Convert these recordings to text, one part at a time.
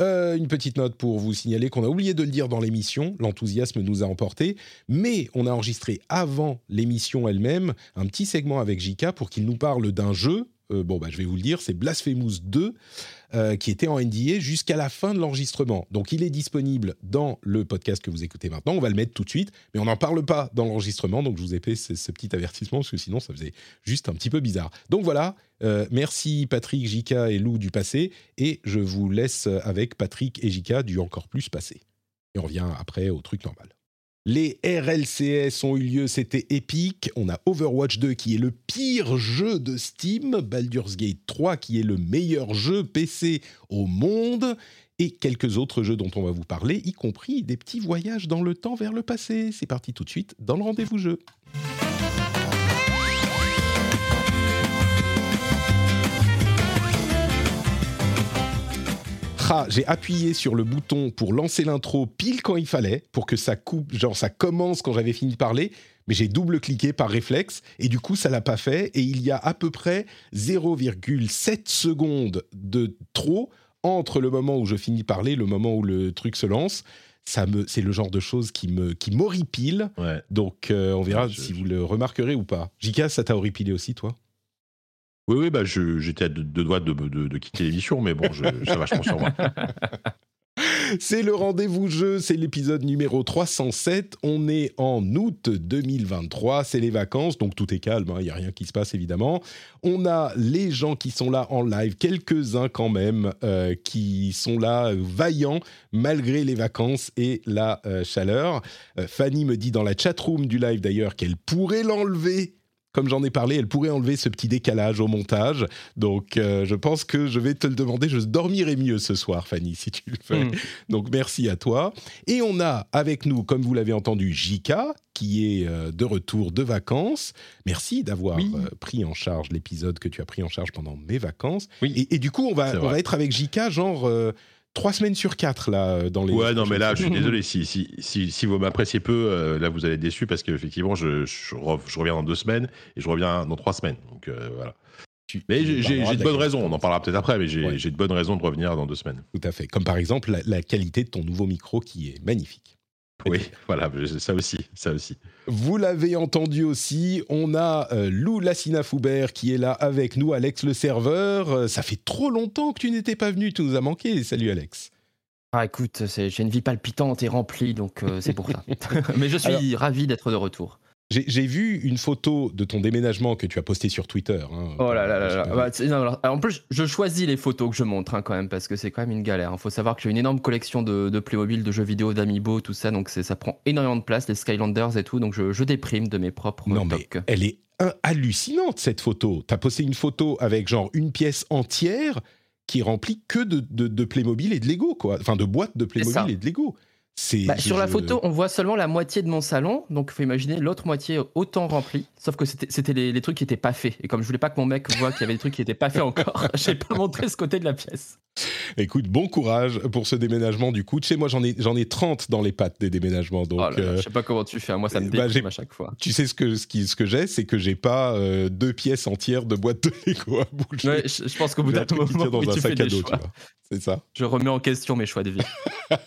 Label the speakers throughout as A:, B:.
A: Euh, une petite note pour vous signaler qu'on a oublié de le dire dans l'émission, l'enthousiasme nous a emporté, mais on a enregistré avant l'émission elle-même un petit segment avec Jika pour qu'il nous parle d'un jeu. Euh, bon, bah, je vais vous le dire, c'est Blasphemous 2, euh, qui était en NDA jusqu'à la fin de l'enregistrement. Donc, il est disponible dans le podcast que vous écoutez maintenant. On va le mettre tout de suite, mais on n'en parle pas dans l'enregistrement. Donc, je vous ai fait ce, petit avertissement, parce que sinon, ça faisait juste un petit peu bizarre. Donc, voilà. Euh, merci Patrick, Jika et Lou du passé. Et je vous laisse avec Patrick et Jika du encore plus passé. Et on revient après au truc normal. Les RLCS ont eu lieu, c'était épique. On a Overwatch 2 qui est le pire jeu de Steam, Baldur's Gate 3 qui est le meilleur jeu PC au monde, et quelques autres jeux dont on va vous parler, y compris des petits voyages dans le temps vers le passé. C'est parti tout de suite dans le rendez-vous jeu. Ah, j'ai appuyé sur le bouton pour lancer l'intro pile quand il fallait, pour que ça coupe, genre ça commence quand j'avais fini de parler, mais j'ai double-cliqué par réflexe, et du coup ça l'a pas fait, et il y a à peu près 0,7 secondes de trop entre le moment où je finis de parler et le moment où le truc se lance. Ça me, c'est le genre de choses qui me, qui m'horripile.
B: Ouais.
A: Donc euh, on verra
B: je-
A: si vous le remarquerez ou pas. Jika, ça t'a horripilé aussi, toi?
B: Oui, oui, bah, je- j'étais à deux, doigts de, de- de quitter l'émission, mais bon, je, ça vachement sur moi.
A: C'est le rendez-vous jeu, c'est l'épisode numéro 307. On est en août 2023, c'est les vacances, donc tout est calme, il n'y a rien qui se passe évidemment. On a les gens qui sont là en live, quelques-uns quand même, euh, qui sont là vaillants malgré les vacances et la euh, chaleur. Euh, Fanny me dit dans la chatroom du live d'ailleurs qu'elle pourrait l'enlever. Comme j'en ai parlé, elle pourrait enlever ce petit décalage au montage. Donc, euh, je pense que je vais te le demander. Je dormirai mieux ce soir, Fanny, si tu le fais.
C: Mm.
A: Donc merci à toi. Et on a avec nous, comme vous l'avez entendu, Jika, qui est euh, de retour de vacances. Merci d'avoir
C: Oui.
A: euh, pris en charge l'épisode que tu as pris en charge pendant mes vacances.
B: Oui.
A: Et, et du coup, on va, on va être avec Jika, genre trois semaines sur quatre, là, euh, dans les.
B: Ouais, non, mais là, je suis désolé. Si, si, si, si vous m'appréciez peu, euh, là, vous allez être déçus parce qu'effectivement, je, je, je reviens dans deux semaines et je reviens dans trois semaines. Donc, euh, voilà.
A: Tu-
B: Mais j'ai de bonnes raisons. On en parlera peut-être après, mais j'ai
A: Ouais.
B: de bonnes raisons de revenir dans deux semaines.
A: Tout à fait. Comme par exemple la, la qualité de ton nouveau micro qui est magnifique.
B: Oui, voilà, ça aussi, ça aussi.
A: Vous l'avez entendu aussi, on a euh, Lou Lassina Foubert qui est là avec nous, Alex le serveur. Euh, ça fait trop longtemps que tu n'étais pas venu, tu nous as manqué. Salut Alex.
C: Ah écoute, c'est- j'ai une vie palpitante et remplie, donc euh, c'est pour ça. Mais je suis ravi d'être de retour.
A: J'ai vu une photo de ton déménagement que tu as posté sur Twitter. hein.
C: Oh là là là là. Bah, c'est- non, alors, en plus, je choisis les photos que je montre hein, quand même, parce que c'est quand même une galère. Il faut savoir que j'ai une énorme collection de, de Playmobil, de jeux vidéo, d'Amiibo, tout ça, donc ça prend énormément de place, les Skylanders et tout, donc je, je déprime de mes propres
A: Non mais elle est hallucinante cette photo. Tu as posté une photo avec genre une pièce entière qui est remplie que de, de, de Playmobil et de Lego, quoi. Enfin, de boîtes de. Playmobil et de Lego.
C: Bah, sur la photo, on voit seulement la moitié de mon salon, donc il faut imaginer l'autre moitié autant remplie. Sauf que c'était les, les trucs qui n'étaient pas faits. Et comme je voulais pas que mon mec voit qu'il y avait des trucs qui n'étaient pas faits encore, j'ai pas montré ce côté de la pièce.
A: Écoute, bon courage pour ce déménagement du coup. Tu sais, moi j'en ai, j'en ai 30 dans les pattes des déménagements. Donc,
C: Oh là là,
A: euh,
C: je sais pas comment tu fais, hein. moi ça me
A: bah,
C: déprime à chaque fois.
A: tu sais ce que, ce qui- ce que j'ai, c'est que j'ai pas euh, deux pièces entières de boîtes de Lego à bouger.
C: Ouais, je, je pense qu'au bout d'un moment,
A: dans
C: oui,
A: un
C: tu fais
A: sac à
C: des
A: dos. C'est ça.
C: Je remets en question mes choix de vie.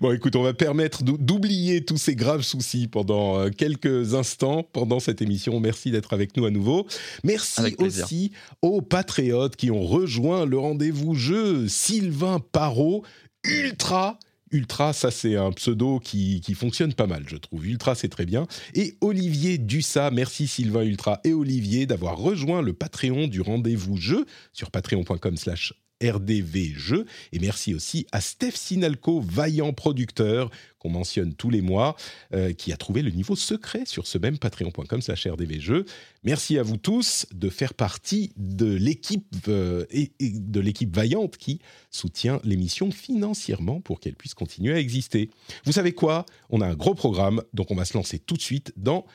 A: Bon, écoute, on va permettre d'ou- d'oublier tous ces graves soucis pendant euh, quelques instants pendant cette émission. Merci d'être avec nous à nouveau. Merci aussi aux patriotes qui ont rejoint le rendez-vous jeu. Sylvain Parot, Ultra. Ultra, ça c'est un pseudo qui, qui fonctionne pas mal, je trouve. Ultra, c'est très bien. Et Olivier Dussat, merci Sylvain Ultra et Olivier d'avoir rejoint le Patreon du rendez-vous jeu sur patreon.com slash RDV Jeux. Et merci aussi à Steph Sinalco, vaillant producteur qu'on mentionne tous les mois, euh, qui a trouvé le niveau secret sur ce même patreon.com slash rdvjeux. Merci à vous tous de faire partie de l'équipe euh, et, de l'équipe vaillante qui soutient l'émission financièrement pour qu'elle puisse continuer à exister. Vous savez quoi? On a un gros programme, donc on va se lancer tout de suite dans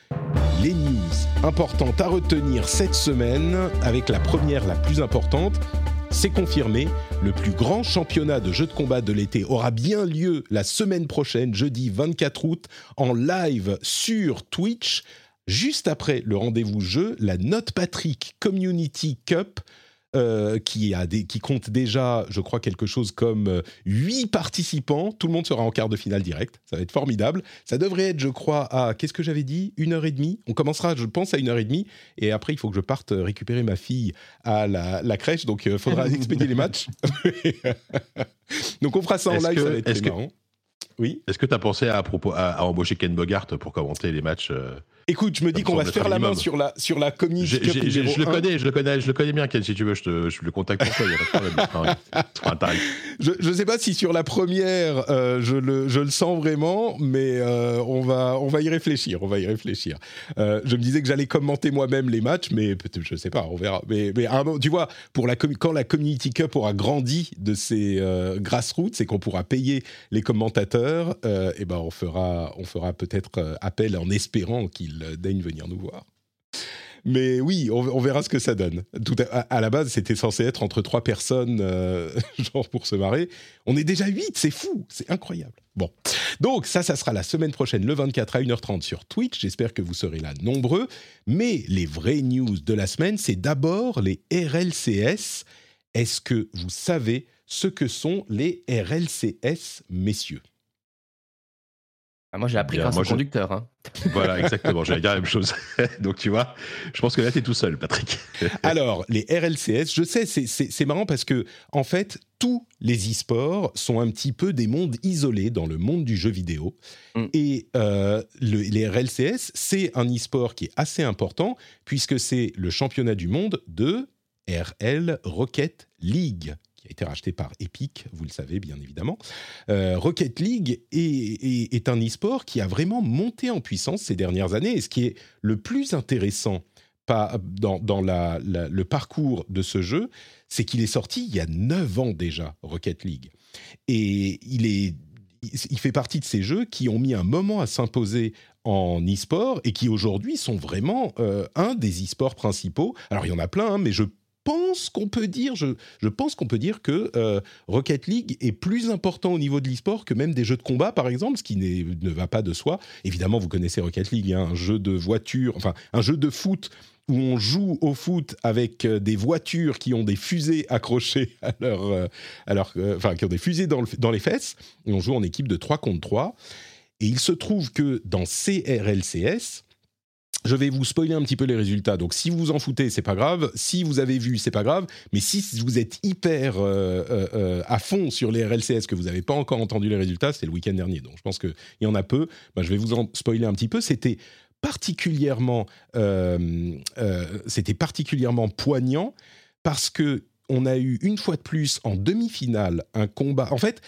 A: les news importantes à retenir cette semaine avec la première, la plus importante c'est confirmé, le plus grand championnat de jeux de combat de l'été aura bien lieu la semaine prochaine, jeudi 24 août, en live sur Twitch, juste après le rendez-vous jeu, la Note Patrick Community Cup euh, qui, a qui compte déjà, je crois, quelque chose comme 8 euh, participants. Tout le monde sera en quart de finale direct. Ça va être formidable. Ça devrait être, je crois, à, qu'est-ce que j'avais dit? Une heure et demie. On commencera, je pense, à une heure et demie. Et après, il faut que je parte récupérer ma fille à la, crèche. Donc, il euh, faudra expédier les matchs. donc, on fera ça en live. ça va être très marrant.
B: Oui. Est-ce que tu as pensé à, propos, à, embaucher Ken Bogart pour commenter les matchs
A: Écoute, je me dis qu'on va se faire la main sur la, sur la communication.
B: Je, je, le connais, je le connais, je le connais bien, Ken. Si tu veux, je, te, je le contacte pour toi. Il y a pas de problème.
A: je ne sais pas si sur la première, euh, je, le, je le sens vraiment, mais euh, on, va, on va y réfléchir. On va y réfléchir. Euh, je me disais que j'allais commenter moi-même les matchs, mais je ne sais pas, on verra. Mais, mais tu vois, pour la, quand la Community Cup aura grandi de ses grassroots, c'est qu'on pourra payer les commentateurs, et ben on fera, on fera peut-être appel en espérant qu'ils daigne venir nous voir. Mais oui, on, verra ce que ça donne. Tout à, la base, c'était censé être entre trois personnes, euh, genre pour se marrer. On est déjà huit, c'est fou, c'est incroyable. Bon, donc ça, ça sera la semaine prochaine, le 24 à 1h30 sur Twitch. J'espère que vous serez là nombreux. Mais les vraies news de la semaine, c'est d'abord les RLCS. Est-ce que vous savez ce que sont les RLCS, messieurs?
C: Ah, moi, j'ai appris grâce au conducteur. Hein.
B: Voilà, exactement. J'allais dire la même chose. Donc, tu vois, je pense que là, tu es tout seul, Patrick.
A: Alors, les RLCS, je sais, c'est marrant parce que, en fait, tous les e-sports sont un petit peu des mondes isolés dans le monde du jeu vidéo. Mm. Et euh, les RLCS, c'est un e-sport qui est assez important puisque c'est le championnat du monde de RL Rocket League qui a été racheté par Epic, vous le savez bien évidemment. Euh, Rocket League est, un e-sport qui a vraiment monté en puissance ces dernières années. Et ce qui est le plus intéressant dans, dans le parcours de ce jeu, c'est qu'il est sorti il y a 9 ans déjà, Rocket League. Et il fait partie de ces jeux qui ont mis un moment à s'imposer en e-sport et qui aujourd'hui sont vraiment euh, un des e-sports principaux. Alors il y en a plein, hein, mais je pense qu'on peut dire, je, pense qu'on peut dire que euh, Rocket League est plus important au niveau de l'e-sport que même des jeux de combat, par exemple, ce qui ne va pas de soi. Évidemment, vous connaissez Rocket League, un jeu de voiture, enfin un jeu de foot où on joue au foot avec euh, des voitures qui ont des fusées accrochées à leur, euh, enfin qui ont des fusées dans, dans les fesses, et on joue en équipe de 3 contre 3. Et il se trouve que dans CRLCS, je vais vous spoiler un petit peu les résultats. Donc, si vous vous en foutez, c'est pas grave. Si vous avez vu, c'est pas grave. Mais si vous êtes hyper euh, euh, euh, à fond sur les RLCS, que vous n'avez pas encore entendu les résultats, c'était le week-end dernier. Donc, je pense qu'il y en a peu. Bah, je vais vous en spoiler un petit peu. C'était particulièrement, c'était particulièrement poignant parce que on a eu une fois de plus en demi-finale un combat. En fait,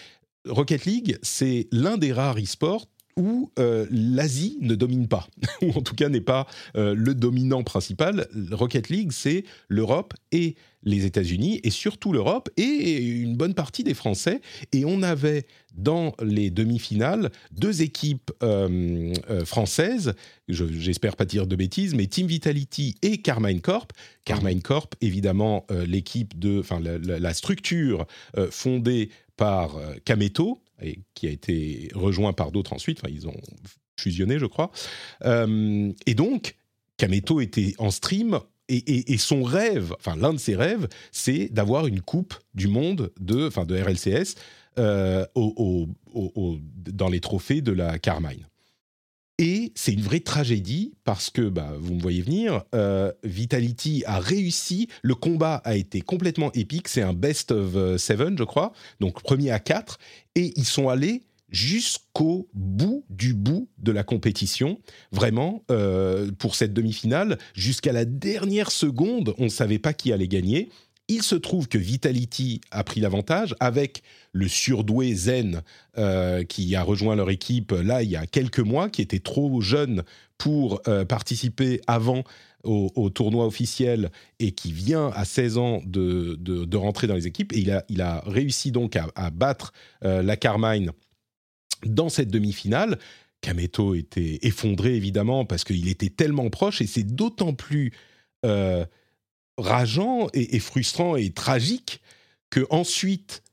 A: Rocket League, c'est l'un des rares e-sports où euh, l'Asie ne domine pas, ou en tout cas n'est pas euh, le dominant principal. Rocket League, c'est l'Europe et les États-Unis, et surtout l'Europe, et une bonne partie des Français. Et on avait dans les demi-finales deux équipes euh, françaises, j'espère pas dire de bêtises, mais Team Vitality et Carmine Corp. Carmine Corp, évidemment, l'équipe de, enfin la, la, structure fondée par Kameto, et qui a été rejoint par d'autres ensuite. Enfin, ils ont fusionné, je crois. Euh, et donc, Kameto était en stream. Et, son rêve, enfin l'un de ses rêves, c'est d'avoir une coupe du monde de, enfin de RLCS euh, dans les trophées de la Carmine. Et c'est une vraie tragédie parce que, bah, vous me voyez venir, euh, Vitality a réussi, le combat a été complètement épique, c'est un best of euh, seven, je crois, donc premier à quatre, et ils sont allés jusqu'au bout du bout de la compétition. Vraiment, euh, pour cette demi-finale, jusqu'à la dernière seconde, on ne savait pas qui allait gagner. Il se trouve que Vitality a pris l'avantage avec le surdoué Zen euh, qui a rejoint leur équipe là il y a quelques mois, qui était trop jeune pour euh, participer avant au, tournoi officiel et qui vient à 16 ans de, rentrer dans les équipes. Et il a, il a réussi donc à, battre euh, la Carmine dans cette demi-finale. Kameto était effondré évidemment parce qu'il était tellement proche et c'est d'autant plus rageant et, frustrant et tragique que ensuite,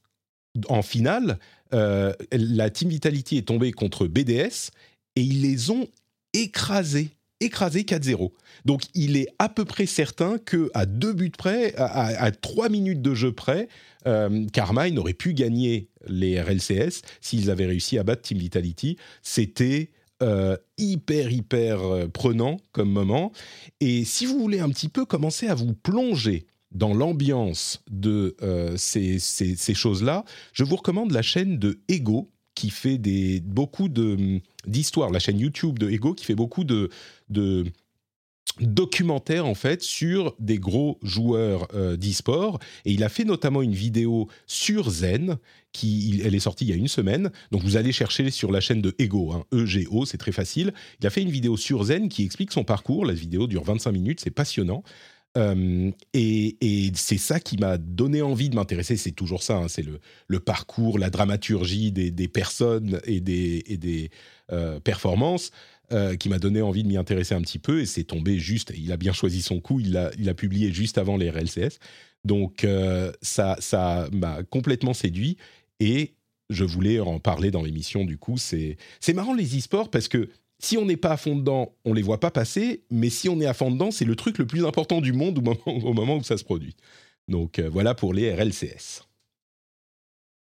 A: en finale, euh, la Team Vitality est tombée contre BDS et ils les ont écrasés écrasé 4-0. Donc il est à peu près certain que à deux buts près, à, trois minutes de jeu près, euh, Carmine aurait pu gagner les RLCS s'ils avaient réussi à battre Team Vitality. C'était euh, hyper, hyper euh, prenant comme moment. Et si vous voulez un petit peu commencer à vous plonger dans l'ambiance de euh, ces, ces, choses-là, je vous recommande la chaîne de Ego qui fait des, beaucoup d'histoires, la chaîne YouTube de Ego qui fait beaucoup de, de documentaire en fait sur des gros joueurs euh, d'e-sport. Et il a fait notamment une vidéo sur Zen qui elle est sortie il y a une semaine. Donc vous allez chercher sur la chaîne de Ego hein, E-G-O c'est très facile. Il a fait une vidéo sur Zen qui explique son parcours. La vidéo dure 25 minutes c'est passionnant. Euh, et, c'est ça qui m'a donné envie de m'intéresser. C'est toujours ça, hein, c'est le, parcours, la dramaturgie des, personnes et des, et des euh, performances. Euh, qui m'a donné envie de m'y intéresser un petit peu et c'est tombé juste. Il a bien choisi son coup. Il a, il a publié juste avant les RLCS. Donc euh, ça, ça m'a complètement séduit et je voulais en parler dans l'émission. Du coup, c'est c'est marrant les e-sports parce que si on n'est pas à fond dedans, on les voit pas passer. Mais si on est à fond dedans, c'est le truc le plus important du monde au moment, au moment où ça se produit. Donc euh, voilà pour les RLCS.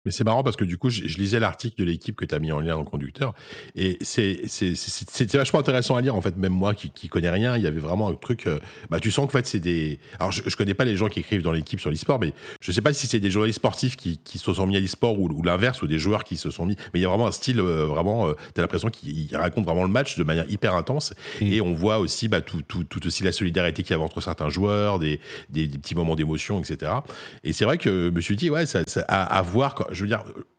B: Mais c'est marrant parce que du coup, je, lisais l'article de l'équipe que tu as mis en lien dans le conducteur. Et c'était vachement intéressant à lire, en fait, même moi qui, qui connais rien, il y avait vraiment un truc. Euh, bah, tu sens qu'en fait, c'est des. Alors, je, je connais pas les gens qui écrivent dans l'équipe sur l'e-sport, mais je sais pas si c'est des journalistes sportifs qui, qui se sont mis à l'e-sport ou, l'inverse, ou des joueurs qui se sont mis. Mais il y a vraiment un style, euh, vraiment, euh, tu as l'impression qu'ils racontent vraiment le match de manière hyper intense. Mm. Et on voit aussi bah, tout, tout, tout, aussi la solidarité qu'il y a entre certains joueurs, des, des, petits moments d'émotion, etc. Et c'est vrai que je me suis dit, ouais, ça, à, à voir. Je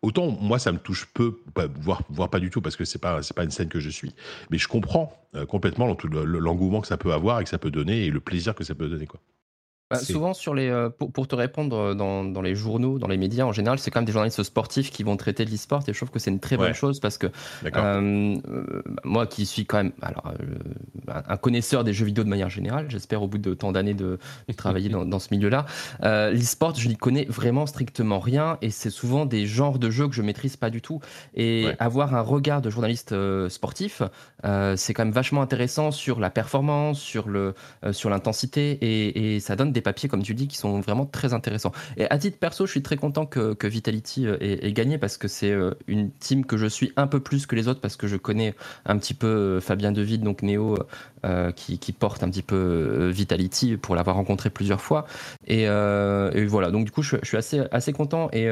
B: autant moi ça me touche peu, voire, pas du tout parce que c'est pas pas une scène que je suis, mais je comprends euh, complètement l'engouement que ça peut avoir et que ça peut donner et le plaisir que ça peut donner quoi.
C: Bah, souvent, sur les, euh, pour, te répondre euh, dans, dans, les journaux, dans les médias en général, c'est quand même des journalistes sportifs qui vont traiter de l'e-sport et je trouve que c'est une très bonne chose parce que euh, moi qui suis quand même alors, un connaisseur des jeux vidéo de manière générale, j'espère au bout de tant d'années de, travailler dans, dans, ce milieu-là, l'e-sport, je n'y connais vraiment strictement rien et c'est souvent des genres de jeux que je maîtrise pas du tout. Et avoir un regard de journaliste sportif, c'est quand même vachement intéressant sur la performance, sur l'intensité et, et ça donne des papiers, comme tu dis, qui sont vraiment très intéressants. Et à titre perso, je suis très content que, Vitality euh, ait, gagné parce que c'est euh, une team que je suis un peu plus que les autres parce que je connais un petit peu euh, Fabien Devide, donc Néo, qui, porte un petit peu Vitality pour l'avoir rencontré plusieurs fois. Et, voilà, donc du coup, je, suis assez, content et,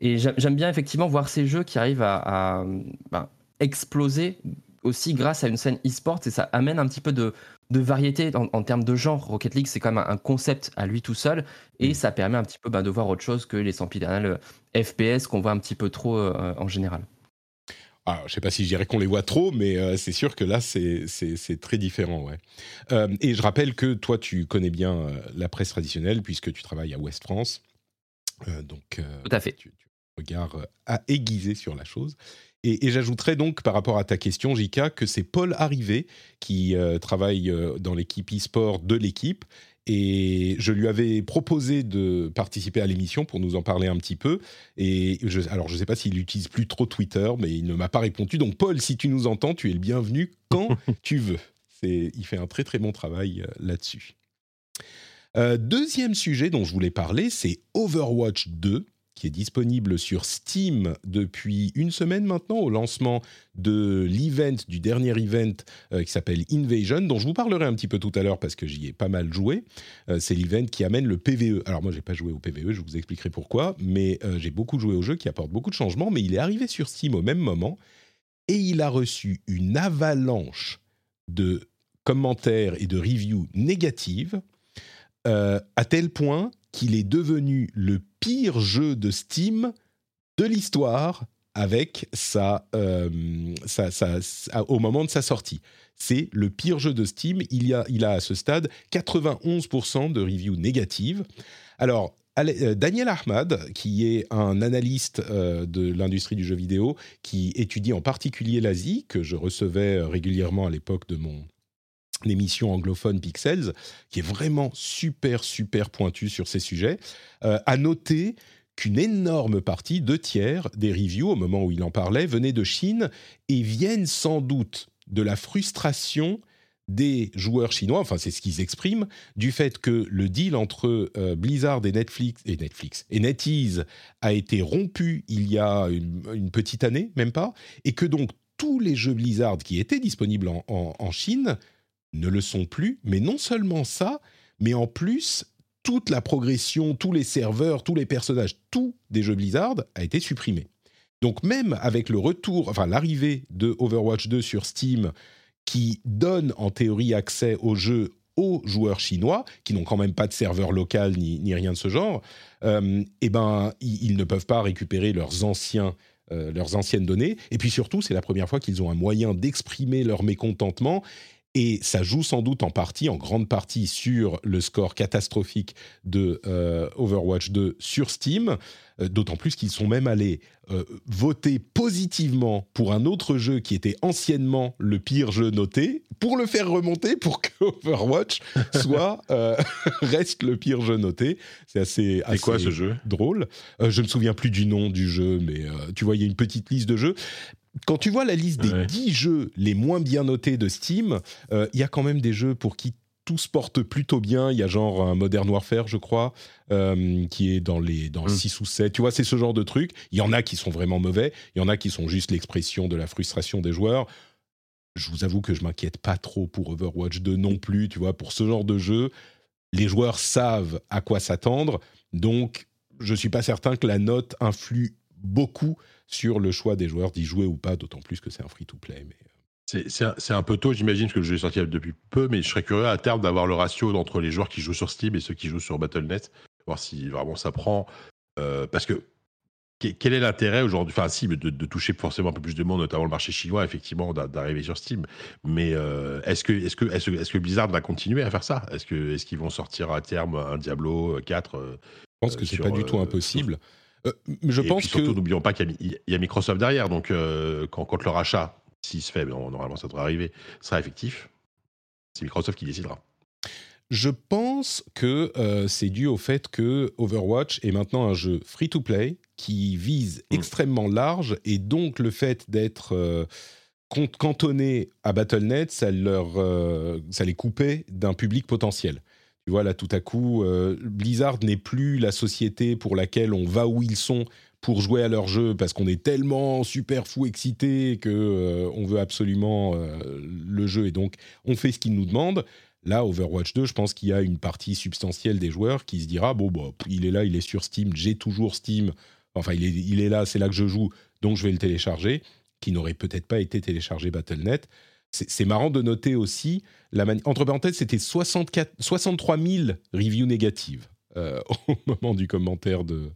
C: et j'aime bien effectivement voir ces jeux qui arrivent à, ben, exploser aussi grâce à une scène e-sport et ça amène un petit peu de, de variété en, termes de genre. Rocket League, c'est quand même un, concept à lui tout seul et mm. ça permet un petit peu ben, de voir autre chose que les sempiternels euh, FPS qu'on voit un petit peu trop euh, en général.
A: Alors, je sais pas si je dirais qu'on les voit trop, mais euh, c'est sûr que là, c'est très différent. Ouais. et je rappelle que toi, tu connais bien la presse traditionnelle puisque tu travailles à Ouest France. donc,
C: Tout à fait.
A: Tu, tu regard à aiguisé sur la chose. Et, j'ajouterais donc par rapport à ta question, Jika, que c'est Paul Arrivé qui euh, travaille euh, dans l'équipe e-sport de l'équipe. Et je lui avais proposé de participer à l'émission pour nous en parler un petit peu. Et je, alors, je ne sais pas s'il n'utilise plus trop Twitter, mais il ne m'a pas répondu. Donc, Paul, si tu nous entends, tu es le bienvenu quand tu veux. Il fait un très très bon travail euh, là-dessus. deuxième sujet dont je voulais parler, c'est Overwatch 2 qui est disponible sur Steam depuis une semaine maintenant, au lancement de l'event, du dernier event euh, qui s'appelle Invasion, dont je vous parlerai un petit peu tout à l'heure parce que j'y ai pas mal joué. Euh, c'est l'event qui amène le PVE. Alors moi, j'ai pas joué au PVE, je vous expliquerai pourquoi, mais euh, j'ai beaucoup joué au jeu qui apporte beaucoup de changements, mais il est arrivé sur Steam au même moment et il a reçu une avalanche de commentaires et de reviews négatives à tel point qu'il est devenu le pire jeu de Steam de l'histoire avec euh, au moment de sa sortie. C'est le pire jeu de Steam. Il, y a, il a à ce stade 91% de reviews négatives. Alors, euh, Daniel Ahmad, qui est un analyste euh, de l'industrie du jeu vidéo, qui étudie en particulier l'Asie, que je recevais régulièrement à l'époque de mon émission anglophone Pixels, qui est vraiment super, super pointu sur ces sujets, a noté qu'une énorme partie, deux tiers des reviews, au moment où il en parlait, venaient de Chine et viennent sans doute de la frustration des joueurs chinois, enfin c'est ce qu'ils expriment, du fait que le deal entre euh, Blizzard et Netflix et Netflix et NetEase a été rompu il y a une, petite année, même pas, et que donc tous les jeux Blizzard qui étaient disponibles en Chine ne le sont plus. Mais non seulement ça, mais en plus toute la progression, tous les serveurs, tous les personnages, tout des jeux Blizzard a été supprimé. Donc même avec le retour, enfin l'arrivée de Overwatch 2 sur Steam, qui donne en théorie accès au jeu aux joueurs chinois, qui n'ont quand même pas de serveur local ni, rien de ce genre, euh, eh ben, ils, ne peuvent pas récupérer leurs anciens euh, leurs anciennes données. Et puis surtout, c'est la première fois qu'ils ont un moyen d'exprimer leur mécontentement et ça joue sans doute en partie, en grande partie, sur le score catastrophique de euh, Overwatch 2 sur Steam, euh, d'autant plus qu'ils sont même allés euh, voter positivement pour un autre jeu qui était anciennement le pire jeu noté, pour le faire remonter, pour que Overwatch soit, reste le pire jeu noté. C'est assez, assez
B: quoi ce jeu?
A: drôle. je ne me souviens plus du nom du jeu, mais tu vois, il y a une petite liste de jeux quand tu vois la liste des 10 jeux les moins bien notés de Steam, euh, il y a quand même des jeux pour qui tout se porte plutôt bien. Il y a genre un Modern Warfare, je crois, euh, qui est dans les dans 6 mm. ou 7. Tu vois, c'est ce genre de truc. Il y en a qui sont vraiment mauvais. Il y en a qui sont juste l'expression de la frustration des joueurs. Je vous avoue que je m'inquiète pas trop pour Overwatch 2 non plus. Tu vois, pour ce genre de jeu, les joueurs savent à quoi s'attendre. Donc, je suis pas certain que la note influe beaucoup sur le choix des joueurs d'y jouer ou pas, d'autant plus que c'est un free-to-play. Mais...
B: Euh. C'est un peu tôt, j'imagine, parce que le jeu est sorti depuis peu, mais je serais curieux à terme d'avoir le ratio entre les joueurs qui jouent sur Steam et ceux qui jouent sur Battle.net, voir si vraiment ça prend. Euh, parce que quel est l'intérêt aujourd'hui, enfin si, de, de, toucher forcément un peu plus de monde, notamment le marché chinois, effectivement, d'arriver sur Steam. Mais euh, est-ce que, est que, est que Blizzard va continuer à faire ça? Est-ce qu'ils est qu'ils vont sortir à terme un Diablo 4 Je
A: pense que c'est pas du tout impossible. Euh, je pense
B: puis surtout, n'oublions pas qu'il y, a Microsoft derrière, donc euh, quand, quand, le rachat, s'il se fait, normalement ça devrait arriver, sera effectif. C'est Microsoft qui décidera.
A: Je pense que euh, c'est dû au fait que Overwatch est maintenant un jeu free-to-play qui vise hmm. extrêmement large et donc le fait d'être cantonné à Battle.net, ça, leur, ça les coupait d'un public potentiel. Tu vois, là, tout à coup, euh, Blizzard n'est plus la société pour laquelle on va où ils sont pour jouer à leur jeu parce qu'on est tellement super fou excité que euh, on veut absolument euh, le jeu et donc on fait ce qu'ils nous demandent. Là, Overwatch 2, je pense qu'il y a une partie substantielle des joueurs qui se dira bon, il est là, il est sur Steam, j'ai toujours Steam. Enfin, il est, il est là, c'est là que je joue, donc je vais le télécharger. Qui n'aurait peut-être pas été téléchargé Battle.net. C'est marrant de noter aussi, la entre parenthèses, c'était 63 000 reviews négatives euh, au moment du commentaire de,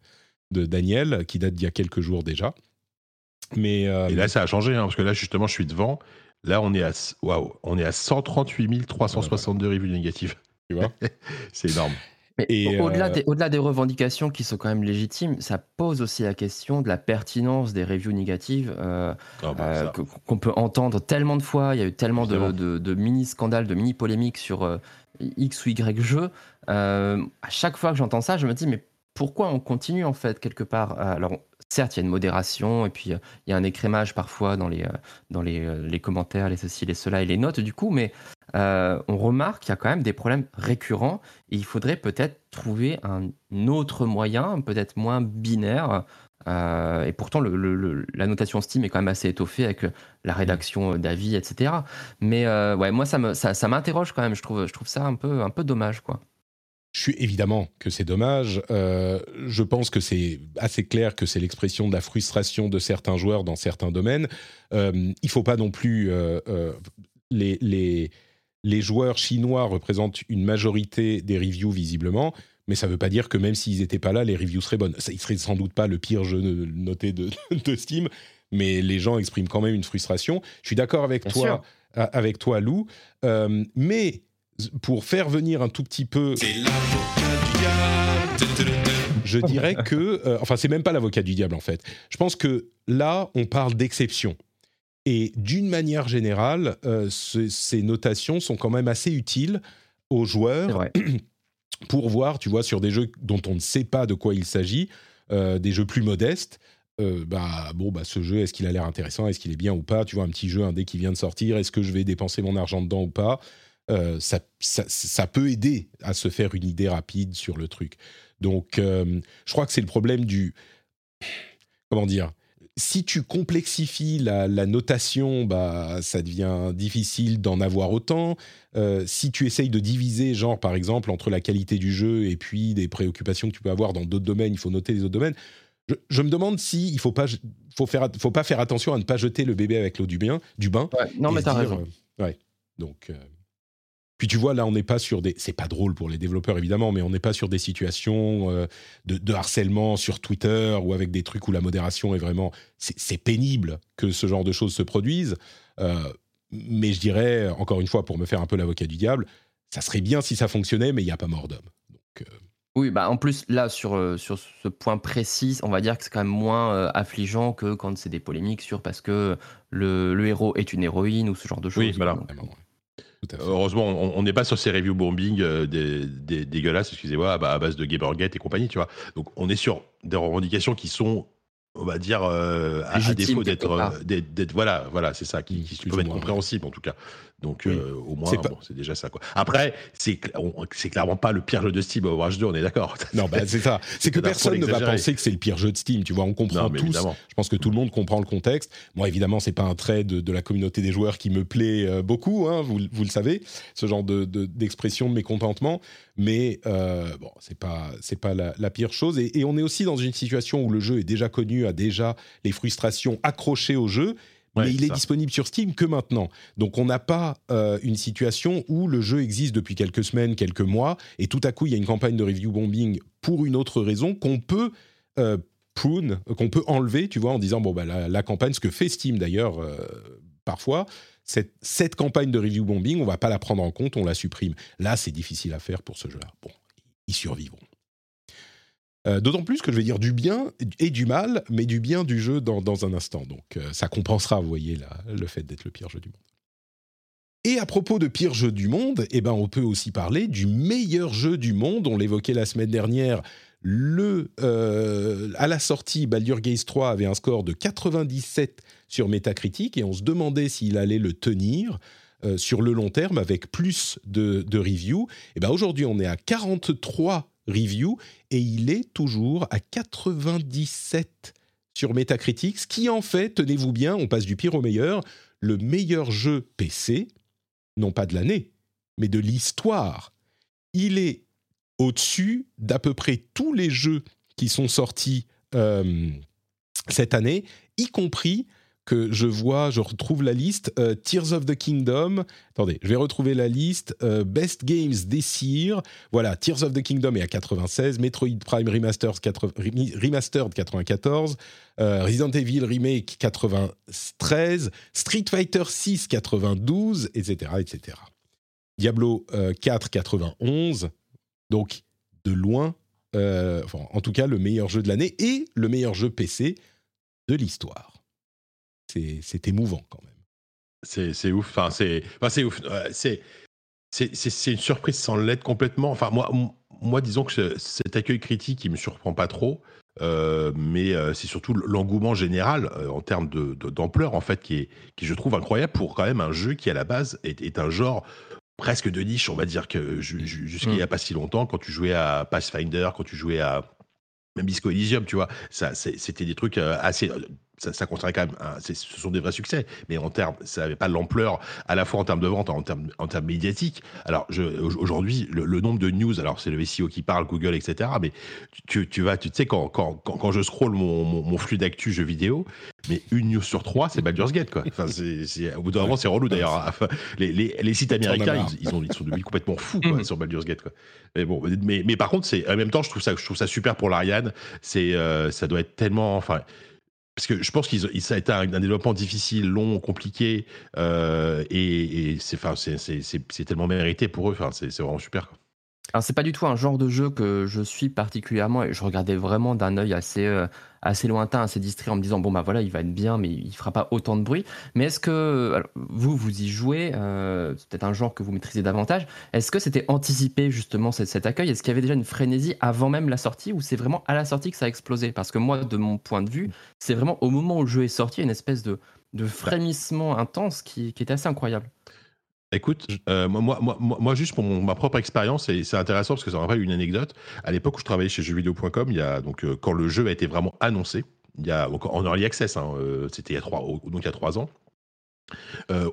A: de Daniel, qui date d'il y a quelques jours déjà. Mais,
B: euh, Et là, ça a changé, hein, parce que là, justement, je suis devant. Là, on est à, on est à 138 362 reviews négatives. Tu vois? C'est énorme.
C: Mais au-delà, euh, des, au-delà des revendications qui sont quand même légitimes, ça pose aussi la question de la pertinence des reviews négatives euh, ah bah, euh, qu'on peut entendre tellement de fois. Il y a eu tellement de, de, mini-scandales, de mini-polémiques sur X ou Y jeux. à chaque fois que j'entends ça, je me dis, mais pourquoi on continue en fait quelque part? Alors, certes, il y a une modération et puis il y a un écrémage parfois dans les, dans les, les commentaires, les ceci, les cela et les notes du coup, mais euh, on remarque qu'il y a quand même des problèmes récurrents et il faudrait peut-être trouver un autre moyen, peut-être moins binaire. Euh, et pourtant, la notation Steam est quand même assez étoffée avec la rédaction d'avis, etc. Mais euh, moi, ça, m'interroge quand même. Je trouve, ça un peu, dommage, quoi.
A: Je suis évidemment que c'est dommage. je pense que c'est assez clair que c'est l'expression de la frustration de certains joueurs dans certains domaines. il ne faut pas non plus les joueurs chinois représentent une majorité des reviews visiblement, mais ça ne veut pas dire que même s'ils n'étaient pas là, les reviews seraient bonnes. Ça, il serait sans doute pas le pire jeu noté de, de Steam, mais les gens expriment quand même une frustration. Je suis d'accord avec toi, avec toi, Lou. Euh, mais pour faire venir un tout petit peu. Je dirais que, euh, enfin, c'est même pas l'avocat du diable en fait. Je pense que là, on parle d'exception. Et d'une manière générale, euh, ces notations sont quand même assez utiles aux joueurs pour voir, tu vois, sur des jeux dont on ne sait pas de quoi il s'agit, euh, des jeux plus modestes, euh, bah bon, bah ce jeu, est-ce qu'il a l'air intéressant, est-ce qu'il est bien ou pas? Tu vois, un petit jeu indé qui vient de sortir, est-ce que je vais dépenser mon argent dedans ou pas? Euh, ça, ça, peut aider à se faire une idée rapide sur le truc. Donc, je crois que c'est le problème du comment dire si tu complexifies la, notation, bah, ça devient difficile d'en avoir autant. Euh, si tu essayes de diviser, genre par exemple, entre la qualité du jeu et puis des préoccupations que tu peux avoir dans d'autres domaines, il faut noter les autres domaines. Je, me demande si il faut pas, faut faire, faut pas faire attention à ne pas jeter le bébé avec l'eau du, bien, du bain.
C: non, mais t'as raison.
A: Euh, ouais. Donc, euh, puis tu vois, là, on n'est pas sur des. C'est pas drôle pour les développeurs, évidemment, mais on n'est pas sur des situations euh, de, harcèlement sur Twitter ou avec des trucs où la modération est vraiment. C'est pénible que ce genre de choses se produisent. Euh, mais je dirais, encore une fois, pour me faire un peu l'avocat du diable, ça serait bien si ça fonctionnait, mais il n'y a pas mort d'homme. Euh,
C: oui, bah en plus, là, sur, sur ce point précis, on va dire que c'est quand même moins affligeant que quand c'est des polémiques sur parce que le, le, héros est une héroïne ou ce genre de choses.
B: Oui, voilà. Heureusement, on n'est pas sur ces reviews bombing euh, des, dégueulasses, excusez-moi, à, base de Gamergate et compagnie, tu vois. Donc, on est sur des revendications qui sont on va dire euh, à, défaut euh, d'être voilà voilà c'est ça qui, qui peuvent être compréhensibles en tout cas donc euh, au moins c'est déjà ça quoi. Après c'est clairement pas le pire jeu de Steam Overwatch 2 on est d'accord.
A: Non bah, c'est ça. C'est que personne ne va penser que c'est le pire jeu de Steam tu vois. On comprend tous. je pense que tout le monde comprend le contexte. Moi évidemment c'est pas un trait de, la communauté des joueurs qui me plaît beaucoup hein, vous, vous, le savez ce genre de d'expression de, mécontentement. Mais bon c'est pas c'est pas la, pire chose. Et, et on est aussi dans une situation où le jeu est déjà connu a déjà les frustrations accrochées au jeu, mais il est disponible sur Steam que maintenant. Donc on n'a pas euh, une situation où le jeu existe depuis quelques semaines, quelques mois, et tout à coup il y a une campagne de review bombing pour une autre raison qu'on peut euh, prune, qu'on peut enlever, tu vois, en disant bon bah la, campagne, ce que fait Steam d'ailleurs euh, parfois. Cette, cette campagne de review bombing, on va pas la prendre en compte, on la supprime. Là, c'est difficile à faire pour ce jeu-là. Bon, ils survivront. Euh, d'autant plus que je vais dire du bien et du mal, mais du bien du jeu dans, un instant. Donc euh, ça compensera, vous voyez, le fait d'être le pire jeu du monde. Et à propos de pire jeu du monde, eh ben, on peut aussi parler du meilleur jeu du monde. On l'évoquait la semaine dernière. Le, euh, à la sortie, Baldur Gaze 3 avait un score de 97 sur Metacritic et on se demandait s'il allait le tenir. sur le long terme avec plus de, de reviews. Et eh ben aujourd'hui, on est à 43 review et il est toujours à 97 sur Metacritic, ce qui en fait, tenez-vous bien, on passe du pire au meilleur, le meilleur jeu PC, non pas de l'année, mais de l'histoire. Il est au-dessus d'à peu près tous les jeux qui sont sortis euh, cette année, y compris que je vois, je retrouve la liste euh, Tears of the Kingdom. Attendez, je vais retrouver la liste euh, Best Games year. Voilà, Tears of the Kingdom est à 96, Metroid Prime Remastered, 94, euh, Resident Evil Remake 93, Street Fighter 6 92, etc., etc. Diablo 4 91. Donc de loin, en tout cas le meilleur jeu de l'année et le meilleur jeu PC de l'histoire c'est émouvant quand même.
B: C'est ouf. Enfin, c'est enfin, ouf. c'est c'est une surprise sans l'être complètement. Enfin, moi, moi, disons que cet accueil critique, il me surprend pas trop. Euh, mais euh, c'est surtout l'engouement général euh, en termes d'ampleur, de, en fait, qui est, qui je trouve incroyable pour quand même un jeu qui, à la base, est, est un genre presque de niche, on va dire, que jusqu'il n'y a mm. pas si longtemps, quand tu jouais à Pathfinder, quand tu jouais à même Disco Elysium, tu vois, ça, c'était des trucs assez ça, ça quand même, ce sont des vrais succès, mais en termes, ça n'avait pas l'ampleur à la fois en termes de vente, en termes, en termes médiatiques. Alors aujourd'hui, le, nombre de news, alors c'est le SEO qui parle, Google, etc. Mais tu, tu vas, tu sais, quand, quand, quand, je scroll mon, mon, flux d'actu jeux vidéo, mais une news sur trois, c'est Baldur's Gate, quoi. Enfin, c'est, au bout d'un moment, c'est relou d'ailleurs. les, les, les, sites américains, ils, ont, ils sont devenus complètement fous quoi, mm. sur Baldur's Gate, quoi. Mais bon, mais, mais par contre, c'est en même temps, je trouve ça, je trouve ça super pour l'Ariane. C'est, euh, ça doit être tellement, enfin, parce que je pense que ça a été un, développement difficile, long, compliqué, euh, et, c'est, tellement mérité pour eux. C'est, vraiment super.
C: Alors c'est pas du tout un genre de jeu que je suis particulièrement et je regardais vraiment d'un œil assez euh, assez lointain, assez distrait en me disant bon bah voilà il va être bien mais il fera pas autant de bruit. Mais est-ce que vous vous y jouez euh, C'est peut-être un genre que vous maîtrisez davantage. Est-ce que c'était anticipé justement cet, accueil? Est-ce qu'il y avait déjà une frénésie avant même la sortie ou c'est vraiment à la sortie que ça a explosé? Parce que moi de mon point de vue c'est vraiment au moment où le jeu est sorti une espèce de de frémissement intense qui, qui était assez incroyable.
B: Écoute, euh, moi, moi, moi, juste pour ma propre expérience, et c'est intéressant parce que ça me rappelle une anecdote. À l'époque où je travaillais chez jeuxvideo.com, il y a donc euh, quand le jeu a été vraiment annoncé, il y a en early access, hein, euh, c'était il y a trois, donc il y a trois ans.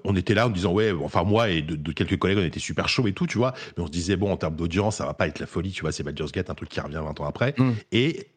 B: on était là en disant ouais enfin moi et de, quelques collègues on était super chaud et tout tu vois mais on se disait bon en termes d'audience ça va pas être la folie tu vois c'est Baldur's Gate un truc qui revient 20 ans après mm. et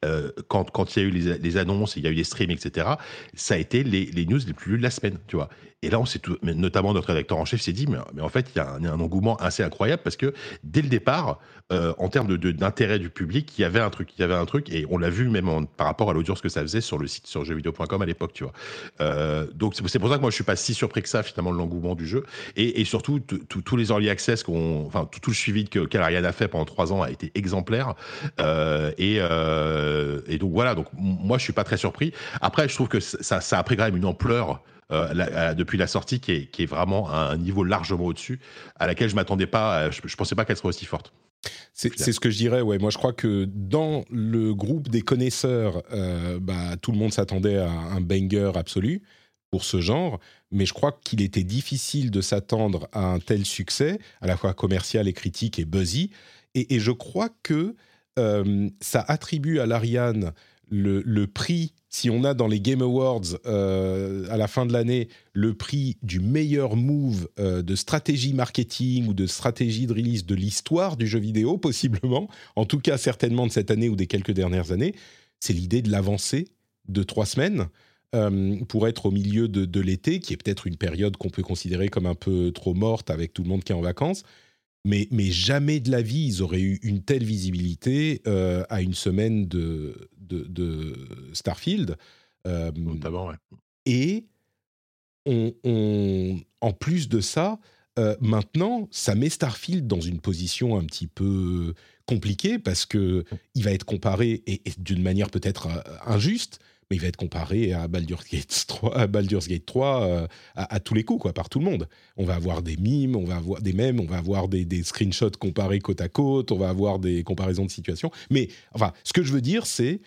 B: quand quand il y a eu les, les annonces il y a eu les streams etc ça a été les, les news les plus lues de la semaine tu vois et là, on tout, notamment notre rédacteur en chef s'est dit, mais, en fait, il y, a un, engouement assez incroyable parce que dès le départ, euh, en termes d'intérêt du public, il y avait un truc, il y avait un truc, et on l'a vu même par rapport à l'audience que ça faisait sur le site sur jeuxvideo.com à l'époque, tu vois. Euh, donc c'est pour ça que moi je suis pas si surpris que ça finalement de l'engouement du jeu, et, surtout tous les early access enfin tout, le suivi que qu'Alarian a fait pendant trois ans a été exemplaire, euh, et, donc voilà, donc moi je suis pas très surpris. Après, je trouve que ça a pris quand même une ampleur euh, depuis la sortie qui est, qui est, vraiment à un niveau largement au-dessus, à laquelle je m'attendais pas, je, je pensais pas qu'elle serait aussi forte.
A: C'est ce que je dirais, ouais. Moi, je crois que dans le groupe des connaisseurs, euh, bah, tout le monde s'attendait à un banger absolu pour ce genre, mais je crois qu'il était difficile de s'attendre à un tel succès, à la fois commercial et critique et buzzy. Et, je crois que euh, ça attribue à l'Ariane le, le, prix si on a dans les Game Awards euh, à la fin de l'année le prix du meilleur move euh, de stratégie marketing ou de stratégie de release de l'histoire du jeu vidéo, possiblement, en tout cas certainement de cette année ou des quelques dernières années, c'est l'idée de l'avancer de trois semaines euh, pour être au milieu de, l'été, qui est peut-être une période qu'on peut considérer comme un peu trop morte avec tout le monde qui est en vacances. Mais, mais jamais de la vie, ils auraient eu une telle visibilité à une semaine de, de, Starfield.
B: Euh,
A: et on, en plus de ça, euh, maintenant, ça met Starfield dans une position un petit peu compliquée parce que il va être comparé et d'une manière peut-être euh, injuste, il va être comparé à Baldur's Gate 3, à, Baldur's Gate 3 euh, à, tous les coups, quoi, par tout le monde. On va avoir des mimes, on va avoir des mèmes, on va avoir des, screenshots comparés côte à côte, on va avoir des comparaisons de situations. Mais enfin, ce que je veux dire, c'est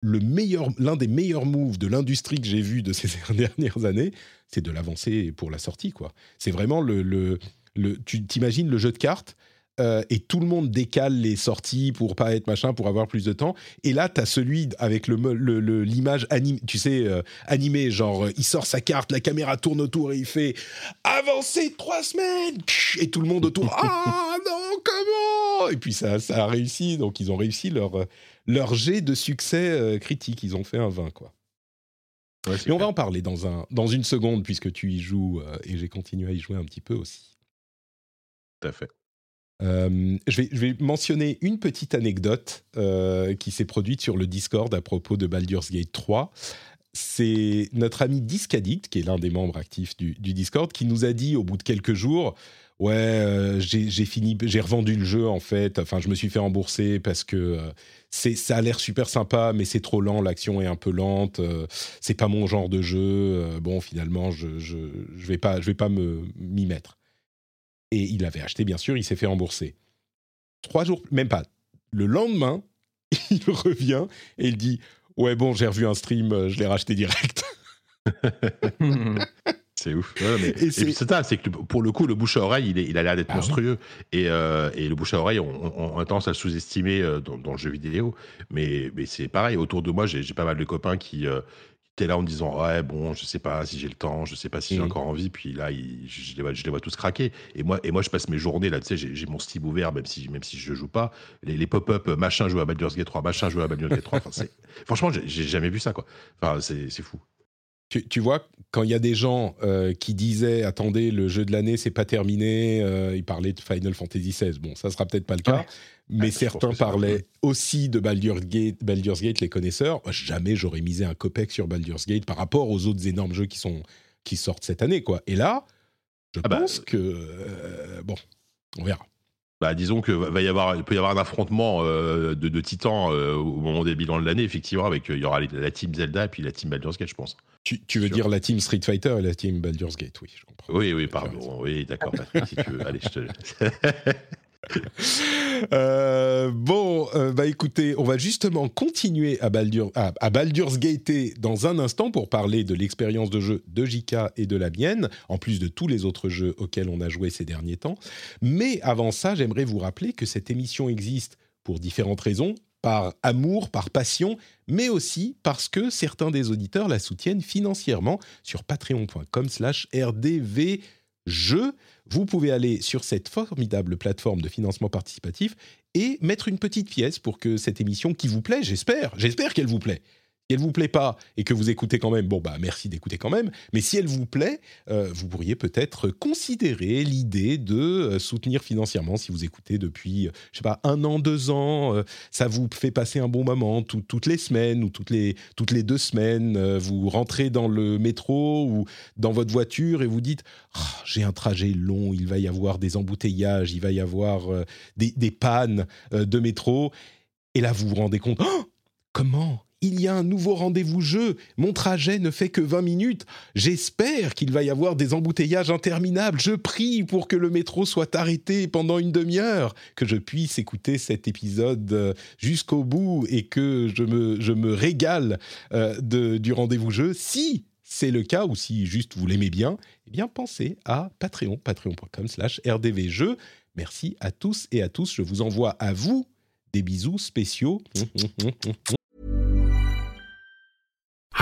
A: le meilleur, l'un des meilleurs moves de l'industrie que j'ai vu de ces dernières années, c'est de l'avancer pour la sortie, quoi. C'est vraiment le, le, le tu t'imagines le jeu de cartes euh, et tout le monde décale les sorties pour pas être machin, pour avoir plus de temps. Et là, tu as celui avec le, l'image animée, tu sais, euh, animée, genre, euh, il sort sa carte, la caméra tourne autour et il fait avancer trois semaines Et tout le monde autour, ah non, comment Et puis ça, ça a réussi, donc ils ont réussi leur, leur jet de succès critique. Ils ont fait un 20, quoi. et on va en parler dans, un, dans une seconde, puisque tu y joues et j'ai continué à y jouer un petit peu aussi.
B: Tout à fait.
A: Euh, je, vais, mentionner une petite anecdote euh, qui s'est produite sur le Discord à propos de Baldur's Gate 3. C'est notre ami Discaddict, qui est l'un des membres actifs du, Discord, qui nous a dit au bout de quelques jours Ouais, euh, j'ai fini, j'ai revendu le jeu en fait. Enfin, je me suis fait rembourser parce que ça a l'air super sympa, mais c'est trop lent. L'action est un peu lente. c'est pas mon genre de jeu. bon, finalement, je, je, je vais pas, je vais pas m'y mettre. Et il avait acheté, bien sûr, il s'est fait rembourser. Trois jours, même pas. Le lendemain, il revient et il dit Ouais, bon, j'ai revu un stream, euh, je l'ai racheté direct.
B: c'est ouf. et, c'est ça, c'est que pour le coup, le bouche à oreille, il, il a l'air d'être ah monstrueux. Et, euh, et, le bouche à oreille, on, a tendance à le sous-estimer euh, dans, le jeu vidéo. Mais, mais c'est pareil, autour de moi, j'ai pas mal de copains qui, es là en me disant ouais bon je sais pas si j'ai le temps je sais pas si j'ai
A: Mhm.
B: encore envie puis là il- je, les vois, je les vois tous craquer. Et moi et moi je passe mes journées là tu sais j'ai j'ai mon Steam ouvert même si même si je joue pas. Les, les pop-up machin jouer à Baldur's Gate 3 machin jouer à Baldur's Gate 3 enfin, c'est- franchement j'ai j'ai jamais vu ça quoi. Enfin c'est c'est fou
A: Tu, tu vois, quand il y a des gens euh, qui disaient attendez, le jeu de l'année c'est pas terminé, euh, ils parlaient de Final Fantasy XVI. Bon, ça sera peut-être pas le cas,
B: Ouais.
A: mais
B: pense
A: certains
B: que
A: parlaient aussi de Baldur's Gate, Baldur's Gate, les connaisseurs. Moi, Jamais j'aurais misé un copec sur Baldur's Gate par rapport aux autres énormes jeux qui sont qui sortent cette année, quoi. Et là, je
B: Ah bah,
A: pense que euh, bon, on verra.
B: Bah, disons que va va y avoir, il peut y avoir un affrontement euh, de, de titans euh, au moment des bilans de l'année, effectivement, avec euh, il y aura la team Zelda et puis la team Baldur's Gate, je pense.
A: Tu, tu veux dire la team Street Fighter et la team Baldur's Gate, oui, je comprends.
B: Oui, oui, pardon, oui, d'accord, Patrick, si tu veux. Allez, je te.
A: Euh, bon, euh, bah écoutez, on va justement continuer à, à, Baldur's Gate dans un instant pour parler de l'expérience de jeu de JK et de la mienne, en plus de tous les autres jeux auxquels on a joué ces derniers temps. Mais avant ça, j'aimerais vous rappeler que cette émission existe pour différentes raisons, par amour, par passion, mais aussi parce que certains des auditeurs la soutiennent financièrement sur patreon.com rdvjeux. Vous pouvez aller sur cette formidable plateforme de financement participatif et mettre une petite pièce pour que cette émission qui vous plaît, j'espère, j'espère qu'elle vous plaît. Si elle vous plaît pas et que vous écoutez quand même, bon bah merci d'écouter quand même. Mais si elle vous plaît, euh, vous pourriez peut-être considérer l'idée de euh, soutenir financièrement si vous écoutez depuis, euh, je sais pas, un an, deux ans. ça vous fait passer un bon moment tout- toutes les semaines ou toutes les toutes les deux semaines. vous rentrez dans le métro ou dans votre voiture et vous dites Ah, j'ai un trajet long, il va y avoir des embouteillages, il va y avoir des, des pannes de métro. Et là, vous vous rendez compte, Oh, comment il y a un nouveau rendez-vous jeu. Mon trajet ne fait que 20 minutes. J'espère qu'il va y avoir des embouteillages interminables. Je prie pour que le métro soit arrêté pendant une demi-heure, que je puisse écouter cet épisode euh, jusqu'au bout et que je me, je me régale euh, de, du rendez-vous jeu. Si c'est le cas ou si juste vous l'aimez bien, eh bien pensez à Patreon, patreon.com slash rdvjeux. Merci à tous et à tous. Je vous envoie à vous des bisous spéciaux.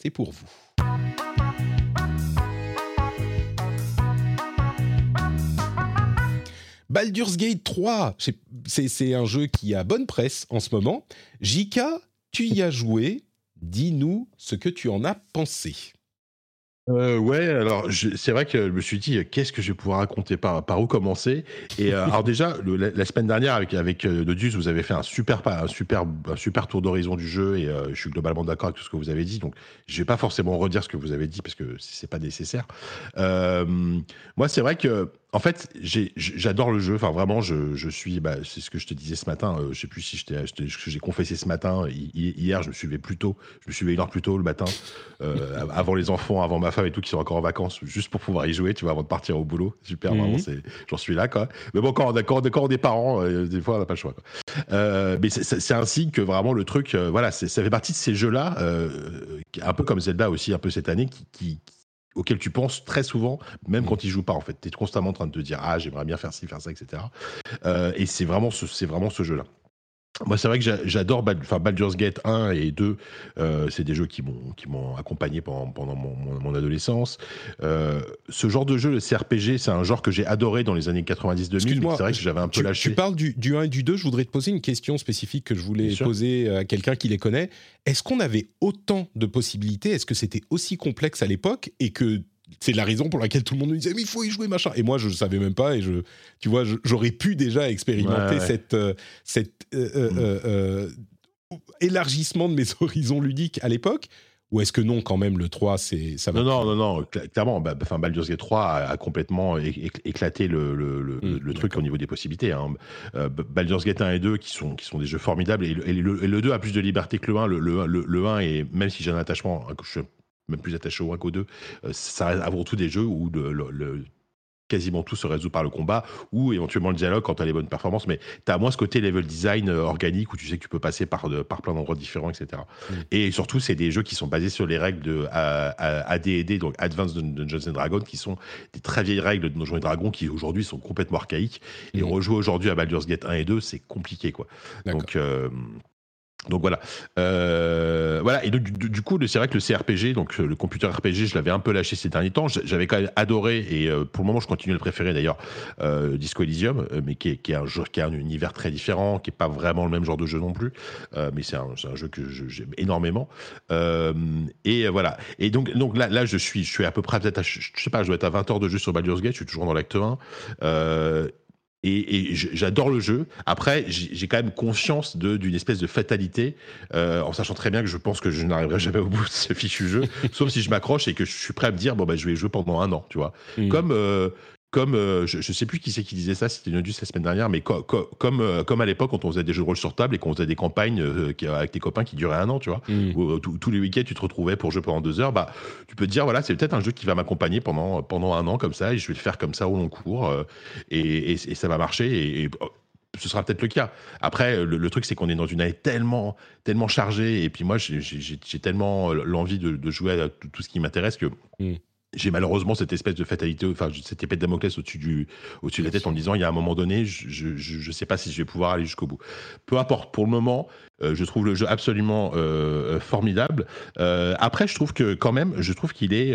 A: C'est pour vous. Baldur's Gate 3, c'est- un jeu qui a bonne presse en ce moment. Jika, tu y as joué. Dis-nous ce que tu en as pensé.
B: Euh, ouais, alors c'est vrai que je me suis dit euh, qu'est-ce que je vais pouvoir raconter? Par, par où commencer? Et euh, alors déjà le- la, la semaine dernière avec avec euh, Dodus vous avez fait un super un super un super tour d'horizon du jeu et euh, je suis globalement d'accord avec tout ce que vous avez dit. Donc je vais pas forcément redire ce que vous avez dit parce que c'est pas nécessaire. Euh, moi c'est vrai que en fait j'adore le jeu enfin vraiment je, je suis bah, c'est ce que je te disais ce matin euh, je sais plus si j'ai confessé ce matin hi- hi- hier je me suis levé plus tôt je me suis levé une heure plus tôt le matin euh, avant les enfants, avant ma femme et tout qui sont encore en vacances, juste pour pouvoir y jouer, tu vois, avant de partir au boulot. Super,
A: Mhm.
B: vraiment, c'est, j'en suis là, quoi. Mais bon, quand, quand, quand on est parents, euh, des fois, on n'a pas le choix, quoi. Euh, mais c'est, signe que vraiment le truc, voilà, ça fait partie de ces jeux-là, un peu comme Zelda aussi, un peu cette année, qui, qui auquel tu penses très souvent, même quand ils jouent pas en fait. Tu es constamment en train de te dire ah j'aimerais bien faire ci, faire ça, etc. Euh, et c'est vraiment ce, c'est vraiment ce jeu-là. Moi, c'est vrai que j'a- j'adore Bal- enfin, Baldur's Gate 1 et 2. euh, c'est des jeux qui m'ont accompagné pendant, pendant mon, mon- mon adolescence. Euh, ce genre de jeu, le CRPG, c'est un genre que j'ai adoré dans les années 90-2000. mais
A: Excuse-moi,
B: C'est vrai que j'avais un peu
A: Tu,
B: lâché.
A: tu parles du, du 1 et du 2, je voudrais te poser une question spécifique que je voulais poser à quelqu'un qui les connaît. Est-ce qu'on avait autant de possibilités? Est-ce que c'était aussi complexe à l'époque et que c'est la raison pour laquelle tout le monde nous disait mais il faut y jouer machin et moi je ne savais même pas et je tu vois j'aurais pu déjà expérimenter
B: Ouais, ouais.
A: cette euh, cette euh, euh,
B: Mm.
A: élargissement de mes horizons ludiques à l'époque ou est-ce que non, quand même, le 3, c'est, ça va
B: Non, non, non, non, clairement, bah, enfin, Baldur's Gate 3 a, complètement éclaté le, le, le, mmh, truc au niveau des possibilités. Hein. Baldur's Gate 1 et 2, qui sont, qui sont des jeux formidables, et, le, 2 a plus de liberté que le 1. Le, le, 1, et même si j'ai un attachement, je suis même plus attaché au 1 qu'au 2, euh, ça reste avant tout des jeux où le, quasiment tout se résout par le combat ou éventuellement le dialogue quand tu as les bonnes performances. Mais tu as moins ce côté level design euh, organique où tu sais que tu peux passer par, par plein d'endroits différents, etc. Mm. Et surtout, c'est des jeux qui sont basés sur les règles de AD&D, donc Advanced Dungeons and Dragons, qui sont des très vieilles règles de Dungeons Dragons qui aujourd'hui sont complètement archaïques. Et mm. rejouer aujourd'hui à Baldur's Gate 1 et 2, c'est compliqué. quoi. Donc, euh, donc voilà, euh, voilà. Et du, coup, c'est vrai que le CRPG, donc euh, le computer RPG, je l'avais un peu lâché ces derniers temps. J'avais quand même adoré et euh, pour le moment, je continue à le préférer d'ailleurs, Disco Elysium, mais qui est, un jeu qui a un univers très différent, qui est pas vraiment le même genre de jeu non plus, mais c'est un, jeu que j'aime énormément. et voilà. Et donc, là, là, je suis, je à peu près peut-être, je sais pas, je dois être à 20 heures de jeu sur Baldur's Gate. Je suis toujours dans l'acte 1. Et, j'adore le jeu. Après, j'ai quand même conscience d'une espèce de fatalité, euh, en sachant très bien que je pense que je n'arriverai jamais au bout de ce fichu jeu, sauf si je m'accroche et que je suis prêt à me dire bon bah je vais jouer pendant un an, tu vois. Mm. Comme euh, comme euh, je, ne sais plus qui c'est qui disait ça, c'était une la semaine dernière, mais comme euh, comme à l'époque quand on faisait des jeux de rôle sur table et qu'on faisait des campagnes euh, avec tes copains qui duraient un an, tu vois, mm. où, tous les week-ends tu te retrouvais pour jouer pendant deux heures, bah tu peux te dire voilà c'est peut-être un jeu qui va m'accompagner pendant pendant un an comme ça et je vais le faire comme ça au long cours et, ça va marcher et, oh, ce sera peut-être le cas. Après, le, truc, c'est qu'on est dans une année tellement, tellement chargée, et puis moi, j'ai tellement l'envie de, jouer à tout, ce qui m'intéresse que mm j'ai malheureusement cette espèce de fatalité, enfin cette épée de Damoclès au-dessus du, au-dessus de la tête en me disant il y a un moment donné, je ne sais pas si je vais pouvoir aller jusqu'au bout. Peu importe, pour le moment, euh, je trouve le jeu absolument euh, formidable. Euh, après, je trouve que quand même, je trouve qu'il est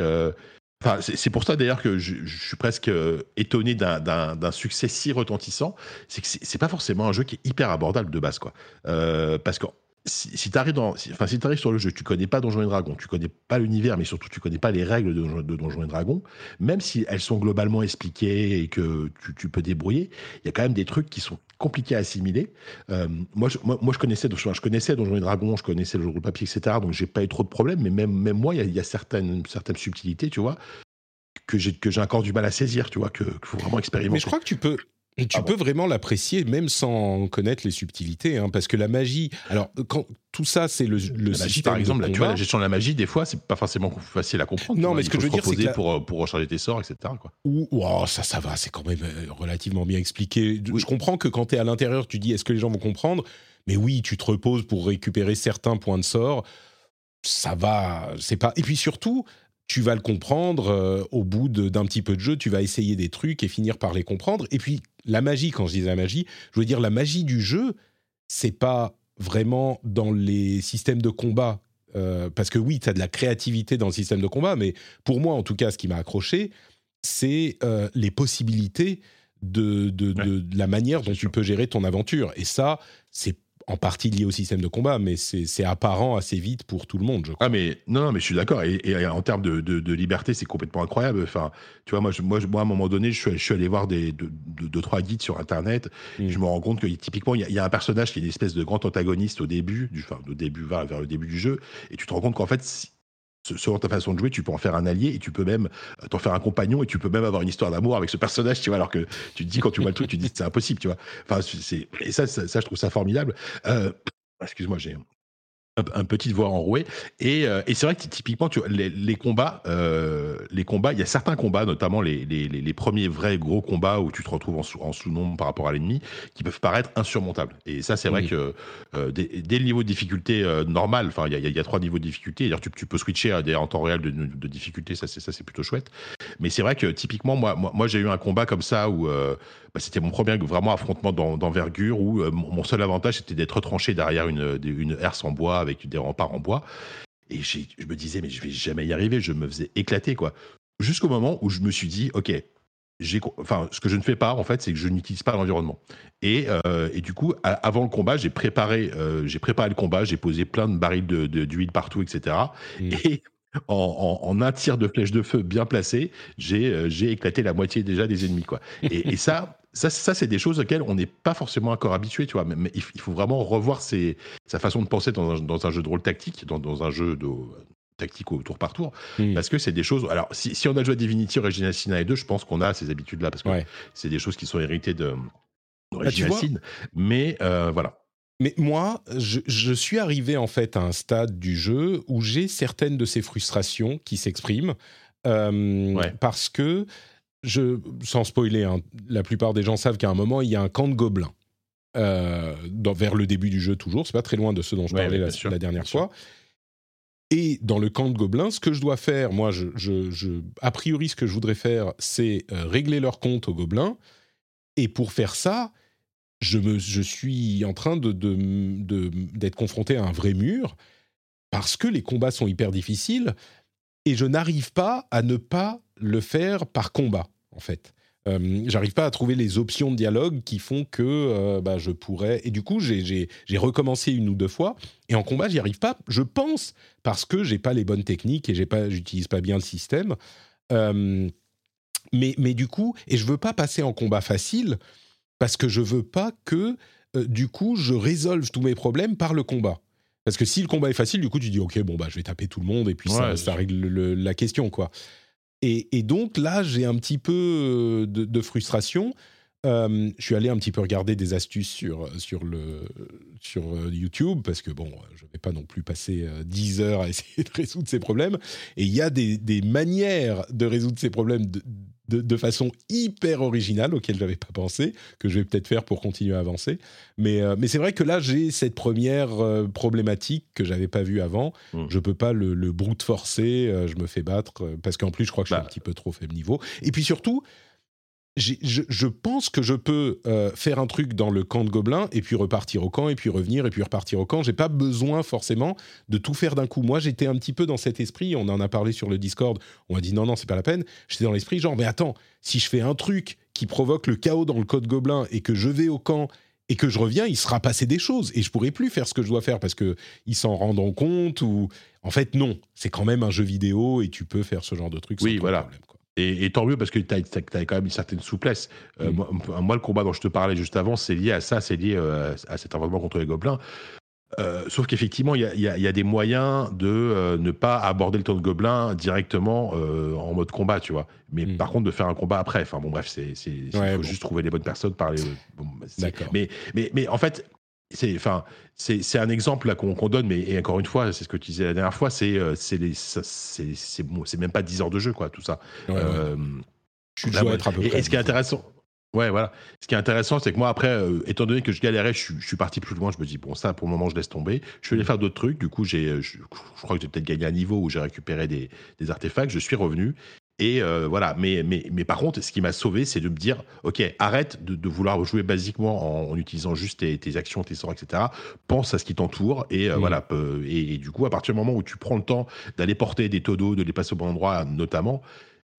B: Enfin, c'est pour ça d'ailleurs que je, je, suis presque étonné d'un succès si retentissant. C'est que c'est pas forcément un jeu qui est hyper abordable de base, quoi. Euh, parce que si, tu arrives enfin, si sur le jeu, tu connais pas Donjons et Dragons, tu connais pas l'univers, mais surtout tu connais pas les règles de, de, Donjons et Dragons, même si elles sont globalement expliquées et que tu, peux débrouiller, il y a quand même des trucs qui sont compliqués à assimiler. Euh, moi, je, moi, je connaissais, je connaissais Donjons et Dragons, je connaissais le jeu de papier, etc. Donc j'ai pas eu trop de problèmes, mais même, même moi, il y a, certaines, certaines subtilités, tu vois, que j'ai que encore du mal à saisir, tu vois, que qu'il faut vraiment expérimenter.
A: Mais je crois que tu peux et tu peux vraiment l'apprécier même sans connaître les subtilités, hein, parce que la magie. Alors, quand tout ça, c'est le, le
B: la magie, par exemple, tu vois, la gestion de la magie, des fois, c'est pas forcément facile à comprendre.
A: Non, mais ce que je veux dire, c'est que
B: pour pour recharger tes sorts, etc. Quoi.
A: Ou oh, ça, ça va, c'est quand même euh, relativement bien expliqué. Je comprends que quand tu es à l'intérieur, tu dis est-ce que les gens vont comprendre? Mais oui, tu te reposes pour récupérer certains points de sort. Ça va, c'est pas. Et puis surtout, tu vas le comprendre euh, au bout d'un petit peu de jeu, tu vas essayer des trucs et finir par les comprendre. Et puis la magie, quand je dis la magie, je veux dire la magie du jeu, c'est pas vraiment dans les systèmes de combat. Euh, parce que oui, tu as de la créativité dans le système de combat, mais pour moi, en tout cas, ce qui m'a accroché, c'est euh, les possibilités de, de, la manière dont tu peux gérer ton aventure. Et ça, c'est en partie lié au système de combat, mais c'est apparent assez vite pour tout le monde, je crois.
B: Ah, mais non, non mais je suis d'accord. Et, en termes de, liberté, c'est complètement incroyable. Enfin, tu vois, moi, moi, moi, à un moment donné, je suis, allé voir des deux, trois guides sur Internet. Mm. Je me rends compte que typiquement, il y, a un personnage qui est une espèce de grand antagoniste au début, du, enfin, au début vers, vers le début du jeu, et tu te rends compte qu'en fait, selon ta façon de jouer, tu peux en faire un allié et tu peux même euh, t'en faire un compagnon et tu peux même avoir une histoire d'amour avec ce personnage, tu vois, alors que tu te dis quand tu vois le truc, tu te dis c'est impossible, tu vois. Enfin, et ça, ça, je trouve ça formidable. Euh, excuse-moi, j'ai un, petite voix enrouée. Et, euh, et c'est vrai que typiquement, tu vois, les, combats, euh, les combats, il y a certains combats, notamment les, les, les, premiers vrais gros combats où tu te retrouves en, sous, en sous-nombre par rapport à l'ennemi, qui peuvent paraître insurmontables. Et ça, c'est vrai que euh, dès, le niveau de difficulté normal, enfin, il y, y, a trois niveaux de difficulté. Tu, tu, peux switcher en temps réel de, de difficulté, ça, c'est ça, c'est plutôt chouette. Mais c'est vrai que typiquement, moi, moi, moi j'ai eu un combat comme ça où bah, c'était mon premier vraiment affrontement d'envergure où mon seul avantage c'était d'être retranché derrière une, une herse en bois avec des remparts en bois. Et je me disais, mais je vais jamais y arriver. Je me faisais éclater, quoi. Jusqu'au moment où je me suis dit, OK, enfin, ce que je ne fais pas, en fait, c'est que je n'utilise pas l'environnement. Et, euh, et, du coup, avant le combat, j'ai préparé, euh, j'ai préparé le combat, j'ai posé plein de barils d'huile de, partout, etc. Et en, un tir de flèche de feu bien placé, euh, j'ai éclaté la moitié déjà des ennemis. Quoi. Et, ça, ça, ça c'est des choses auxquelles on n'est pas forcément encore habitué. Tu vois, mais, il faut vraiment revoir sa façon de penser dans un, jeu de rôle tactique, dans, un jeu de tactique au tour par tour,
A: Mm.
B: parce que c'est des choses. Alors, si, si on a joué à Divinity Original Sin 1 et 2, je pense qu'on a ces habitudes-là, parce que
A: Ouais.
B: c'est des choses qui sont héritées de
A: tu
B: Original Sin. Mais euh, voilà.
A: Mais moi, je, je suis arrivé en fait à un stade du jeu où j'ai certaines de ces frustrations qui s'expriment euh,
B: Ouais.
A: parce que, je, sans spoiler, hein, la plupart des gens savent qu'à un moment il y a un camp de gobelins euh, dans- vers le début du jeu toujours. C'est pas très loin de ce dont je
B: Ouais,
A: parlais la,
B: sûr,
A: la dernière
B: sûr.
A: fois. Et dans le camp de gobelins, ce que je dois faire, moi, je, je- je- a priori, ce que je voudrais faire, c'est euh, régler leur compte aux gobelins. Et pour faire ça, je, me, je suis en train de, de- de- d'être confronté à un vrai mur parce que les combats sont hyper difficiles et je n'arrive pas à ne pas le faire par combat, en fait. Euh, J'arrive pas à trouver les options de dialogue qui font que euh, bah, je pourrais. Et du coup, j'ai- recommencé une ou deux fois. Et en combat, j'y arrive pas, je pense, parce que j'ai pas les bonnes techniques et j'ai pas, j'utilise pas bien le système. Euh, mais, mais du coup, et je veux pas passer en combat facile parce que je veux pas que, du coup, je résolve tous mes problèmes par le combat. Parce que si le combat est facile, du coup, tu dis, OK, bon, bah, je vais taper tout le monde et puis ça,
B: Ouais,
A: ça règle le- la question, quoi. Et, donc là, j'ai un petit peu euh, de frustration. Euh, je suis allé un petit peu regarder des astuces sur, sur, le, sur euh, YouTube, parce que bon, je ne vais pas non plus passer euh, 10 heures à essayer de résoudre ces problèmes. Et il y a des, des manières de résoudre ces problèmes de, de, de façon hyper originale, auxquelles je n'avais pas pensé, que je vais peut-être faire pour continuer à avancer. Mais, euh, mais c'est vrai que là, j'ai cette première euh, problématique que j'avais pas vue avant.
B: Mm.
A: Je peux pas le, le brute forcer, euh, je me fais battre, euh, parce qu'en plus, je crois que je suis
B: Bah.
A: un petit peu trop faible niveau. Et puis surtout, je, je pense que je peux euh, faire un truc dans le camp de gobelins et puis repartir au camp et puis revenir et puis repartir au camp. J'ai pas besoin forcément de tout faire d'un coup. Moi, j'étais un petit peu dans cet esprit. On en a parlé sur le Discord. On a dit non, non, c'est pas la peine. J'étais dans l'esprit genre, mais attends, si je fais un truc qui provoque le chaos dans le code gobelin et que je vais au camp et que je reviens, il sera passé des choses et je pourrai plus faire ce que je dois faire parce que ils s'en rendront compte ou en fait non, c'est quand même un jeu vidéo et tu peux faire ce genre de truc.
B: Oui, voilà.
A: problème.
B: Et, et tant mieux parce que tu as, quand même une certaine souplesse. Euh,
A: Mm.
B: moi, moi, le combat dont je te parlais juste avant, c'est lié à ça, c'est lié euh, à cet environnement contre les gobelins. Euh, sauf qu'effectivement, il y a, y y des moyens de ne pas aborder le temps de gobelin directement en mode combat, tu vois. Mais
A: Mm.
B: par contre, de faire un combat après. Enfin bon, bref, c'est,
A: Ouais,
B: faut
A: bon.
B: juste trouver les bonnes personnes, parler. bon. Mais, mais, mais en fait, c'est, enfin, c'est, un exemple là qu'on, donne, mais et encore une fois, c'est ce que tu disais la dernière fois, c'est, euh, c'est, bon, même pas 10 heures de jeu, quoi, tout ça.
A: Ouais, ouais.
B: Euh,
A: Je
B: Là,
A: dois
B: moi-
A: être à peu
B: et,
A: près.
B: et ce qui est intéressant, ouais, voilà. Ce qui est intéressant, c'est que moi, après, euh, étant donné que je galérais, je, suis- je suis parti plus loin. Je me dis, bon, ça, pour le moment, je laisse tomber. Je suis allé faire d'autres trucs. Du coup, j'ai, euh, je, je crois que j'ai peut-être gagné un niveau où j'ai récupéré des, des artefacts. Je suis revenu. Et euh, voilà. Mais, mais, mais par contre, ce qui m'a sauvé, c'est de me dire, OK, arrête de, de vouloir jouer basiquement en, en utilisant juste tes, tes actions, tes sorts, etc. Pense à ce qui t'entoure. Et euh,
A: Mm.
B: voilà. peu- Et, et du coup, à partir du moment où tu prends le temps d'aller porter des taux d'eau, de les passer au bon endroit, notamment,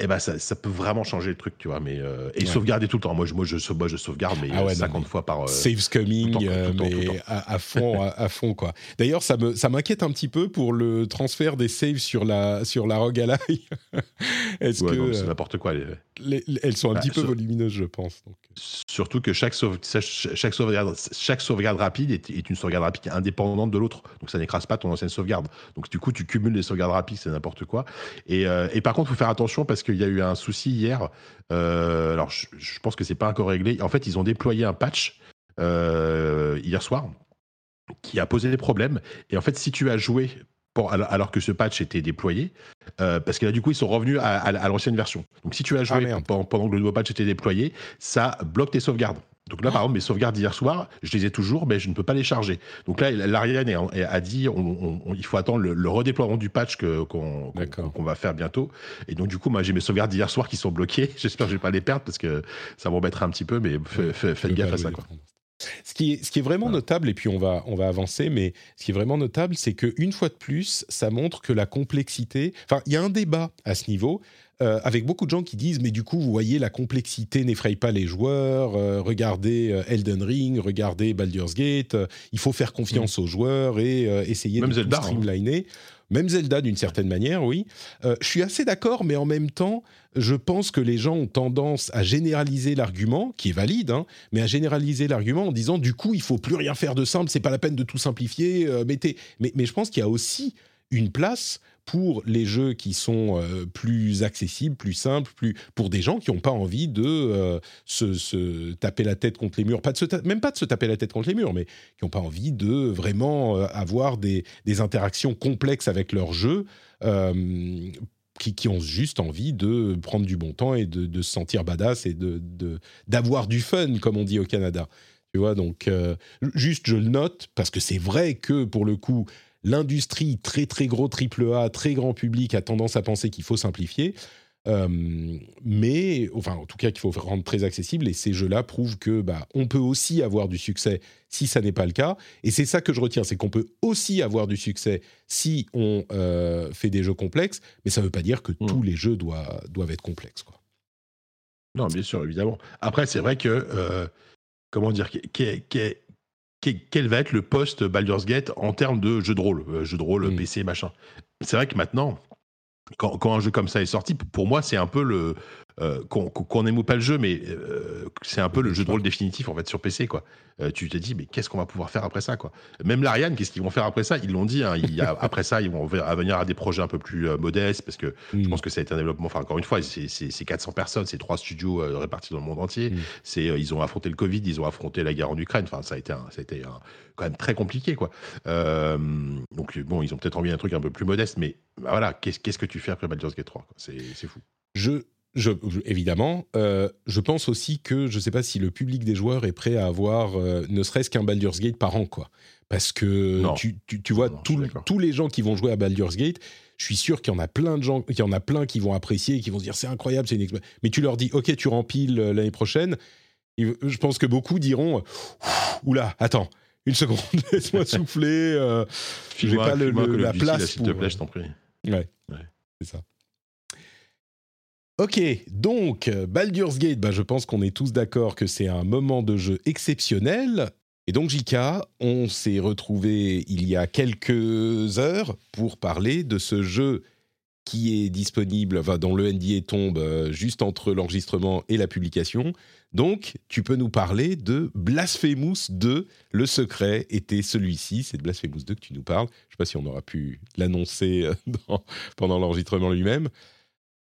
B: eh ben ça, ça peut vraiment changer le truc, tu vois. Mais euh, et
A: Ouais.
B: sauvegarder tout le temps. Moi, je, moi, je, moi, je sauvegarde, mais
A: Ah ouais,
B: euh,
A: non,
B: 50
A: mais
B: fois par. euh,
A: Saves coming,
B: tout le temps,
A: euh, mais à, à fond, à, à fond quoi. D'ailleurs, ça me ça m'inquiète un petit peu pour le transfert des saves sur la sur la Rogue Ally. Est-ce
B: ouais,
A: que
B: c'est
A: euh,
B: n'importe quoi. les-
A: les- les- elles sont un
B: Bah,
A: petit peu volumineuses, je pense. donc.
B: Surtout que chaque, sauve, chaque, sauvegarde, chaque sauvegarde rapide est, est une sauvegarde rapide indépendante de l'autre. Donc ça n'écrase pas ton ancienne sauvegarde. Donc du coup, tu cumules les sauvegardes rapides, c'est n'importe quoi. Et, euh, et par contre, il faut faire attention parce qu'il y a eu un souci hier. Euh, alors, je, je pense que c'est pas encore réglé. En fait, ils ont déployé un patch euh, hier soir qui a posé des problèmes. Et en fait, si tu as joué pour- alors que ce patch était déployé, euh, parce que là, du coup, ils sont revenus à, à- à l'ancienne version. Donc, si tu as joué
A: Ah,
B: pendant que le nouveau patch était déployé, ça bloque tes sauvegardes. Donc là, par exemple, mes sauvegardes d'hier soir, je les ai toujours, mais je ne peux pas les charger. Donc là, l'Ariane a dit on- on- on- il faut attendre le, le redéploiement du patch qu'on va faire bientôt. Et donc, du coup, moi, j'ai mes sauvegardes d'hier soir qui sont bloquées. J'espère que je ne vais pas les perdre parce que ça m'embêtera un petit peu, mais faites gaffe à ça. Quoi.
A: ce qui est, ce qui est vraiment
B: Voilà.
A: notable, et puis on va, on va avancer, mais ce qui est vraiment notable, c'est qu'une fois de plus, ça montre que la complexité. Enfin, il y a un débat à ce niveau, euh, avec beaucoup de gens qui disent Mais du coup, vous voyez, la complexité n'effraie pas les joueurs. euh, regardez euh, Elden Ring, regardez Baldur's Gate. il faut faire confiance aux joueurs et essayer
B: Même
A: de
B: Zelda,
A: tout
B: hein.
A: streamliner. Même Zelda, d'une certaine manière, oui. Je suis assez d'accord, mais en même temps, je pense que les gens ont tendance à généraliser l'argument, qui est valide, hein, mais à généraliser l'argument en disant du coup, il faut plus rien faire de simple, c'est pas la peine de tout simplifier, euh, mettez. Mais, mais je pense qu'il y a aussi une place pour les jeux qui sont euh, plus accessibles, plus simples, plus pour des gens qui n'ont pas envie de euh, se, taper la tête contre les murs, pas de même pas de se taper la tête contre les murs, mais qui n'ont pas envie de vraiment euh, avoir des, interactions complexes avec leurs jeux. Qui, ont juste envie de prendre du bon temps et de, se sentir badass et de d'avoir du fun, comme on dit au Canada. Tu vois, donc juste je le note parce que c'est vrai que pour le coup, l'industrie très très gros triple A, très grand public a tendance à penser qu'il faut simplifier. Euh, mais enfin, en tout cas, qu'il faut rendre très accessible. Et ces jeux-là prouvent que bah, on peut aussi avoir du succès si ça n'est pas le cas. Et c'est ça que je retiens, c'est qu'on peut aussi avoir du succès si on euh, fait des jeux complexes. Mais ça ne veut pas dire que mmh. tous les jeux doivent, doivent être complexes. Quoi.
B: Non, bien sûr, évidemment. Après, c'est vrai que euh, comment dire, quel va être le post Baldur's Gate en termes de jeu de rôle, euh, jeu de rôle mm. PC, machin. C'est vrai que maintenant, quand, quand, un jeu comme ça est sorti, pour moi, c'est un peu le, euh, qu'on aime ou pas le jeu, mais euh, c'est un peu le jeu de rôle définitif en fait sur PC quoi. Euh, tu te dis mais qu'est-ce qu'on va pouvoir faire après ça quoi? Même l'Ariane, qu'est-ce qu'ils vont faire après ça? Ils l'ont dit. Hein, après ça, ils vont venir à des projets un peu plus modestes parce que je mm. pense que ça a été un développement. Enfin encore une fois, c'est 400 personnes, c'est trois studios répartis dans le monde entier. Mm. C'est ils ont affronté le Covid, ils ont affronté la guerre en Ukraine. Enfin ça a été ça a été quand même très compliqué quoi. donc bon, ils ont peut-être envie d'un truc un peu plus modeste, mais bah, voilà, qu'est-ce que tu fais après Baldur's Gate 3 C'est fou.
A: Je je, évidemment, euh, je pense aussi que je ne sais pas si le public des joueurs est prêt à avoir euh, ne serait-ce qu'un Baldur's Gate par an, quoi. Parce que tu, tu, vois, tous les gens qui vont jouer à Baldur's Gate, je suis sûr qu'il y en a plein de gens, qu'il y en a plein qui vont apprécier, qui vont se dire c'est incroyable, c'est une Mais tu leur dis, ok, tu rempiles euh, l'année prochaine. je pense que beaucoup diront, oula, attends, une seconde, laisse-moi souffler. Euh, J'ai pas le, la place.
B: S'il te plaît, je t'en prie.
A: ouais. c'est ça. Ok, donc Baldur's Gate, bah, je pense qu'on est tous d'accord que c'est un moment de jeu exceptionnel. Et donc Jika, on s'est retrouvé il y a quelques heures pour parler de ce jeu qui est disponible, enfin, dont le NDA tombe euh, juste entre l'enregistrement et la publication. Donc, tu peux nous parler de Blasphemous 2. Le secret était celui-ci, c'est de Blasphemous 2 que tu nous parles. Je ne sais pas si on aura pu l'annoncer euh, pendant l'enregistrement lui-même.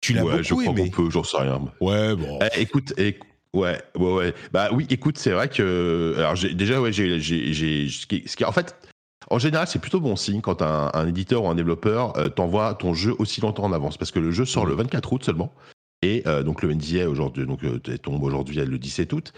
B: Tu l'as ouais, je crois qu'on peut, j'en sais rien.
A: Ouais, bon.
B: Eh, écoute, ouais, ouais, ouais. Bah oui, écoute, c'est vrai que. Alors, déjà, ouais, j'ai. Ce qui, en fait, en général, c'est plutôt bon signe quand un, un éditeur ou un développeur euh, t'envoie ton jeu aussi longtemps en avance. Parce que le jeu sort le 24 août seulement. Et euh, donc, le NDA aujourd'hui, donc, euh, tombe aujourd'hui le 17 août.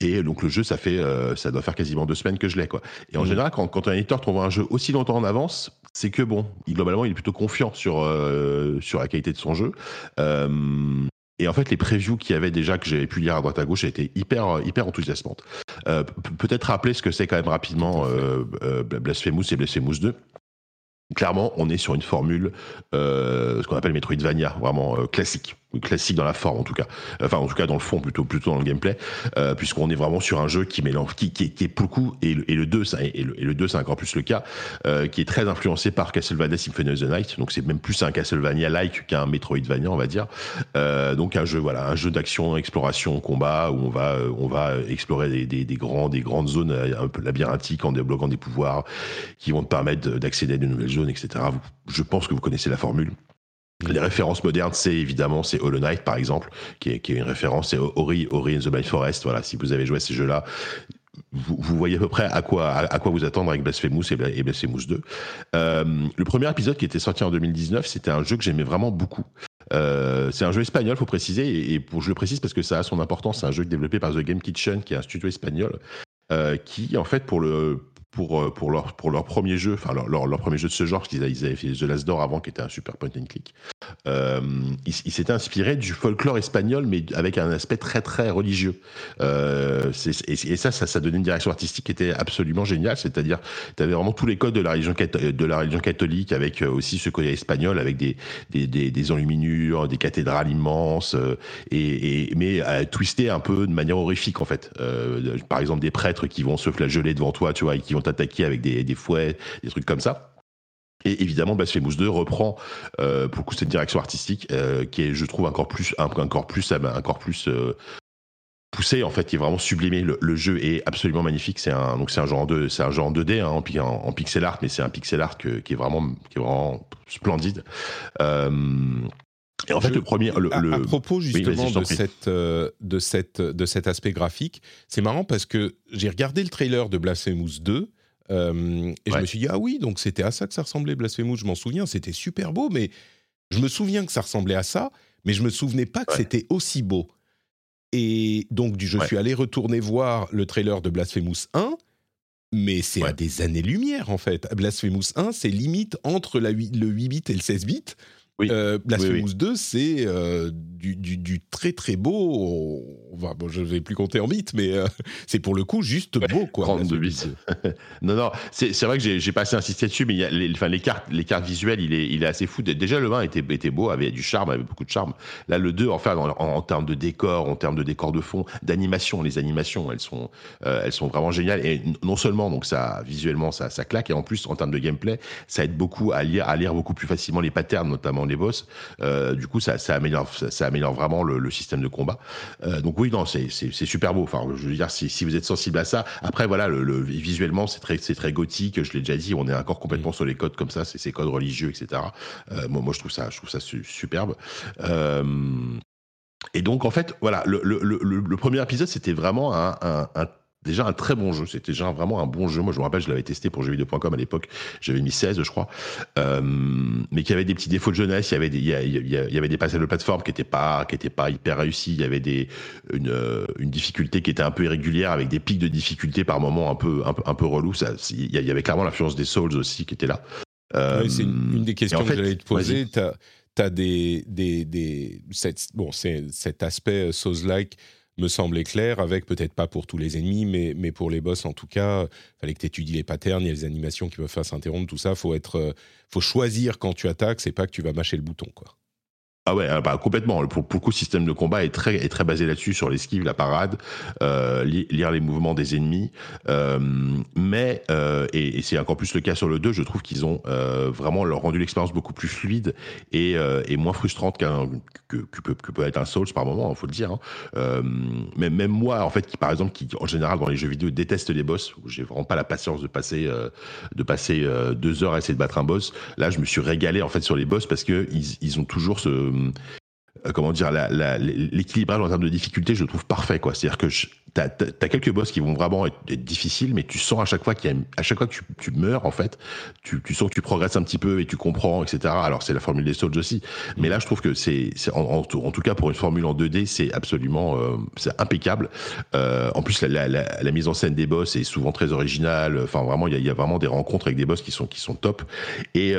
B: Et donc le jeu, ça fait, ça doit faire quasiment deux semaines que je l'ai quoi. Et en mmh. général, quand, quand un éditeur t'envoie un jeu aussi longtemps en avance, c'est que bon, il, globalement, il est plutôt confiant sur, euh, sur la qualité de son jeu. Euh, et en fait, les previews qu'il y avait déjà, que j'avais pu lire à droite à gauche, étaient hyper, hyper enthousiasmantes. Euh, peut-être rappeler ce que c'est quand même rapidement Blasphemous et Blasphemous 2 clairement, on est sur une formule, ce qu'on appelle Metroidvania, vraiment classique classique dans la forme en tout cas. Enfin en tout cas dans le fond plutôt plutôt dans le gameplay. Euh, puisqu'on est vraiment sur un jeu qui mélange qui, qui, est pour le coup et le, et le 2 ça, et le, 2 c'est encore plus le cas euh, qui est très influencé par Castlevania Symphony of the Night. Donc c'est même plus un Castlevania like qu'un Metroidvania on va dire. Euh, donc un jeu voilà un jeu d'action exploration combat où on va on va explorer des, des, des grands des grandes zones un peu labyrinthiques en débloquant des pouvoirs qui vont te permettre d'accéder à de nouvelles zones etc je pense que vous connaissez la formule les références modernes, c'est évidemment c'est Hollow Knight par exemple, qui est, qui est une référence, c'est Ori, Ori in the Blind Forest. Voilà, si vous avez joué à ces jeux-là, vous, vous, voyez à peu près à quoi, à, quoi vous attendre avec Blasphemous et, Blasphemous 2. Euh, le premier épisode qui était sorti en 2019, c'était un jeu que j'aimais vraiment beaucoup. Euh, c'est un jeu espagnol, faut préciser, et, pour, je le précise parce que ça a son importance. C'est un jeu développé par The Game Kitchen, qui est un studio espagnol, euh, qui en fait pour le pour, euh, pour, leur, pour leur premier jeu, enfin leur, leur, premier jeu de ce genre, parce qu'ils avaient fait The Last Door avant, qui était un super point and click. Euh, il s'étaient inspirés du folklore espagnol, mais avec un aspect très très religieux. Euh, et, ça, ça, ça, donnait une direction artistique qui était absolument géniale. C'est-à-dire, tu avais vraiment tous les codes de la religion, de la religion catholique, avec euh, aussi ce côté espagnol, avec des, des, des, enluminures, des cathédrales immenses, euh, et, et, mais twisté un peu de manière horrifique en fait. Euh, par exemple, des prêtres qui vont se flageoler devant toi, tu vois, et qui vont attaquer avec des, des fouets, des trucs comme ça. Et évidemment, Blasphemous 2 reprend euh, pour le coup cette direction artistique euh, qui est, je trouve, encore plus, encore plus, encore plus euh, poussé en fait, qui est vraiment sublimé. Le, jeu est absolument magnifique. C'est un donc c'est un genre de c'est un genre 2D hein, en, en, pixel art, mais c'est un pixel art qui est vraiment qui est vraiment splendide. Euh, et en fait, le premier. Le,
A: à, propos justement de, cette, euh, de, cette, de cet aspect graphique, c'est marrant parce que j'ai regardé le trailer de Blasphemous 2 euh, et je me suis dit, ah oui, donc c'était à ça que ça ressemblait Blasphemous, je m'en souviens, c'était super beau, mais je me souviens que ça ressemblait à ça, mais je me souvenais pas que c'était aussi beau. Et donc, je suis allé retourner voir le trailer de Blasphemous 1, mais c'est à des années-lumière en fait. Blasphemous 1, c'est limite entre la, le 8 bits et le 16 bits. Oui. Euh, Blasphemous 2, c'est euh, du, du, très très beau. bon, je ne vais plus compter en bits, mais euh, c'est pour le coup juste beau. Quoi,
B: 32 bits. non, non, c'est vrai que j'ai pas assez insisté dessus, mais il y a les, enfin, les, cartes, les cartes visuelles, il est, il est assez fou. Déjà, le 1 était, était beau, avait du charme, avait beaucoup de charme. Là, le 2, enfin, en, en, termes de décor, en termes de décor de fond, d'animation, les animations, elles sont, elles sont vraiment géniales. Et non seulement, donc ça, visuellement, ça, ça claque, et en plus, en termes de gameplay, ça aide beaucoup à lire, à lire beaucoup plus facilement les patterns, notamment les boss. Euh, du coup, ça, améliore, ça, améliore vraiment le, système de combat. Euh, donc oui, non, c'est super beau. Enfin, je veux dire, si, si, vous êtes sensible à ça, après voilà, le, visuellement, c'est très, c'est très gothique. Je l'ai déjà dit, on est encore complètement mm. sur les codes comme ça, c'est ces codes religieux, etc. Euh, moi, moi, je trouve ça, je trouve ça superbe. et donc, en fait, voilà, le, premier épisode, c'était vraiment un, un déjà un très bon jeu. C'était déjà vraiment un bon jeu. Moi, je me rappelle, je l'avais testé pour jeuxvideo.com à l'époque. J'avais mis 16, je crois. Euh, mais qui avait des petits défauts de jeunesse. Il y avait des, il y, avait des passages de plateforme qui n'étaient pas, qui étaient pas hyper réussis. Il y avait des, une, euh, une difficulté qui était un peu irrégulière avec des pics de difficulté par moments un peu, un peu, un peu relou. Ça, il y avait clairement l'influence des Souls aussi qui était là.
A: Euh, c'est une, des questions que j'allais te poser. Tu as, des, des, des bon, c'est cet aspect Souls-like me semblait clair, avec peut-être pas pour tous les ennemis, mais, mais pour les boss en tout cas, fallait que tu étudies les patterns, il y a les animations qui peuvent faire s'interrompre, tout ça, faut euh, faut choisir quand tu attaques, c'est pas que tu vas mâcher le bouton, quoi.
B: Ah ouais, ah bah complètement. Pour, pour le coup, le système de combat est très, est très basé là-dessus, sur l'esquive, la parade, euh, lire les mouvements des ennemis. Euh, mais, euh, et, et c'est encore plus le cas sur le 2, je trouve qu'ils ont euh, vraiment leur rendu l'expérience beaucoup plus fluide et, euh, et moins frustrante qu'un que, que, peut, que, peut, être un Souls par moment, il faut le dire. Hein. Euh, mais même moi, en fait, qui par exemple, qui en général dans les jeux vidéo déteste les boss, où j'ai vraiment pas la patience de passer, de passer deux heures à essayer de battre un boss, là, je me suis régalé en fait sur les boss parce que ils, ils ont toujours ce euh, comment dire, l'équilibrage en termes de difficulté, je trouve parfait, quoi. C'est-à-dire que tu as, quelques boss qui vont vraiment être, difficiles, mais tu sens à chaque fois qu'il à chaque fois que tu, meurs, en fait, tu, sens que tu progresses un petit peu et tu comprends, etc. Alors c'est la formule des Souls aussi, mais là je trouve que c'est, en, tout cas pour une formule en 2D, c'est absolument, euh, c'est impeccable. Euh, en plus, la, mise en scène des boss est souvent très originale. Enfin, vraiment, il y a, vraiment des rencontres avec des boss qui sont qui sont top et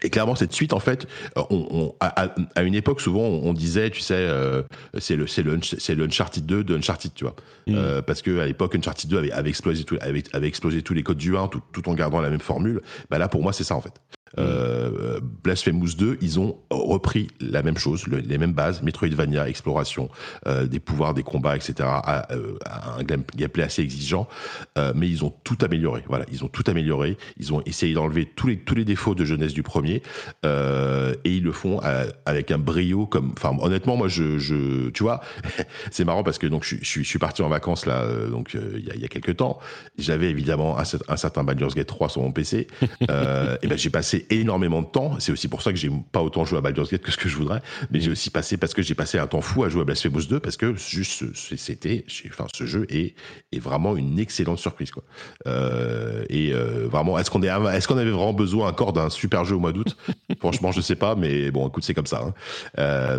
B: et clairement, cette suite, en fait, on, à, une époque, souvent, on, disait, tu sais, euh, c'est le, c'est le, c'est le Uncharted 2 de Uncharted, tu vois, mm. euh, parce que à l'époque, Uncharted 2 avait, avait explosé tout, avait, avait, explosé tous les codes du 1, tout, tout en gardant la même formule. Bah là, pour moi, c'est ça, en fait. Euh, Blasphemous 2, ils ont repris la même chose, les mêmes bases, Metroidvania, exploration, euh, des pouvoirs, des combats, etc. Euh, un gameplay assez exigeant, mais ils ont tout amélioré. Voilà, ils ont tout amélioré. Ils ont essayé d'enlever tous les défauts de jeunesse du premier, et ils le font avec un brio comme. Enfin, honnêtement, moi, tu vois, c'est marrant parce que donc je, suis parti en vacances là, donc il y, a, quelques temps. J'avais évidemment un, un certain Baldur's Gate 3 sur mon PC, et ben j'ai passé énormément de temps. C'est aussi pour ça que j'ai pas autant joué à Baldur's Gate que ce que je voudrais. Mais j'ai aussi passé parce que j'ai passé un temps fou à jouer à Blasphemous 2 parce que juste c'était, enfin ce jeu est, est vraiment une excellente surprise quoi. Euh, et euh, vraiment, est-ce qu'on est, est-ce avait vraiment besoin encore d'un super jeu au mois d'août? Franchement, je sais pas, mais bon, écoute, c'est comme ça. Hein. Euh,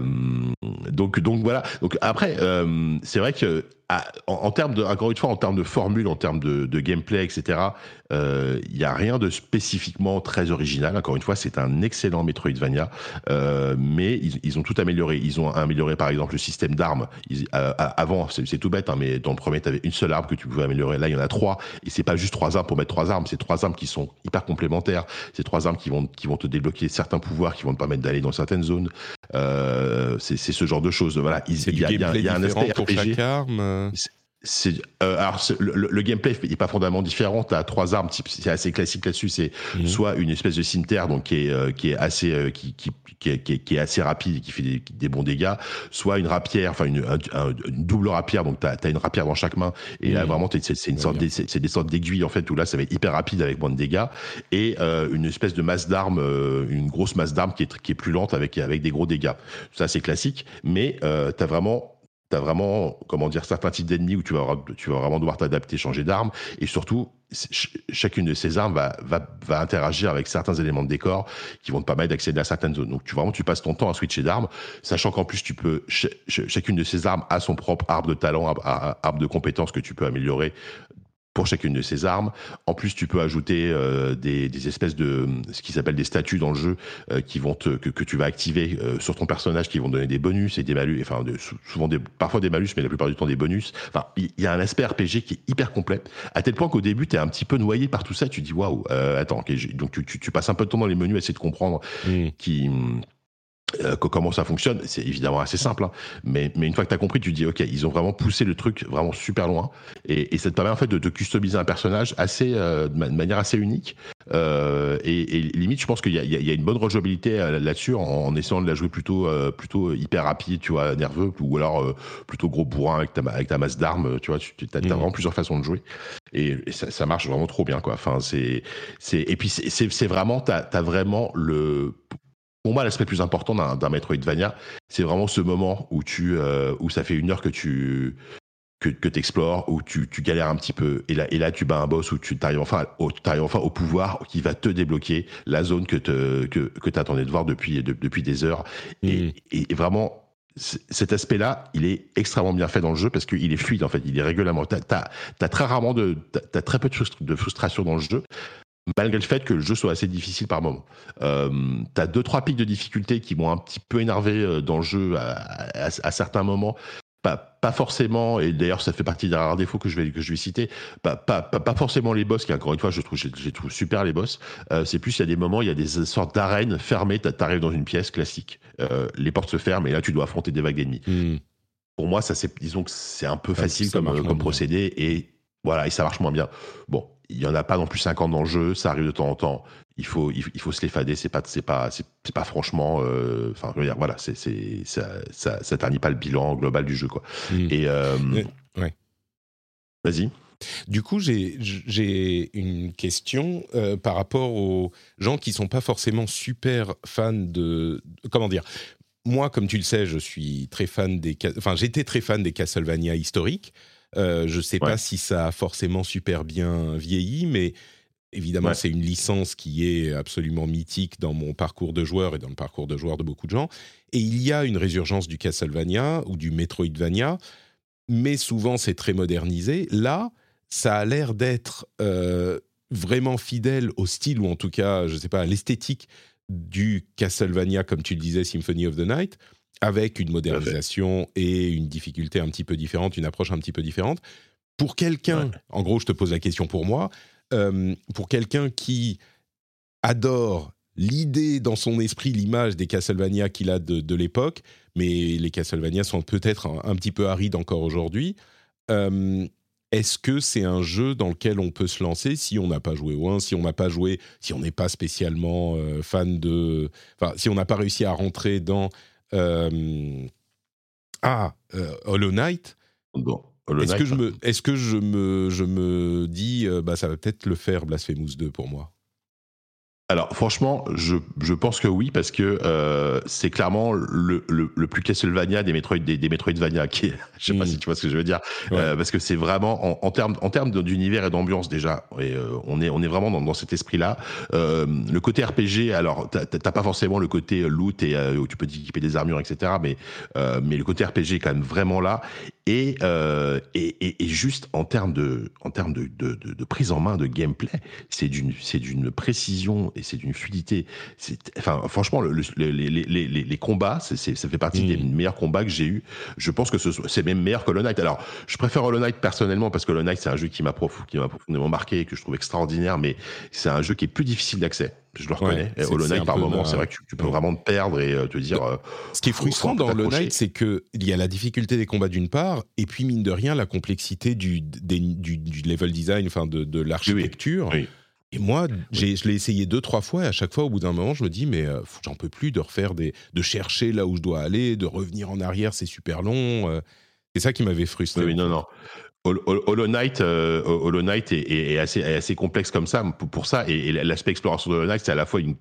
B: donc donc voilà. Donc après, c'est vrai que en, termes de, encore une fois, en termes de formule, en termes de, de gameplay, etc., il euh, n'y a rien de spécifiquement très original. Encore une fois, c'est un excellent Metroidvania, euh, mais ils, ils, ont tout amélioré. Ils ont amélioré, par exemple, le système d'armes. Euh, avant, c'est tout bête, hein, mais dans le premier, tu avais une seule arme que tu pouvais améliorer. Là, il y en a trois, et c'est pas juste trois armes pour mettre trois armes, c'est trois armes qui sont hyper complémentaires. C'est trois armes qui vont, qui vont te débloquer certains pouvoirs, qui vont te permettre d'aller dans certaines zones. Euh, c'est ce genre de choses. Voilà,
A: il y, a, y, a, y a un aspect RPG. Chaque arme
B: c'est euh, alors le, gameplay n'est pas fondamentalement différent. Tu as trois armes, c'est assez classique là-dessus. C'est mhm. soit une espèce de cimetière donc qui est euh, qui est assez euh, qui, qui, qui, qui, est assez rapide et qui fait des, des, bons dégâts, soit une rapière, enfin une, une, double rapière. Donc tu as, une rapière dans chaque main et là mhm. vraiment c'est une sorte c'est des sortes d'aiguilles en fait où là ça va être hyper rapide avec moins de dégâts et une espèce de masse d'armes, une grosse masse d'armes qui est qui est plus lente avec avec des gros dégâts. Ça c'est classique, mais tu as vraiment vraiment, comment dire, certains types d'ennemis où tu vas, tu vas vraiment devoir t'adapter, changer d'arme. Et surtout, chacune de ces armes va, interagir avec certains éléments de décor qui vont te permettre d'accéder à certaines zones. Donc, tu, vraiment, tu passes ton temps à switcher d'armes, sachant qu'en plus, tu peux, chacune de ces armes a son propre arbre de talent, arbre de compétences que tu peux améliorer pour chacune de ces armes. En plus, tu peux ajouter euh, des, des, espèces de ce qui s'appelle des statuts dans le jeu euh, qui vont te, que, que tu vas activer euh, sur ton personnage, qui vont donner des bonus et des malus, enfin de, souvent des, parfois des malus, mais la plupart du temps des bonus. Enfin, il y, a un aspect RPG qui est hyper complet, à tel point qu'au début, tu es un petit peu noyé par tout ça. Tu dis waouh, attends, donc tu, tu, tu, passes un peu de temps dans les menus à essayer de comprendre mmh. qui euh, comment ça fonctionne, c'est évidemment assez simple, hein. mais, mais une fois que tu as compris, tu dis ok, ils ont vraiment poussé le truc vraiment super loin, et, et ça te permet en fait de, de customiser un personnage assez euh, de, manière assez unique, euh, et, et, limite, je pense qu'il y, a, une bonne rejouabilité là-dessus en, essayant de la jouer plutôt plutôt hyper rapide, tu vois, nerveux, ou alors plutôt gros bourrin avec ta, avec ta masse d'armes, tu vois, tu as, mmh. vraiment plusieurs façons de jouer, et, ça, ça, marche vraiment trop bien, quoi. Enfin, c'est c'est et puis c'est vraiment t'as as vraiment le pour moi, l'aspect plus important d'un Metroidvania, c'est vraiment ce moment où tu, euh, où ça fait une heure que tu que, que t'explores, où tu, tu galères un petit peu, et là, et là tu bats un boss où tu arrives enfin, au, arrives enfin au pouvoir qui va te débloquer la zone que te, que, que t'attendais de voir depuis depuis des heures, et, mm. et, vraiment cet aspect-là, il est extrêmement bien fait dans le jeu parce qu'il est fluide en fait, il est régulièrement. T'as as, très rarement de, t'as très peu de frustration dans le jeu malgré le fait que le jeu soit assez difficile par moment. Euh, t'as deux trois pics de difficulté qui m'ont un petit peu énervé euh, dans le jeu à, certains moments. Pas, pas forcément, et d'ailleurs ça fait partie des rares défauts que je vais que je vais citer. Pas, pas, pas, forcément les boss, qui encore une fois je trouve je, trouve super les boss. Euh, c'est plus il y a des moments il y a des sortes d'arènes fermées. T'arrives dans une pièce classique, euh, les portes se ferment et là tu dois affronter des vagues d'ennemis. Hmm. Pour moi ça c'est disons que c'est un peu facile comme comme procédé et voilà et ça marche moins bien. Bon il y en a pas non plus 50 dans le jeu, ça arrive de temps en temps. Il faut, il, faut se les fader, c'est pas, c'est pas, c'est, pas franchement, euh, enfin, voilà, c'est, c'est, ça, ça, ça ternit pas le bilan global du jeu, quoi. Hmm. Et, euh, ouais. Vas-y.
A: Du coup, j'ai, j'ai une question euh, par rapport aux gens qui sont pas forcément super fans de, comment dire? Moi, comme tu le sais, je suis très fan des, enfin, j'étais très fan des Castlevania historiques. Euh, je ne sais pas si ça a forcément super bien vieilli, mais évidemment, c'est une licence qui est absolument mythique dans mon parcours de joueur et dans le parcours de joueur de beaucoup de gens. Et il y a une résurgence du Castlevania ou du Metroidvania, mais souvent c'est très modernisé. Là, ça a l'air d'être euh, vraiment fidèle au style, ou en tout cas, je ne sais pas, à l'esthétique du Castlevania, comme tu le disais, Symphony of the Night, avec une modernisation et une difficulté un petit peu différente, une approche un petit peu différente. Pour quelqu'un, en gros, je te pose la question pour moi, euh, pour quelqu'un qui adore l'idée dans son esprit, l'image des Castlevania qu'il a de, l'époque, mais les Castlevania sont peut-être un, petit peu arides encore aujourd'hui. Euh, est-ce que c'est un jeu dans lequel on peut se lancer si on n'a pas joué au 1, si on n'a pas joué, si on n'est pas spécialement euh, fan de... Enfin, si on n'a pas réussi à rentrer dans ah, euh, Hollow Knight. Est-ce que, je me, est-ce que je me, je me dis, euh, bah, ça va peut-être le faire Blasphemous 2 pour moi
B: alors franchement, je, je, pense que oui parce que euh, c'est clairement le, le, le, plus Castlevania des Metroid des, des Metroidvania qui est, je sais pas si tu vois ce que je veux dire euh, parce que c'est vraiment en, en termes en termes d'univers et d'ambiance déjà et euh, on est on est vraiment dans, dans cet esprit là euh, le côté RPG alors t'as pas forcément le côté loot et où tu peux t'équiper des armures etc mais mais le côté RPG est quand même vraiment là et, euh, et, et, et, juste en termes de, en termes de, de, de, de prise en main de gameplay, c'est d'une, c'est d'une précision et c'est d'une fluidité. C'est, enfin, franchement, le, les, les, les, les, combats, c'est, ça fait partie des mmh. meilleurs combats que j'ai eu. Je pense que ce, c'est même meilleur que Hollow Knight. Alors, je préfère Hollow Knight personnellement parce que Hollow Knight, c'est un jeu qui m'a, prof, qui m'a profondément marqué et que je trouve extraordinaire, mais c'est un jeu qui est plus difficile d'accès. Je le reconnais. Hollow Knight, par moment, c'est vrai que tu, peux vraiment te perdre et te dire.
A: Ce qui est frustrant dans Hollow Knight, c'est qu'il y a la difficulté des combats d'une part, et puis mine de rien, la complexité du, du, level design, enfin de, de l'architecture. Et moi, je l'ai essayé deux, trois fois, et à chaque fois, au bout d'un moment, je me dis, mais j'en peux plus de refaire des. de chercher là où je dois aller, de revenir en arrière, c'est super long. c'est ça qui m'avait frustré.
B: Oui, non, non. Hollow Knight, euh, Hollow Knight est, assez, assez, complexe comme ça pour, ça et, l'aspect exploration de Hollow Knight c'est à la fois une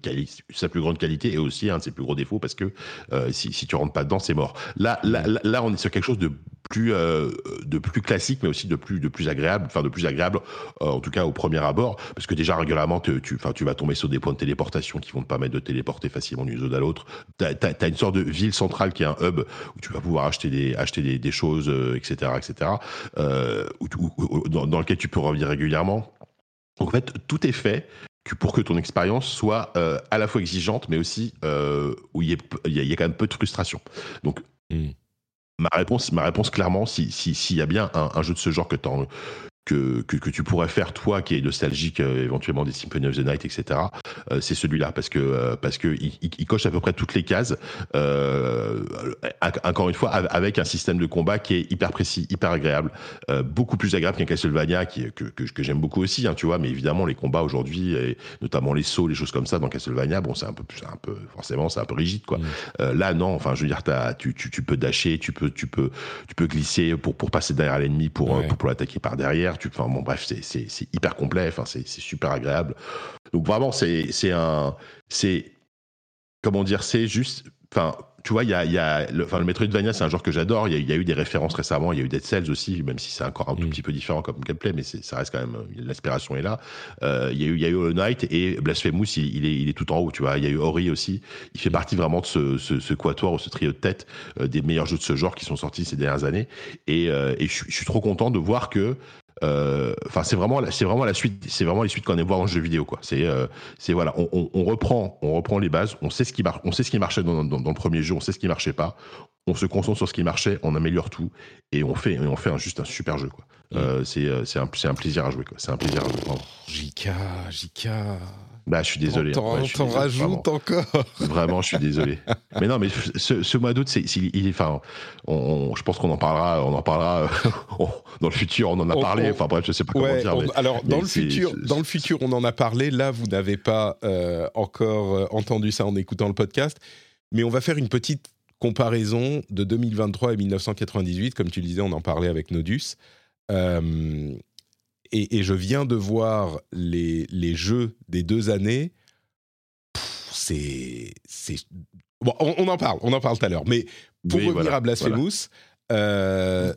B: sa plus grande qualité et aussi un de ses plus gros défauts parce que euh, si, si tu rentres pas dedans c'est mort. Là, là, là, on est sur quelque chose de plus euh, de plus classique mais aussi de plus de plus agréable enfin de plus agréable euh, en tout cas au premier abord parce que déjà régulièrement tu enfin tu vas tomber sur des points de téléportation qui vont te permettre de téléporter facilement d'une zone à l'autre tu as, une sorte de ville centrale qui est un hub où tu vas pouvoir acheter des acheter des, des choses etc etc dans, lequel tu peux revenir régulièrement. Donc en fait, tout est fait pour que ton expérience soit euh, à la fois exigeante, mais aussi euh, où il y, a, quand même peu de frustration. Donc, hmm. Ma, réponse, ma réponse, clairement, s'il si, y a bien un, jeu de ce genre que, que, que, tu pourrais faire toi qui est nostalgique euh, éventuellement des Symphony of the Night etc euh, c'est celui-là parce que euh, parce que il, coche à peu près toutes les cases encore une fois avec un système de combat qui est hyper précis hyper agréable beaucoup plus agréable qu'un Castlevania qui que, que, que j'aime beaucoup aussi hein, tu vois mais évidemment les combats aujourd'hui et notamment les sauts les choses comme ça dans Castlevania bon c'est un peu un peu forcément c'est un peu rigide quoi. Mm. là non enfin je veux dire as, tu, tu, tu peux dasher tu peux tu peux tu peux glisser pour pour passer derrière l'ennemi pour, pour pour l'attaquer par derrière tu, enfin bon, bref, c'est hyper complet. Enfin, c'est super agréable. Donc vraiment, c'est un, c'est comment dire, c'est juste, enfin, tu vois, il y a, y a le, le Metroidvania, c'est un genre que j'adore. Il y, a eu des références récemment. Il y a eu Dead Cells aussi, même si c'est encore un tout mm. petit peu différent comme gameplay, mais ça reste quand même l'aspiration est là. Euh, il y a eu, il y a eu Hollow Knight et Blasphemous, il, est, il est tout en haut. Tu vois, il y a eu Ori aussi. Il fait mm. partie vraiment de ce, ce, ce quatuor ou ce trio de tête euh, des meilleurs jeux de ce genre qui sont sortis ces dernières années. Et, euh, et je, suis trop content de voir que enfin, c'est vraiment, c'est vraiment la suite, c'est vraiment les suites qu'on aime voir en jeu vidéo, quoi. C'est, euh, c'est voilà, on, on, reprend, on reprend les bases, on sait ce qui marche, on sait ce qui marchait dans, dans, dans, le premier jeu, on sait ce qui marchait pas, on se concentre sur ce qui marchait, on améliore tout et on fait, on fait un, juste un super jeu, quoi. Mm. Euh, c'est, un, plaisir à jouer, quoi. C'est un plaisir à jouer.
A: JK, JK.
B: Bah, je suis désolé.
A: T'en rajoutes encore.
B: Vraiment, je suis désolé. mais non, mais ce, ce mois d'août, c'est, il, enfin, on, je pense qu'on en parlera, on en parlera dans le futur. On en a parlé. enfin bref, je sais pas comment dire.
A: alors, dans le futur, dans le futur, on en a parlé. Là, vous n'avez pas euh, encore euh, entendu ça en écoutant le podcast, mais on va faire une petite comparaison de 2023 et 1998. Comme tu le disais, on en parlait avec Nodus. Euh, et, je viens de voir les, les jeux des deux années. C'est. Bon, on, en parle, on en parle tout à l'heure. Mais pour revenir à Blasphemous, euh,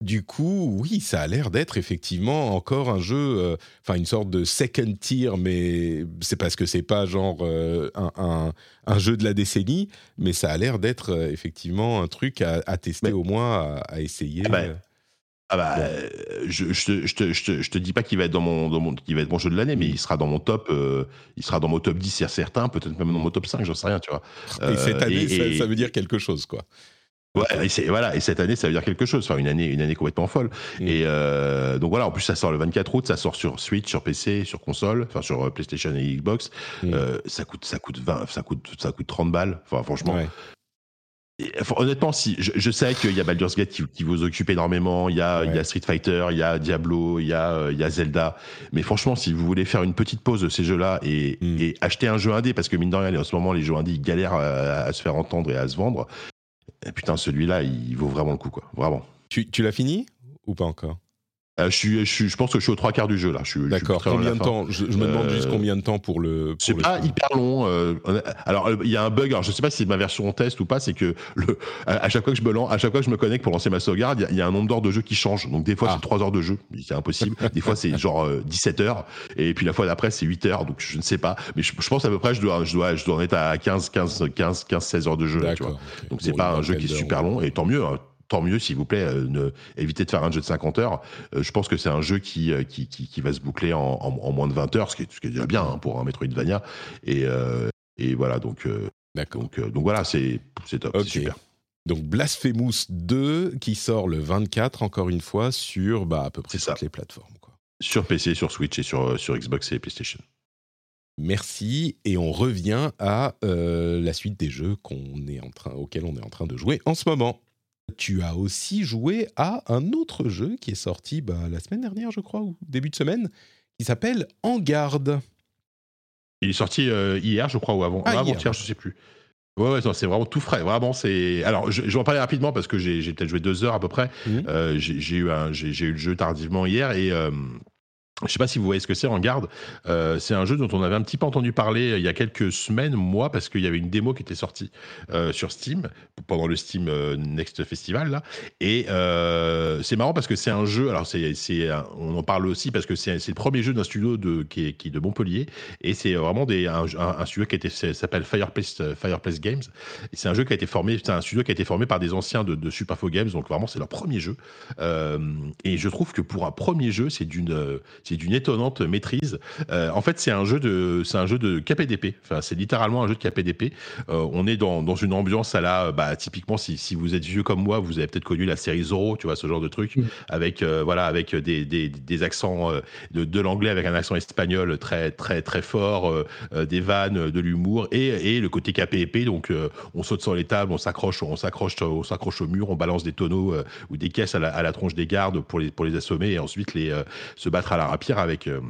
A: du coup, oui, ça a l'air d'être effectivement encore un jeu, euh, enfin une sorte de second tier, mais c'est parce que c'est pas genre euh, un, un, jeu de la décennie, mais ça a l'air d'être effectivement un truc à, tester au moins, à, essayer. Ah
B: bah, ah bah, je, je, te, je, te, je, te, dis pas qu'il va être dans mon, dans mon, qu'il va être mon jeu de l'année, mais il sera dans mon top, euh, il sera dans mon top 10 c'est certain, peut-être même dans mon top 5, j'en sais rien, tu vois.
A: et cette euh, année, ça, veut dire quelque chose, quoi.
B: Ouais, et voilà, et cette année, ça veut dire quelque chose. Enfin, une année, une année complètement folle. Mm. Et euh, donc voilà, en plus, ça sort le 24 août, ça sort sur Switch, sur PC, sur console, enfin sur PlayStation et Xbox. Mm. ça coûte, ça coûte 20, ça coûte, ça coûte 30 balles. Enfin, franchement, honnêtement, si je, sais qu'il y a Baldur's Gate qui, vous occupe énormément, il y, a, il y a Street Fighter, il y a Diablo, il y a, euh, il y a Zelda. Mais franchement, si vous voulez faire une petite pause de ces jeux-là et, hmm. et, acheter un jeu indé, parce que mine de rien, en ce moment, les jeux indés ils galèrent à, se faire entendre et à se vendre. Et putain, celui-là, il vaut vraiment le coup, quoi. Vraiment.
A: Tu, tu l'as fini ou pas encore?
B: Je, suis, je, je, pense que je suis aux trois quarts du jeu là.
A: D'accord. Combien de temps je, me demande juste euh, combien de temps pour le.
B: C'est pas hyper long. Euh, alors il y a un bug. Alors je sais pas si c'est ma version test ou pas. C'est que le, à, chaque fois que je me lance, à chaque fois que je me connecte pour lancer ma sauvegarde, il y, a un nombre d'heures de jeu qui change. Donc des fois ah. c'est 3 heures de jeu, c'est impossible. des fois c'est genre 17 heures et puis la fois d'après c'est 8 heures. Donc je ne sais pas. Mais je, pense à peu près je dois je dois je dois en être à 15 15 15 15 16 heures de jeu. tu vois. Donc c'est pas un jeu qui est super long et tant mieux. Hein tant mieux, s'il vous plaît, euh, ne, évitez de faire un jeu de 50 heures. Euh, je pense que c'est un jeu qui, euh, qui, qui, va se boucler en, en, moins de 20 heures, ce qui est, ce qui est déjà bien hein, pour un Metroidvania. Et, et voilà, donc, donc, donc, voilà, c'est top, c'est super.
A: Donc Blasphemous 2 qui sort le 24, encore une fois, sur bah, à peu près toutes les plateformes. Quoi.
B: Sur PC, sur Switch et sur, sur Xbox et PlayStation.
A: Merci et on revient à euh, la suite des jeux qu'on est en train, auxquels on est en train de jouer en ce moment. Tu as aussi joué à un autre jeu qui est sorti bah, la semaine dernière, je crois, ou début de semaine, qui s'appelle En Garde.
B: Il est sorti euh, hier, je crois, ou avant.
A: Ah,
B: avant
A: hier.
B: je sais plus. Ouais, c'est vraiment tout frais. Vraiment, c'est. Alors, je, je vais en parler rapidement parce que j'ai peut-être joué deux heures à peu près.
A: Mhm.
B: Euh, j'ai j'ai eu, un- j'ai j'ai eu le jeu tardivement hier et. euh, je sais pas si vous voyez ce que c'est en garde. Euh, c'est un jeu dont on avait un petit peu entendu parler il y a quelques semaines, moi, parce qu'il y avait une démo qui était sortie euh, sur Steam pendant le Steam euh, Next Festival là. Et euh, c'est marrant parce que c'est un jeu. Alors c'est, on en parle aussi parce que c'est, le premier jeu d'un studio de, qui, est, de Montpellier et c'est vraiment un, studio qui a s'appelle Fireplace, euh, Games. C'est un jeu qui a été formé, c'est un studio qui a été formé par des anciens de, de Superfo Games. Donc vraiment c'est leur premier jeu. Euh, et je trouve que pour un premier jeu, c'est d'une, euh, c'est d'une étonnante maîtrise. Euh, en fait, c'est un jeu de, c'est un jeu de KPDP. Enfin, c'est littéralement un jeu de KPDP. Euh, on est dans, dans une ambiance à la, bah, typiquement, si, si vous êtes vieux comme moi, vous avez peut-être connu la série Zorro, tu vois, ce genre de truc, avec, euh, voilà, avec des, des, des accents de, de l'anglais avec un accent espagnol très, très, très fort, des vannes, de l'humour et, et le côté KPDP. Donc, on saute sur les tables, on s'accroche, on s'accroche, on s'accroche au mur, on balance des tonneaux ou des caisses à la, à la tronche des gardes pour les, pour les assommer et ensuite les, se battre à la rapière avec. euh,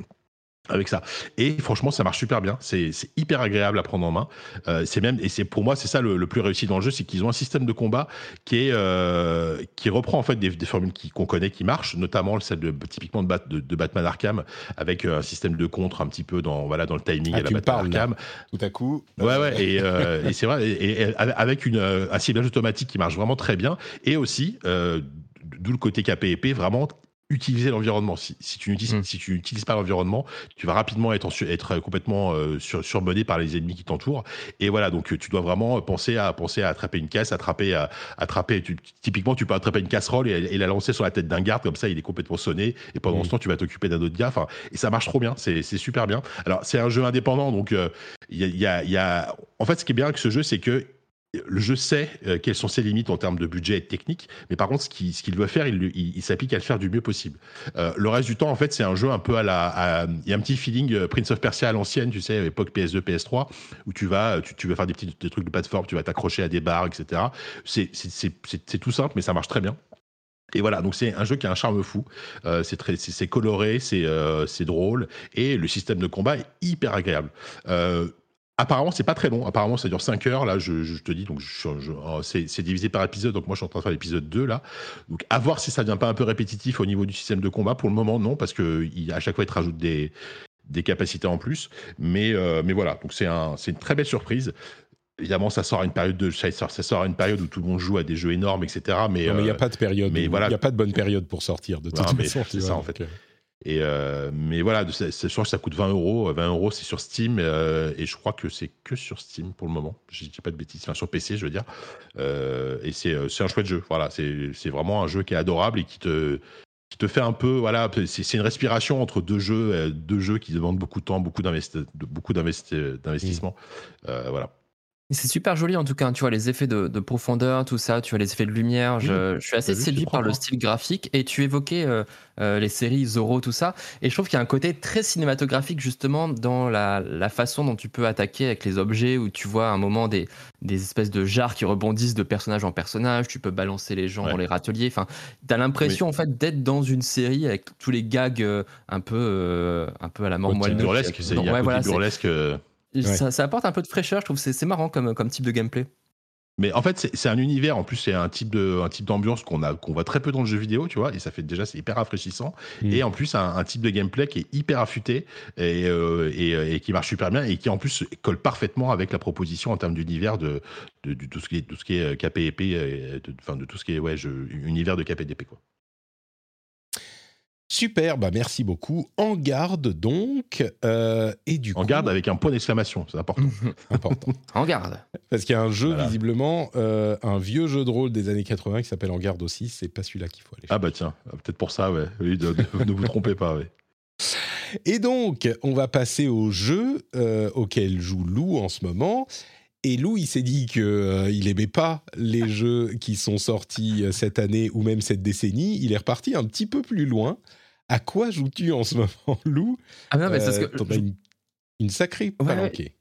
B: avec ça et franchement ça marche super bien c'est hyper agréable à prendre en main Euh, c'est même et c'est pour moi c'est ça le, le plus réussi dans le jeu c'est qu'ils ont un système de combat qui est euh, qui reprend en fait des, des formules qu'on connaît qui marchent notamment celle de typiquement de, Bat- de, de Batman Arkham avec un système de contre un petit peu dans voilà dans le timing
A: Ah,
B: à la Batman
A: parles, là.
B: Arkham
A: Tout à coup.
B: Ouais, ouais, et, euh, et c'est vrai, et, et avec une, un ciblage automatique qui marche vraiment très bien, et aussi, d'où le côté KPEP, vraiment utiliser l'environnement. Si, si tu n'utilises si tu n'utilises pas l'environnement, tu vas rapidement être, être complètement euh, sur, surmené par les ennemis qui t'entourent. Et voilà, donc euh, tu dois vraiment penser à penser à attraper une caisse, attraper à attraper. Tu, typiquement, tu peux attraper une casserole et, et la lancer sur la tête d'un garde comme ça, il est complètement sonné. Et pendant
A: Mm.
B: ce temps, tu vas t'occuper d'un autre gars. Enfin, et ça marche trop bien. C'est super bien. Alors, c'est un jeu indépendant, donc euh, il y a, il y a- il y a- En fait, ce qui est bien avec ce jeu, c'est que le jeu sait euh, quelles sont ses limites en termes de budget et de technique, mais par contre, ce qu'il qu'il doit faire, il, s'applique à le faire du mieux possible. Euh, le reste du temps, en fait, c'est un jeu un peu à la. Il y a un petit feeling euh, Prince of Persia à l'ancienne, tu sais, à l'époque PS2, PS3, où tu vas, tu, vas faire des petits trucs de plateforme, tu vas t'accrocher à des barres, etc. C'est tout simple, mais ça marche très bien. Et voilà, donc c'est un jeu qui a un charme fou. Euh, c'est c'est coloré, c'est drôle, et le système de combat est hyper agréable. Apparemment, c'est pas très long. Apparemment, ça dure 5 heures. Là, je, je te dis, donc oh, c'est divisé par épisode. Donc moi, je suis en train de faire l'épisode 2 là. Donc à voir si ça devient pas un peu répétitif au niveau du système de combat. Pour le moment, non, parce que il, à chaque fois, il te rajoute des, des capacités en plus. Mais, euh, mais voilà, donc c'est un, c'est une très belle surprise. Évidemment, ça sort à une période de, ça sort, ça sort à une période où tout le monde joue à des jeux énormes, etc. Mais,
A: il n'y a
B: euh,
A: pas de période.
B: mais
A: où-
B: voilà.
A: Il n'y a pas de bonne période pour sortir de toute
B: Non,
A: façon.
B: c'est ça, en fait.
A: euh,
B: Et euh, mais voilà, de- je crois que ça coûte 20 euros. 20 euros, c'est sur Steam euh, et je crois que c'est que sur Steam pour le moment. Je dis pas de bêtises, enfin sur PC, je veux dire. Euh, et c'est euh, un chouette jeu. Voilà, c'est vraiment un jeu qui est adorable et qui te qui te fait un peu voilà c'est une respiration entre deux jeux euh, deux jeux qui demandent beaucoup de temps beaucoup d'investissement Euh, voilà
C: C'est super joli en tout cas, tu vois les effets de, de profondeur, tout ça, tu vois les effets de lumière. Je, je suis assez
B: vu,
C: séduit par le
B: hein.
C: style graphique. Et tu évoquais euh, euh, les séries Zorro, tout ça. Et je trouve qu'il y a un côté très cinématographique justement dans la, la façon dont tu peux attaquer avec les objets, où tu vois à un moment des, des espèces de jarres qui rebondissent de personnage en personnage. Tu peux balancer les gens
B: Ouais.
C: dans les râteliers. Enfin, t'as l'impression en fait d'être dans une série avec tous les gags euh, un peu un peu à la mort moelle.
B: burlesque c'est un côté
C: voilà,
B: burlesque
C: ça, ça apporte un peu de fraîcheur. Je trouve que c'est marrant comme, comme type de gameplay.
B: Mais en fait, c'est un univers. En plus, c'est un type de un type d'ambiance qu'on a qu'on voit très peu dans le jeu vidéo, tu vois. Et ça fait déjà c'est hyper rafraîchissant.
A: Mm.
B: Et en plus, un, un type de gameplay qui est hyper affûté et, euh, et, euh, et qui marche super bien et qui en plus colle parfaitement avec la proposition en termes d'univers de, de, de tout ce qui est tout ce qui est euh, de, enfin de tout ce qui est ouais, jeu, univers de KPDP quoi.
A: Super, bah merci beaucoup. En garde donc. euh, et du
B: En
A: coup,
B: garde avec un point d'exclamation, c'est important.
A: important.
C: En garde.
A: Parce qu'il y a un jeu,
B: Voilà.
A: visiblement, euh, un vieux jeu de rôle des années 80 qui s'appelle En garde aussi. C'est pas celui-là qu'il faut aller
B: ah bah tiens, peut-être pour ça, ouais. Oui, de- de- ne vous trompez pas, ouais.
A: Et donc, on va passer au jeu euh, auquel joue Lou en ce moment. Et Lou, il s'est dit qu'il il aimait pas les jeux qui sont sortis euh, cette année ou même cette décennie. Il est reparti un petit peu plus loin. À quoi joues-tu en ce moment, Lou?
C: Ah non, mais c'est
A: Euh,
C: parce que
A: t'en as une- Une sacrée palanquée.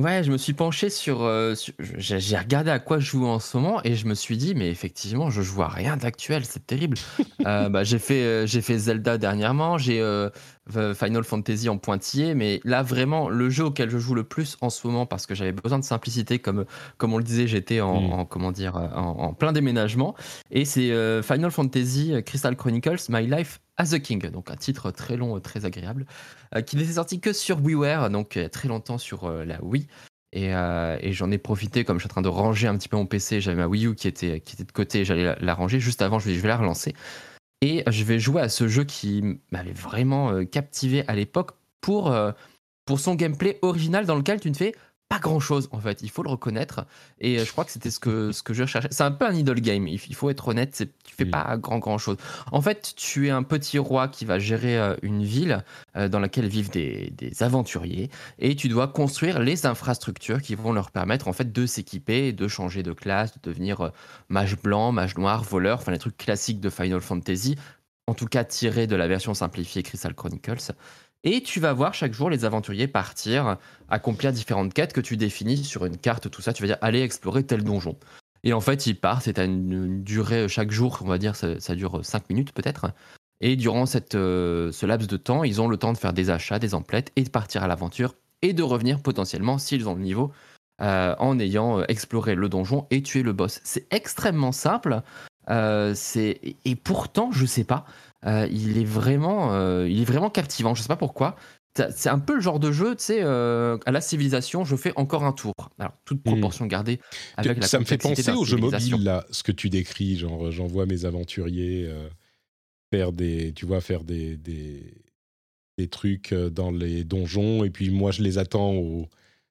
C: Ouais, je me suis penché sur. euh, sur- j'ai regardé à quoi je joue en ce moment et je me suis dit, mais effectivement, je joue à rien d'actuel, c'est terrible. Euh, bah, j'ai fait, euh, j'ai fait Zelda dernièrement, j'ai euh, Final Fantasy en pointillé, mais là vraiment, le jeu auquel je joue le plus en ce moment, parce que j'avais besoin de simplicité, comme, comme on le disait, j'étais en,
A: Mm.
C: en- comment dire, euh, en, en plein déménagement, et c'est euh, Final Fantasy Crystal Chronicles My Life as a King, donc un titre très long, euh, très agréable, euh, qui n'était sorti que sur WiiWare, donc a très longtemps sur euh, la Wii. Et, euh, j'en ai profité, comme je suis en train de ranger un petit peu mon PC, j'avais ma Wii U qui était, qui était de côté, j'allais la, ranger. Juste avant, je vais, je vais la relancer. Et je vais jouer à ce jeu qui m'avait vraiment euh, captivé à l'époque pour, euh, pour son gameplay original dans lequel tu ne fais pas grand chose en fait, il faut le reconnaître. Et euh, je crois que c'était ce que, ce que je recherchais. C'est un peu un idle game, il faut être honnête, tu fais pas grand grand chose. En fait, tu es un petit roi qui va gérer euh, une ville euh, dans laquelle vivent des, des aventuriers et tu dois construire les infrastructures qui vont leur permettre en fait de s'équiper, de changer de classe, de devenir mage blanc, mage noir, voleur, enfin les trucs classiques de Final Fantasy, en tout cas tirés de la version simplifiée Crystal Chronicles. Et tu vas voir chaque jour les aventuriers partir, accomplir différentes quêtes que tu définis sur une carte, tout ça. Tu vas dire aller explorer tel donjon. Et en fait, ils partent, tu as une, durée chaque jour, on va dire, ça, dure 5 minutes peut-être. Et durant euh, ce laps de temps, ils ont le temps de faire des achats, des emplettes, et de partir à l'aventure, et de revenir potentiellement, s'ils ont le niveau, euh, en ayant euh, exploré le donjon et tué le boss. C'est extrêmement simple, euh, c'est et- pourtant, je sais pas, euh, il est vraiment, euh, il est vraiment captivant. Je sais pas pourquoi. C'est un peu le genre de jeu, tu sais, euh, à la civilisation, je fais encore un tour. Alors, toute
A: Mm.
C: proportion gardée avec la
A: ça me fait penser aux jeux mobiles, là, ce que tu décris. Genre, j'envoie mes aventuriers euh, faire des, tu vois, faire des, des, des trucs euh, dans les donjons, et puis moi, je les attends au-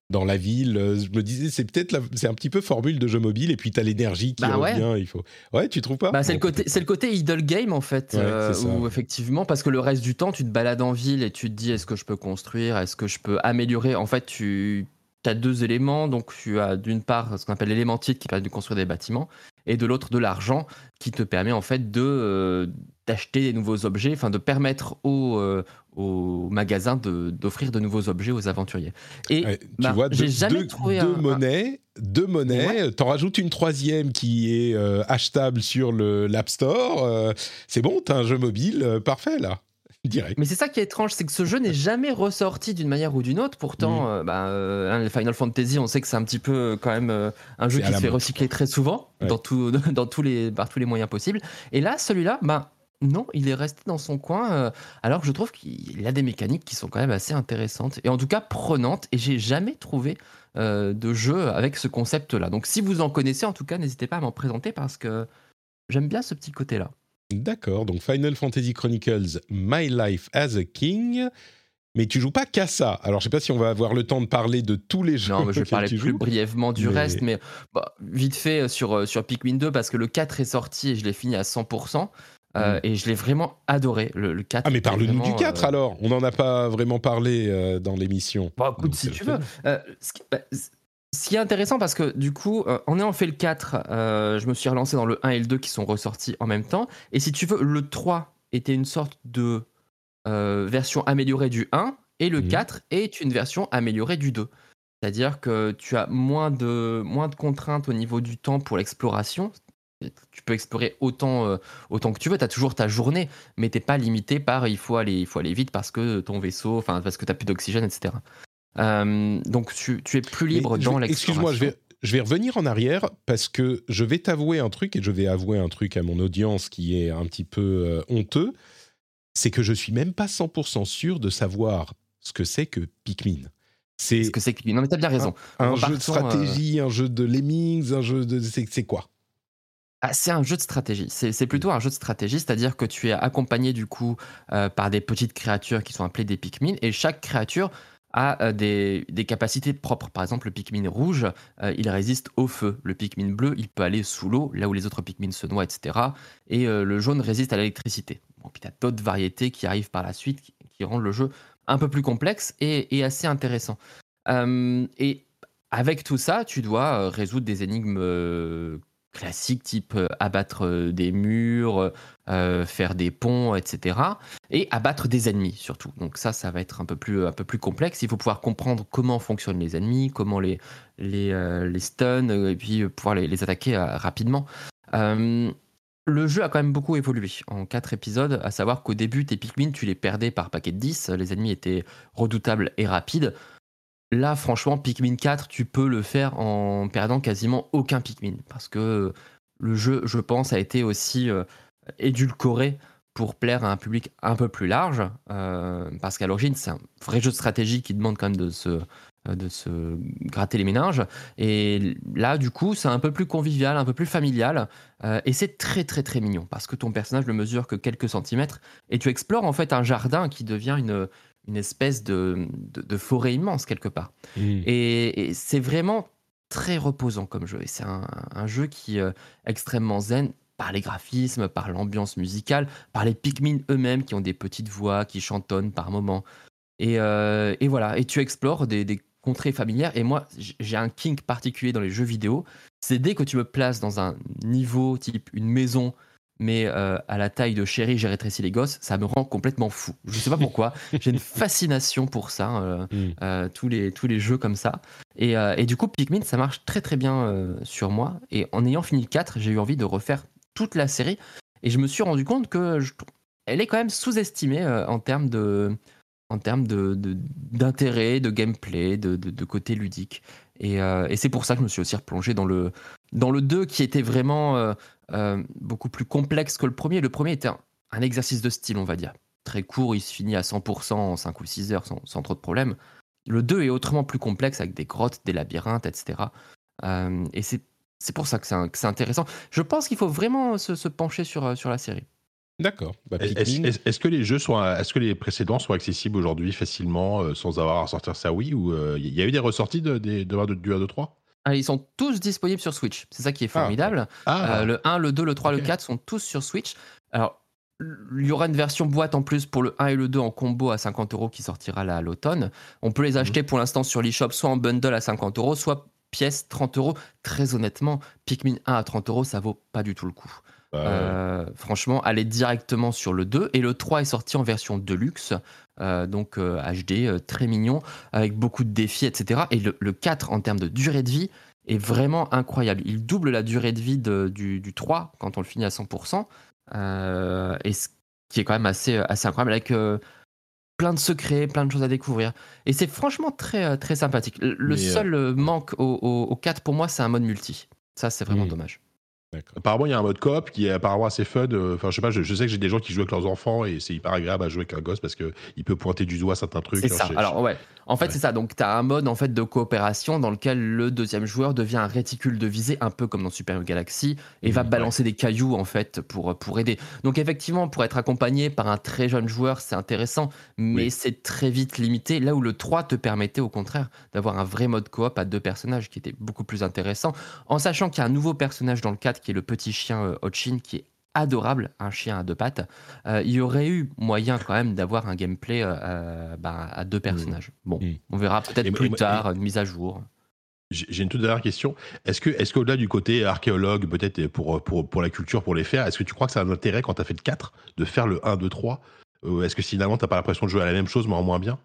A: dans la ville. Euh, Je me disais, c'est peut-être, la- c'est un petit peu formule de jeu mobile, et puis tu as l'énergie qui
C: Bah ouais.
A: revient. Il faut. Ouais, tu trouves pas
C: Bah, c'est le côté, c'est le côté idle game en fait,
A: Ouais,
C: euh, où effectivement, parce que le reste du temps, tu te balades en ville et tu te dis est-ce que je peux construire, est-ce que je peux améliorer. En fait, tu as deux éléments, donc tu as d'une part ce qu'on appelle l'élément titre qui permet de construire des bâtiments, et de l'autre de l'argent qui te permet en fait de euh, d'acheter des nouveaux objets, enfin de permettre aux euh, au magasin d'offrir de nouveaux objets aux aventuriers. Et
A: Ouais, tu
C: bah,
A: vois,
C: j'ai jamais
A: deux-
C: trouvé
A: deux
C: un- un-
A: monnaies, deux monnaies. T'en rajoutes une troisième qui est euh, achetable sur le l'App Store. euh, c'est bon, t'as un jeu mobile euh, parfait là, direct.
C: Mais c'est ça qui est étrange, c'est que ce jeu n'est jamais ressorti d'une manière ou d'une autre. Pourtant,
A: Mhm.
C: euh, bah, euh, hein, les Final Fantasy, on sait que c'est un petit peu quand même euh, un jeu qui se fait recycler très souvent
A: Ouais.
C: dans, tout, dans tous les, par tous les moyens possibles. Et là, celui-là, bah, non, il est resté dans son coin, euh, alors que je trouve qu'il a des mécaniques qui sont quand même assez intéressantes et en tout cas prenantes. Et j'ai jamais trouvé euh, de jeu avec ce concept-là. Donc, si vous en connaissez, en tout cas, n'hésitez pas à m'en présenter parce que j'aime bien ce petit côté-là.
A: D'accord, donc Final Fantasy Chronicles My Life as a King. Mais tu joues pas qu'à ça. Alors, je sais pas si on va avoir le temps de parler de tous les jeux
C: Non, mais je vais parler plus
A: joues.
C: brièvement du
A: Mais-
C: reste, mais bah, vite fait euh, sur, sur Pikmin 2, parce que le 4 est sorti et je l'ai fini à 100%, euh, et je l'ai vraiment adoré, le, le 4.
A: Mm. Ah, mais parle-nous du
C: vraiment,
A: 4
C: euh,
A: alors. On n'en a pas vraiment parlé euh, dans l'émission.
C: Bon, écoute,
A: Donc,
C: si tu veux. Ce, qui, bah, ce qui est intéressant, parce que du coup, en ayant fait le 4, euh, je me suis relancé dans le 1 et le 2 qui sont ressortis en même temps, et si tu veux, le 3 était une sorte de version améliorée du 1, et le
A: Mhm.
C: 4 est une version améliorée du 2. C'est-à-dire que tu as moins de, moins de contraintes au niveau du temps pour l'exploration. Tu peux explorer autant, euh, autant que tu veux. Tu as toujours ta journée, mais t'es pas limité par il faut aller, il faut aller vite parce que ton vaisseau, enfin parce que tu plus d'oxygène, etc. Euh, donc tu, tu es plus libre
A: Mais
C: dans l'exploration.
A: Excuse-moi, je vais, je vais revenir en arrière parce que je vais t'avouer un truc et je vais avouer un truc à mon audience qui est un petit peu euh, honteux. C'est que je suis même pas 100% sûr de savoir ce que c'est que Pikmin. C'est
C: Ce que c'est que non mais t'as bien raison.
A: un jeu de stratégie, un jeu de lemmings, un jeu de. C'est quoi?
C: Ah, c'est un jeu de stratégie. C'est plutôt un jeu de stratégie, c'est-à-dire que tu es accompagné du coup euh, par des petites créatures qui sont appelées des Pikmin, et chaque créature a euh, des, des capacités propres. Par exemple, le Pikmin rouge, euh, il résiste au feu. Le Pikmin bleu, il peut aller sous l'eau, là où les autres Pikmin se noient, etc. Et le jaune résiste à l'électricité. Bon, puis tu as d'autres variétés qui arrivent par la suite, qui, qui rendent le jeu un peu plus complexe et, et assez intéressant. Et avec tout ça, tu dois résoudre des énigmes classiques, type euh, abattre euh, des murs, euh, faire des ponts, etc. Et abattre des ennemis surtout. Donc ça, ça va être un peu plus, complexe. Il faut pouvoir comprendre comment fonctionnent les ennemis, comment les, les, les stun, et puis pouvoir les, les attaquer rapidement. le jeu a quand même beaucoup évolué en quatre épisodes, à savoir qu'au début, tes Pikmin, tu les perdais par paquet de 10, les ennemis étaient redoutables et rapides. Là, franchement, Pikmin 4, tu peux le faire en perdant quasiment aucun Pikmin. Parce que le jeu, je pense, a été aussi euh, édulcoré pour plaire à un public un peu plus large. Euh, parce qu'à l'origine, c'est un vrai jeu de stratégie qui demande quand même de se, euh, de se gratter les méninges. Et là, du coup, c'est un peu plus convivial, un peu plus familial. et c'est très, très, très mignon. Parce que ton personnage ne mesure que quelques centimètres. Et tu explores en fait un jardin qui devient une, une espèce de, de, forêt immense quelque part. Mmh. Et, c'est vraiment très reposant comme jeu. Et c'est un, un, jeu qui est euh, extrêmement zen par les graphismes, par l'ambiance musicale, par les Pikmin eux-mêmes qui ont des petites voix, qui chantonnent par moments. Et, euh, et voilà, et tu explores des, des contrées familières. Et moi, j'ai un kink particulier dans les jeux vidéo. C'est dès que tu me places dans un niveau type une maison mais euh, à la taille de chéri, j'ai rétréci les gosses, ça me rend complètement fou. Je ne sais pas pourquoi, j'ai une fascination pour ça, euh, mm. euh, tous, les, tous les jeux comme ça. Et, et, du coup, Pikmin, ça marche très très bien sur moi. Et en ayant fini le 4, j'ai eu envie de refaire toute la série. Et je me suis rendu compte que elle est quand même sous-estimée en termes de en termes d'intérêt, de, de, gameplay, de, de, côté ludique. Et, et c'est pour ça que je me suis aussi replongé dans le, dans le 2 qui était vraiment euh, beaucoup plus complexe que le premier. Le premier était un, exercice de style, on va dire. Très court, il se finit à 100% en 5 ou 6 heures sans, trop de problèmes. Le 2 est autrement plus complexe avec des grottes, des labyrinthes, etc. Euh, et c'est pour ça que c'est intéressant. Je pense qu'il faut vraiment se, pencher sur, euh, sur la série.
A: D'accord.
B: Bah, est-ce que les jeux sont, est-ce que les précédents sont accessibles aujourd'hui facilement sans avoir à sortir ça oui ou il y a eu des ressorties de, de, de, du 1, 2, 3
C: ah, ils sont tous disponibles sur Switch. C'est ça qui est ah, formidable. Ah. Euh, le 1, le 2, le 3, le 4 sont tous sur Switch. Alors, il y aura une version boîte en plus pour le 1 et le 2 en combo à 50 euros qui sortira là à l'automne. On peut les mhm. acheter pour l'instant sur l'eShop, soit en bundle à 50 euros, soit pièce 30 euros. Très honnêtement, Pikmin 1 à 30 euros, ça vaut pas du tout le coup. Bah euh, franchement, allez directement sur le 2. Et le 3 est sorti en version deluxe, euh, donc HD, euh, très mignon, avec beaucoup de défis, etc. Et le, 4, en termes de durée de vie, est vraiment incroyable. Il double la durée de vie du, du, 3 quand on le finit à 100%. et ce qui est quand même assez, assez incroyable, avec plein de secrets, plein de choses à découvrir. Et c'est franchement très, très sympathique. Le seul manque au, 4 pour moi, c'est un mode multi. Ça, c'est vraiment dommage.
B: Apparemment, il y a un mode coop qui est apparemment assez fun. Euh, enfin, je sais pas, je, sais que j'ai des gens qui jouent avec leurs enfants et c'est hyper agréable à jouer avec un gosse parce qu'il peut pointer du doigt certains trucs.
C: C'est ça. Alors, ouais. En fait, c'est ça. Donc, tu as un mode en fait de coopération dans lequel le deuxième joueur devient un réticule de visée, un peu comme dans Super Galaxy, et va mmh, balancer des cailloux en fait pour, pour aider. Donc, effectivement, pour être accompagné par un très jeune joueur, c'est intéressant, mais c'est très vite limité. Là où le 3 te permettait au contraire d'avoir un vrai mode coop à deux personnages qui était beaucoup plus intéressant, en sachant qu'il y a un nouveau personnage dans le 4 qui est le petit chien euh, Hochin qui est adorable, un chien à deux pattes, euh, il y aurait eu moyen quand même d'avoir un gameplay euh, bah, à deux personnages. Mmh. Bon, mmh. on verra peut-être plus tard, une mise à jour.
B: J'ai une toute dernière question. Est-ce que, est qu'au-delà du côté archéologue, peut-être pour, pour, pour, la culture, pour les faire, est-ce que tu crois que ça a un intérêt quand tu as fait le 4 de faire le 1, 2, 3 Est-ce que finalement tu n'as pas l'impression de jouer à la même chose mais en moins bien?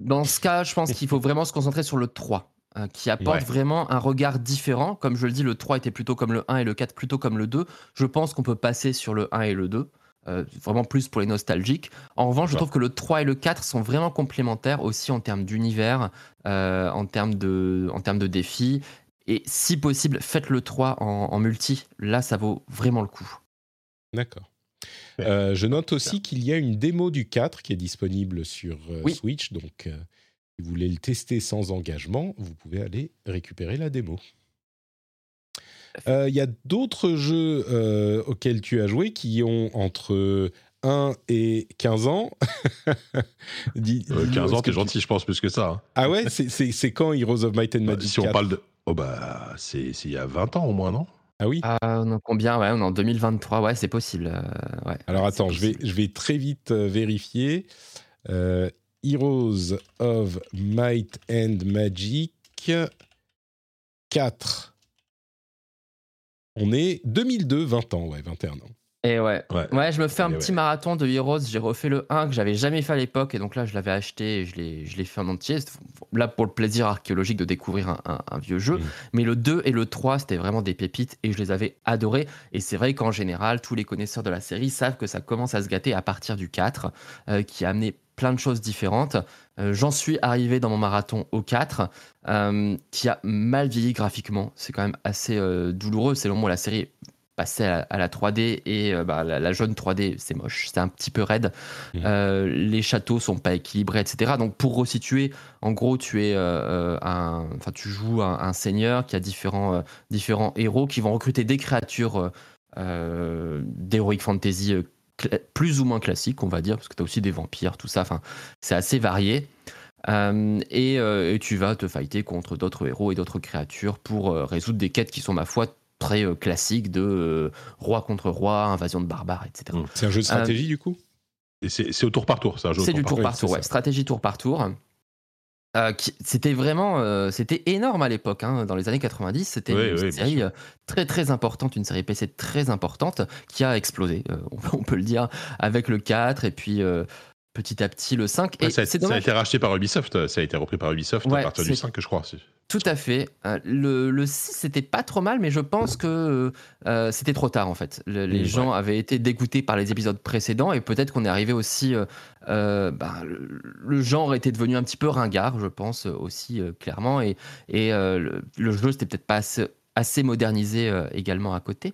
C: Dans ce cas, je pense qu'il faut vraiment se concentrer sur le 3. Euh, qui apporte vraiment un regard différent. Comme je le dis, le 3 était plutôt comme le 1 et le 4 plutôt comme le 2. Je pense qu'on peut passer sur le 1 et le 2. Euh, vraiment plus pour les nostalgiques. En revanche, je trouve que le 3 et le 4 sont vraiment complémentaires aussi en termes d'univers, euh, en, termes de, en termes de défis. Et si possible, faites le 3 en, multi. Là, ça vaut vraiment le coup.
A: D'accord. je note aussi qu'il y a une démo du 4 qui est disponible sur Switch, donc si vous voulez le tester sans engagement, vous pouvez aller récupérer la démo. Euh, il y a d'autres jeux euh, auxquels tu as joué qui ont entre 1 et 15 ans.
B: 15 euh, ans, t'es gentil, je pense, plus que ça. Hein.
A: Ah ouais C'est quand Heroes of Might and bah, Magic
B: Si on parle de. Oh bah, c'est il y a 20 ans au moins, non?
A: Ah oui
C: ah, Combien? Ouais, on est en 2023, ouais, c'est possible. ouais,
A: Alors attends, je vais, je vais très vite vérifier. Heroes of Might and Magic. 4. On est 2002, 20 ans, ouais, 21 ans.
C: Et ouais. ouais. je me fais un
B: Et
C: petit
B: ouais.
C: marathon de Heroes. J'ai refait le 1 que j'avais jamais fait à l'époque. Et donc là, je l'avais acheté et je l'ai, je l'ai fait en entier. Là, pour le plaisir archéologique de découvrir un, un- un vieux jeu.
A: Mhm.
C: Mais le 2 et le 3, c'était vraiment des pépites et je les avais adorés. Et c'est vrai qu'en général, tous les connaisseurs de la série savent que ça commence à se gâter à partir du 4, euh, qui a amené plein de choses différentes. Euh, J'en suis arrivé dans mon marathon au 4, euh, qui a mal vieilli graphiquement. C'est quand même assez euh, douloureux. Selon moi, la série passait à, à la 3D et bah, la, la jaune 3D, c'est moche. C'est un petit peu raide. Euh, les châteaux sont pas équilibrés, etc. Donc, pour resituer, en gros, tu es un, enfin, tu joues un, un seigneur qui a différents, différents héros qui vont recruter des créatures d'heroic fantasy plus ou moins classiques, on va dire, parce que tu as aussi des vampires, tout ça. Enfin, c'est assez varié. Euh, et, euh, et tu vas te fighter contre d'autres héros et d'autres créatures pour euh, résoudre des quêtes qui sont, ma foi, très classiques de roi contre roi, invasion de barbares, etc.
B: Mm.
A: C'est un jeu de stratégie, du coup?
B: C'est au tour par tour, c'est un jeu au
C: C'est du tour par tour,
A: c'est
C: ouais.
A: ça.
C: Stratégie tour par tour. Euh, c'était vraiment euh, c'était énorme à l'époque hein, dans les années 90 c'était
B: Oui,
C: une
B: oui,
C: série euh, très très importante une série PC très importante qui a explosé euh, on, peut- le dire avec le 4 et puis petit à petit le 5 et
B: Ouais, ça, a, ça été racheté par Ubisoft, ça a été repris par Ubisoft
C: Ouais,
B: à partir du
C: c'est-
B: 5, je crois.
C: Tout à fait. Euh, Le, le 6, c'était pas trop mal, mais je pense que euh, c'était trop tard en fait. Le- les
A: Mm,
C: gens avaient été dégoûtés par les épisodes précédents et peut-être qu'on est arrivé aussi. euh, euh, bah, le, le genre était devenu un petit peu ringard, je pense euh, aussi euh, clairement. Et, et euh, le, le jeu, c'était peut-être pas assez, assez modernisé euh, également à côté.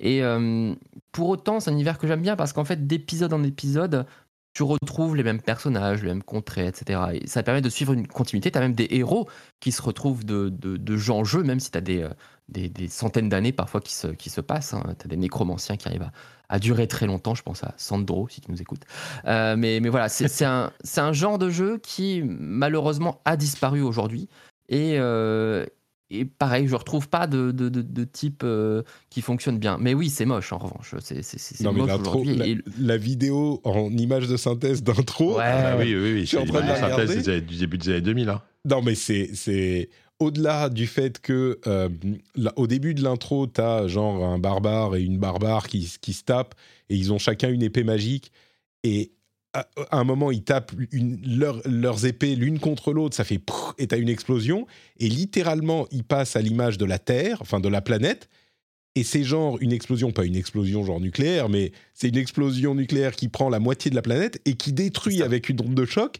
C: Et euh, pour autant, c'est un univers que j'aime bien parce qu'en fait, d'épisode en épisode, tu retrouves les mêmes personnages, les mêmes contrées, etc. Et ça permet de suivre une continuité. Tu as même des héros qui se retrouvent de, de, de jeu en jeu, même si tu as des, euh, des, des centaines d'années parfois qui se, qui se passent. Tu as des nécromanciens qui arrivent à, à durer très longtemps. Je pense à Sandro, si tu nous écoutes. Euh, mais, mais voilà, c'est un, un genre de jeu qui, malheureusement, a disparu aujourd'hui. Et, euh, et pareil, je retrouve pas de, de, de, de type euh, qui fonctionne bien. Mais oui, c'est moche en revanche. C'est c'est- c'est
A: Non, mais
C: moche aujourd'hui.
A: la,
C: Et-
A: la vidéo en image de synthèse d'intro.
C: Ouais.
B: Ah oui, oui, oui.
A: suis en train de la
B: synthèse des années- du début des années 2000. Hein.
A: Non, mais c'est c'est au-delà du fait que euh, là, au début de l'intro, t'as genre un barbare et une barbare qui, qui se tapent et ils ont chacun une épée magique et à, un moment ils tapent une- leur- leurs épées l'une contre l'autre, ça fait prrr, et t'as une explosion et littéralement ils passent à l'image de la Terre, enfin de la planète. Et c'est genre une explosion, pas une explosion genre nucléaire, mais c'est une explosion nucléaire qui prend la moitié de la planète et qui détruit avec une onde de choc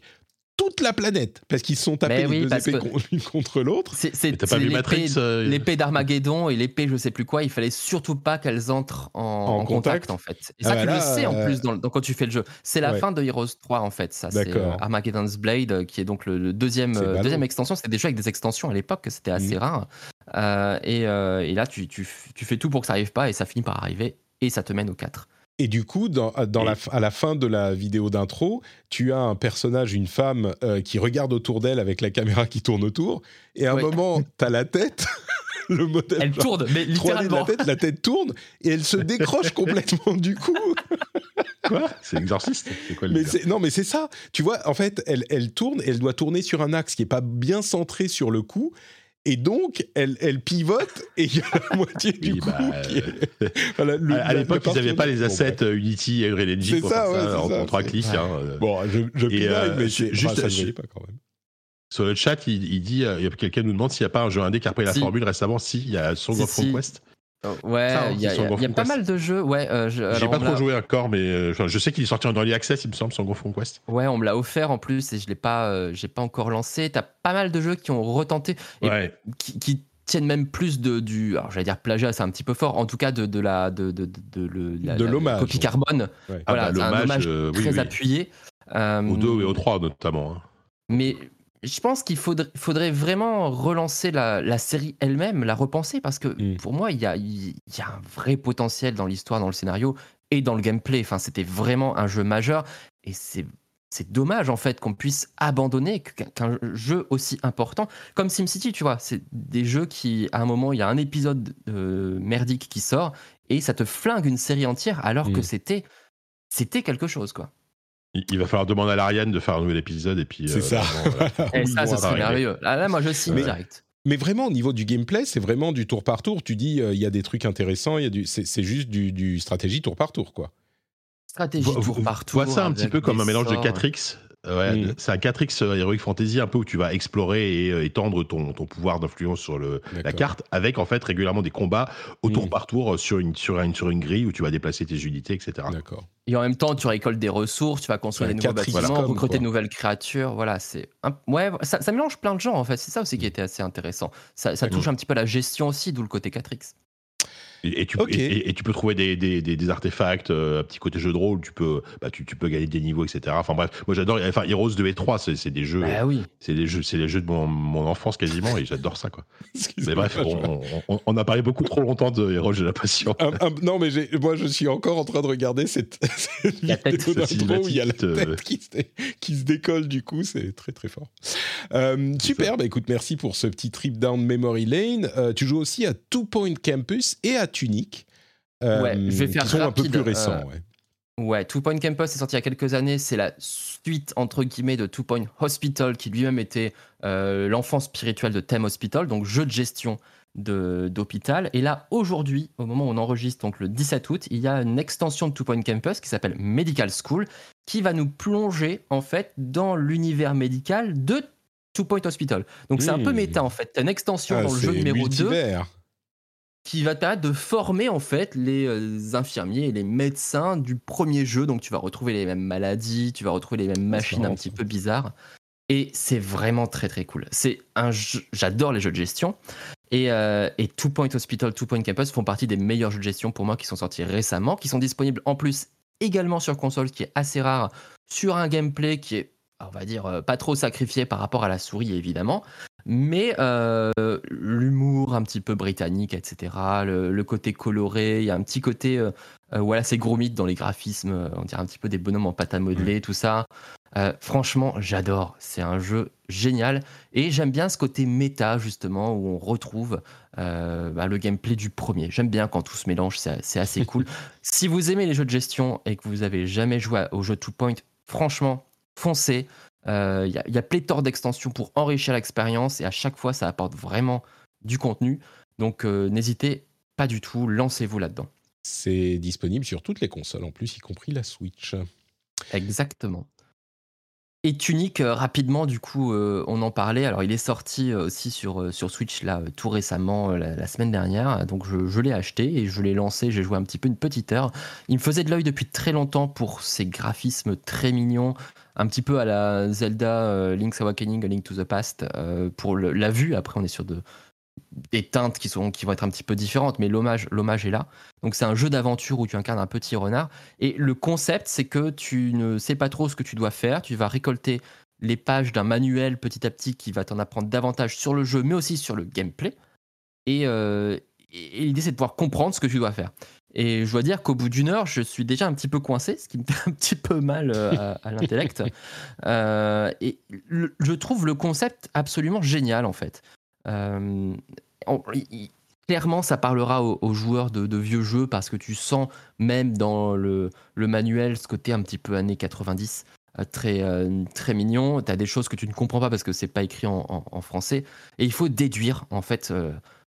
A: toute la planète parce qu'ils se sont tapés
C: Mais
A: les
C: oui,
A: deux épées l'une contre l'autre.
C: C'est l'épée-
B: euh,
C: L'épée d'Armageddon et l'épée je sais plus quoi, il fallait surtout pas qu'elles entrent en, en
A: contact.
C: contact. en fait. Et
A: Ah
C: ça
A: bah
C: tu
A: là,
C: le sais en plus dans, dans- quand tu fais le jeu. C'est la
A: Ouais.
C: fin de Heroes 3 en fait, ça c'est
A: D'accord.
C: euh, Armageddon's Blade euh, qui est donc le, le deuxième, euh, deuxième extension. C'était des jeux avec des extensions à l'époque, c'était assez
A: Mhm.
C: rare. Euh, et, euh, et là tu, tu fais tout pour que ça arrive pas et ça finit par arriver et ça te mène au 4.
A: Et du coup, dans, dans
B: Et-
A: la, à la fin de la vidéo d'intro, tu as un personnage, une femme, euh, qui regarde autour d'elle avec la caméra qui tourne autour. Et à un moment, tu as la tête, le modèle
C: Elle
A: genre
C: tourne, mais
A: 3D de
C: littéralement.
A: la tête, la tête tourne et elle se décroche complètement du coup.
B: Quoi? C'est exorciste C'est quoi le
A: Mais non, mais c'est ça. Tu vois, en fait, elle, elle tourne, elle doit tourner sur un axe qui est pas bien centré sur le coup. Et donc, elle, elle pivote et il y a la moitié du
B: Oui,
A: coup
B: bah,
A: qui est... Voilà, le-
B: À, l'époque, ils n'avaient pas les assets euh, Unity et Unreal Engine
A: C'est
B: pour
A: ça,
B: faire
A: ouais,
B: ça
A: c'est
B: en,
A: ça,
B: en trois clics. Hein, euh.
A: Bon, je, je
B: Et, euh,
A: mais
B: juste-
A: enfin, ça pas quand même.
B: Sur le chat, il, il dit, euh, il y a quelqu'un nous demande s'il n'y a pas un jeu indé qui a repris la formule récemment. Si, il y a Song
C: Si,
B: of
C: si.
B: Conquest.
C: Ouais,
B: hein,
C: il y a, y y pas mal de jeux. Ouais, euh,
B: J'ai pas trop joué encore, mais euh, je sais qu'il est sorti en early access, il me semble, Song of Conquest.
C: Ouais, on me l'a offert en plus et je l'ai pas, euh, j'ai pas encore lancé. T'as pas mal de jeux qui ont retenté et
B: Ouais.
C: qui, qui tiennent même plus de du, alors j'allais dire plagiat, c'est un petit peu fort. En tout cas, de, de la de, de, de, de
A: De
C: la copie carbone.
A: Ouais.
B: Ah
C: Voilà,
B: bah,
C: c'est un hommage
B: oui,
C: très
B: oui.
C: appuyé.
B: Au 2 et au 3 notamment. hein.
C: Mais je pense qu'il faudrait, faudrait vraiment relancer la, la série elle-même, la repenser, parce que
A: Mm.
C: pour moi, il y a, il y a un vrai potentiel dans l'histoire, dans le scénario et dans le gameplay. Enfin, c'était vraiment un jeu majeur et c'est. C'est dommage en fait qu'on puisse abandonner qu'un qu'un jeu aussi important comme SimCity, tu vois. C'est des jeux qui, à un moment, il y a un épisode euh, merdique qui sort et ça te flingue une série entière alors que
A: Mm.
C: c'était c'était quelque chose quoi.
B: Il, va falloir demander à l'Ariane de faire un nouvel épisode et puis.
A: C'est
B: euh,
A: ça.
B: vraiment, voilà.
C: Et
A: Où
C: ça, serait merveilleux. Là, là, moi, je signe
A: Mais-
C: direct.
A: Mais vraiment, au niveau du gameplay, c'est vraiment du tour par tour. Tu dis, il y a des trucs intéressants, il y a du, c'est juste du, du stratégie tour par tour, quoi.
C: Stratégie tour par tour.
B: Vois ça un petit peu comme un mélange de 4X Ouais, mm. C'est un 4X euh, Heroic Fantasy un peu où tu vas explorer et euh, étendre ton, ton pouvoir d'influence sur le, la carte avec en fait régulièrement des combats au tour mm. par tour sur une, sur, une, sur une grille où tu vas déplacer tes unités, etc.
A: D'accord.
C: Et en même temps, tu récoltes des ressources, tu vas construire des nouveaux bâtiments, recruter de nouvelles créatures. Voilà, c'est ouais, ça, ça, mélange plein de genres en fait. C'est ça aussi qui mm. était assez intéressant. Ça, ça touche un petit peu à la gestion aussi, d'où le côté 4X.
B: Et, tu, et, tu peux trouver des, des, des, artefacts, euh, un petit côté jeu de rôle, tu peux, bah, tu, tu, peux gagner des niveaux, etc. Enfin bref, moi j'adore. Enfin, Heroes 2 et 3, c'est des jeux.
C: Bah oui.
B: C'est des jeux, c'est les jeux de mon, mon, enfance quasiment, et j'adore ça, quoi. mais bref, on, on, a parlé beaucoup trop longtemps de Heroes, j'ai l'impression.
A: non, mais moi je suis encore en train de regarder cette, cette vidéo où il y a la tête euh, qui, se, qui, se, décolle, du coup, c'est très très fort. Euh, super, bah écoute, merci pour ce petit trip down memory lane. Euh, tu joues aussi à Two Point Campus et à Tunic
C: ouais, je vais faire
A: qui sont un peu plus récents. ouais.
C: Ouais, Two Point Campus est sorti il y a quelques années. C'est la suite, entre guillemets, de Two Point Hospital, qui lui-même était euh, l'enfant spirituel de Theme Hospital, donc jeu de gestion d'hôpital. Et là, aujourd'hui, au moment où on enregistre, donc le 17 août, il y a une extension de Two Point Campus qui s'appelle Medical School, qui va nous plonger, en fait, dans l'univers médical de Two Point Hospital. Donc c'est un peu méta, en fait. une extension
A: ah,
C: dans le jeu numéro
A: multivers. 2
C: qui va te permettre de former en fait les euh, infirmiers et les médecins du premier jeu. Donc tu vas retrouver les mêmes maladies, tu vas retrouver les mêmes machines un petit peu bizarres. Et c'est vraiment très très cool. C'est un j'adore les jeux de gestion. Et, euh, et, Two Point Hospital, Two Point Campus font partie des meilleurs jeux de gestion pour moi qui sont sortis récemment, qui sont disponibles en plus également sur console, ce qui est assez rare, sur un gameplay qui est, on va dire, euh, pas trop sacrifié par rapport à la souris évidemment, mais euh, l'humour un petit peu britannique, etc., le, côté coloré, il y a un petit côté, euh, euh, voilà, c'est gros mythe dans les graphismes, on dirait un petit peu des bonhommes en pâte à modeler, tout ça. franchement, j'adore, c'est un jeu génial, et j'aime bien ce côté méta, justement, où on retrouve bah, le gameplay du premier. J'aime bien quand tout se mélange, c'est assez cool. si vous aimez les jeux de gestion et que vous avez jamais joué au jeu Two Point, franchement, foncez. Il euh, y, a pléthore d'extensions pour enrichir l'expérience et à chaque fois, ça apporte vraiment du contenu. Donc, euh, n'hésitez pas du tout, lancez-vous là-dedans.
A: C'est disponible sur toutes les consoles en plus, y compris la Switch.
C: Exactement. Et Tunic, euh, rapidement, du coup, on en parlait. Alors, il est sorti aussi sur, sur Switch là, tout récemment, la, semaine dernière. Donc, je, je l'ai acheté et je l'ai lancé. J'ai joué un petit peu une petite heure. Il me faisait de l'œil depuis très longtemps pour ses graphismes très mignons, un petit peu à la Zelda euh, Link's Awakening, A Link to the Past euh, pour la vue. Après, on est sur de, des teintes qui, vont être un petit peu différentes, mais l'hommage, est là. Donc c'est un jeu d'aventure où tu incarnes un petit renard. Et le concept, c'est que tu ne sais pas trop ce que tu dois faire. Tu vas récolter les pages d'un manuel petit à petit qui va t'en apprendre davantage sur le jeu, mais aussi sur le gameplay. Et, euh, et l'idée, c'est de pouvoir comprendre ce que tu dois faire. Et je dois dire qu'au bout d'une heure, je suis déjà un petit peu coincé, ce qui me fait un petit peu mal euh, à, l'intellect. Euh, et je trouve le concept absolument génial, en fait. Euh, clairement, ça parlera aux, joueurs de, vieux jeux parce que tu sens même dans le, manuel ce côté un petit peu années 90. Très, très mignon. Tu as des choses que tu ne comprends pas parce que c'est pas écrit en, en, français. Et il faut déduire, en fait,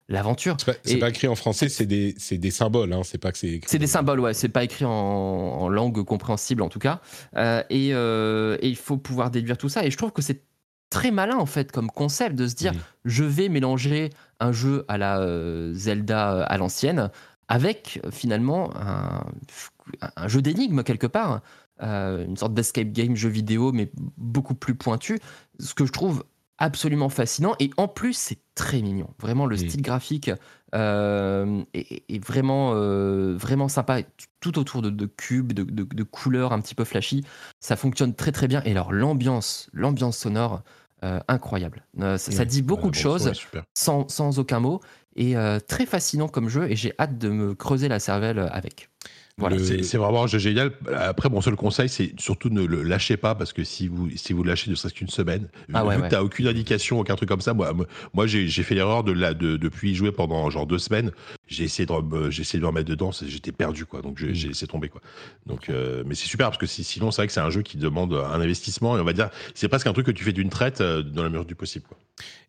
C: l'aventure.
A: C'est pas, écrit en français, c'est des, des, symboles, hein, c'est pas que c'est
C: C'est des symboles, ouais, c'est pas écrit en, langue compréhensible en tout cas. Euh, euh, et, il faut pouvoir déduire tout ça. Et je trouve que c'est très malin en fait comme concept de se dire je vais mélanger un jeu à la euh, Zelda à l'ancienne avec finalement un, un jeu d'énigmes quelque part. une sorte d'escape game jeu vidéo mais beaucoup plus pointu ce que je trouve absolument fascinant et en plus c'est très mignon. Vraiment le style graphique euh, est, vraiment euh, vraiment sympa tout autour de, cubes, de, couleurs un petit peu flashy. Ça fonctionne très très bien et alors l'ambiance, l'ambiance sonore euh, incroyable. Ça, dit beaucoup de choses sans, sans, aucun mot et très fascinant comme jeu et j'ai hâte de me creuser la cervelle avec.
B: Voilà. C'est vraiment un jeu génial. Après, mon seul conseil, c'est surtout ne le lâchez pas parce que si vous, si vous lâchez ne serait-ce qu'une semaine, ah vu, que tu n'as aucune indication, aucun truc comme ça, moi, moi j'ai fait l'erreur de, la, de, depuis y jouer pendant genre deux semaines. J'ai essayé, de, j'ai essayé de me remettre dedans, j'étais perdu, quoi. Donc j'ai mm. laissé tomber, quoi. Donc, euh, mais c'est super parce que sinon, c'est vrai que c'est un jeu qui demande un investissement et on va dire, c'est presque un truc que tu fais d'une traite euh, dans la mesure du possible, quoi.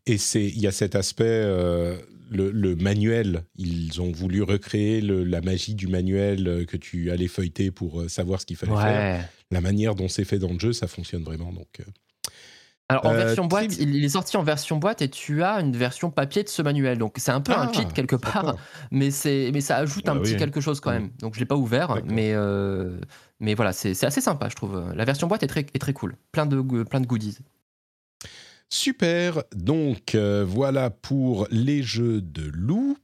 A: Et c'est il y a cet aspect euh, le, le, manuel. Ils ont voulu recréer le, la magie du manuel euh, que tu allais feuilleter pour euh, savoir ce qu'il fallait
C: Ouais.
A: faire. La manière dont c'est fait dans le jeu, ça fonctionne vraiment. Donc,
C: Alors en
A: Euh,
C: version boîte, il, est sorti en version boîte et tu as une version papier de ce manuel. Donc c'est un peu un
A: Ah,
C: cheat quelque part, mais c'est mais ça ajoute
B: Bah
C: un petit quelque chose quand
A: Mm.
C: même. Donc je l'ai pas ouvert, mais euh, mais voilà, c'est assez sympa, je trouve. La version boîte est très est très cool, plein de plein de goodies.
A: Super. Donc euh, voilà pour les jeux de loup.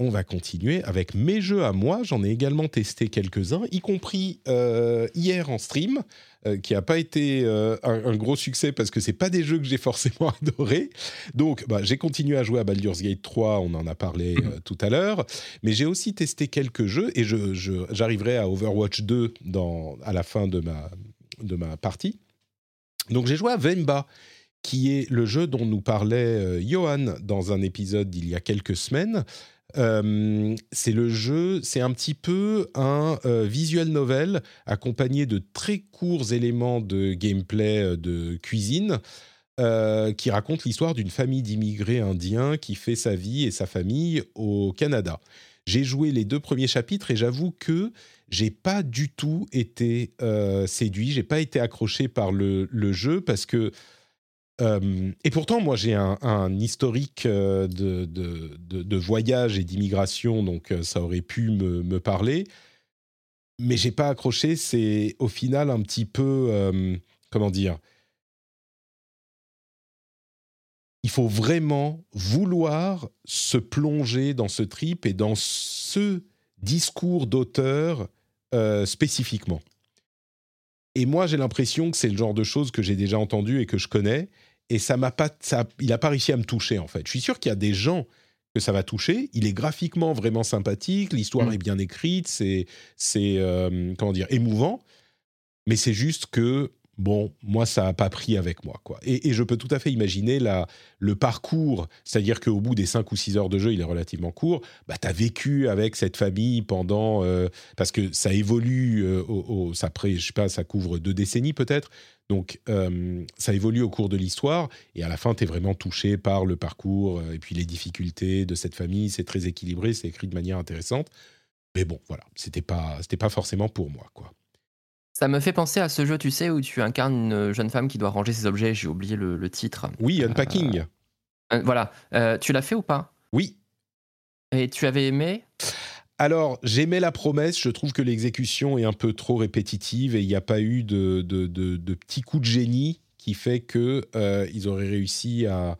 A: On va continuer avec mes jeux à moi. J'en ai également testé quelques-uns, y compris euh, hier en stream, euh, qui n'a pas été un, un gros succès parce que c'est pas des jeux que j'ai forcément adorés. Donc, bah, j'ai continué à jouer à Baldur's Gate 3. On en a parlé tout à l'heure, mais j'ai aussi testé quelques jeux et je, je- j'arriverai à Overwatch 2 dans, à la fin de ma de ma partie. Donc, j'ai joué à Vemba qui est le jeu dont nous parlait euh, Johan dans un épisode d'il y a quelques semaines. Euh, c'est le jeu, c'est un petit peu un euh, visual novel accompagné de très courts éléments de gameplay euh, de cuisine qui raconte l'histoire d'une famille d'immigrés indiens qui fait sa vie et sa famille au Canada. J'ai joué les deux premiers chapitres et j'avoue que j'ai pas du tout été séduit, j'ai pas été accroché par le jeu parce que euh, et pourtant, moi, j'ai un, historique euh, de, voyage et d'immigration, donc euh, ça aurait pu me, parler. Mais j'ai pas accroché. C'est au final un petit peu, comment dire Il faut vraiment vouloir se plonger dans ce trip et dans ce discours d'auteur spécifiquement. Et moi, j'ai l'impression que c'est le genre de choses que j'ai déjà entendu et que je connais. Et ça m'a pas, ça, il n'a pas réussi à me toucher en fait. Je suis sûr qu'il y a des gens que ça va toucher. Il est graphiquement vraiment sympathique, l'histoire
C: Mm.
A: est bien écrite, c'est, c'est euh, comment dire, émouvant. Mais c'est juste que bon, moi, ça n'a pas pris avec moi quoi. Et, je peux tout à fait imaginer le parcours, c'est-à-dire qu'au bout des 5 ou 6 heures de jeu, il est relativement court. Bah, tu as vécu avec cette famille pendant euh, parce que ça évolue, euh, au, ça, je sais pas, ça couvre deux décennies peut-être. Donc, euh, ça évolue au cours de l'histoire, et à la fin, tu es vraiment touché par le parcours euh, et puis les difficultés de cette famille. C'est très équilibré, c'est écrit de manière intéressante. Mais bon, voilà, c'était pas, c'était pas forcément pour moi, quoi.
C: Ça me fait penser à ce jeu, tu sais, où tu incarnes une jeune femme qui doit ranger ses objets. J'ai oublié le, le titre.
A: Oui, Unpacking.
C: Euh, voilà, Euh, tu l'as fait ou pas?
A: Oui.
C: Et tu avais aimé?
A: Alors, j'aimais la promesse. Je trouve que l'exécution est un peu trop répétitive et il n'y a pas eu de, de, de- de petits coups de génie qui fait que euh, ils auraient réussi à,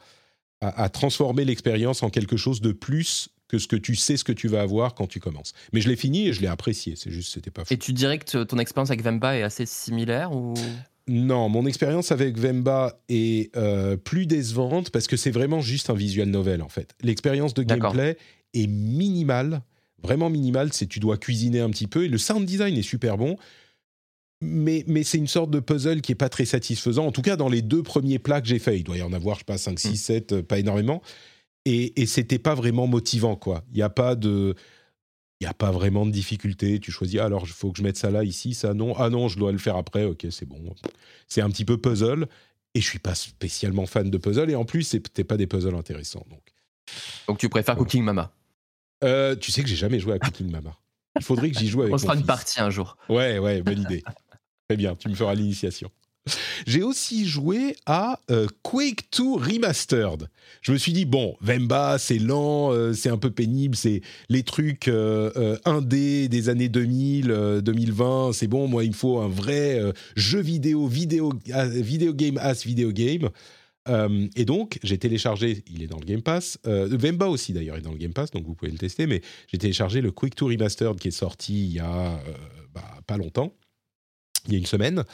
A: à- à transformer l'expérience en quelque chose de plus que ce que tu sais ce que tu vas avoir quand tu commences. Mais je l'ai fini et je l'ai apprécié. C'est juste, c'était pas fou.
C: Et tu dirais que ton expérience avec Vemba est assez similaire ou?
A: Non, mon expérience avec Vemba est euh, plus décevante parce que c'est vraiment juste un visual novel en fait. L'expérience de gameplay est minimale, vraiment minimale. C'est tu dois cuisiner un petit peu et le sound design est super bon. Mais, mais c'est une sorte de puzzle qui est pas très satisfaisant. En tout cas, dans les deux premiers plats que j'ai faits, il doit y en avoir, je sais pas, 5, 6, 7, euh, pas énormément. Et, et c'était pas vraiment motivant, quoi. Il n'y a pas de. Il n'y a pas vraiment de difficulté. Tu choisis, ah, alors il faut que je mette ça là, ici, ça non. Ah non, je dois le faire après. Ok, c'est bon. C'est un petit peu puzzle. Et je suis pas spécialement fan de puzzle. Et en plus, c'était pas des puzzles intéressants. Donc,
C: donc tu préfères. Cooking Mama
A: Euh, tu sais que j'ai jamais joué à Cooking Mama. Il faudrait que j'y joue avec
C: On se fera une
A: fils.
C: partie un jour.
A: Ouais, ouais, bonne idée. Très bien, tu me feras l'initiation. J'ai aussi joué à euh, Quake 2 Remastered. Je me suis dit, bon, Vemba, c'est lent, euh, c'est un peu pénible, c'est les trucs euh, euh, indés des années 2000, euh, 2020, c'est bon, moi, il me faut un vrai euh, jeu vidéo, vidéo, ah, vidéo game as vidéo game. Euh, et donc, j'ai téléchargé, il est dans le Game Pass, euh, Vemba aussi d'ailleurs est dans le Game Pass, donc vous pouvez le tester, mais j'ai téléchargé le Quake 2 Remastered qui est sorti il y a euh, bah, pas longtemps, il y a une semaine,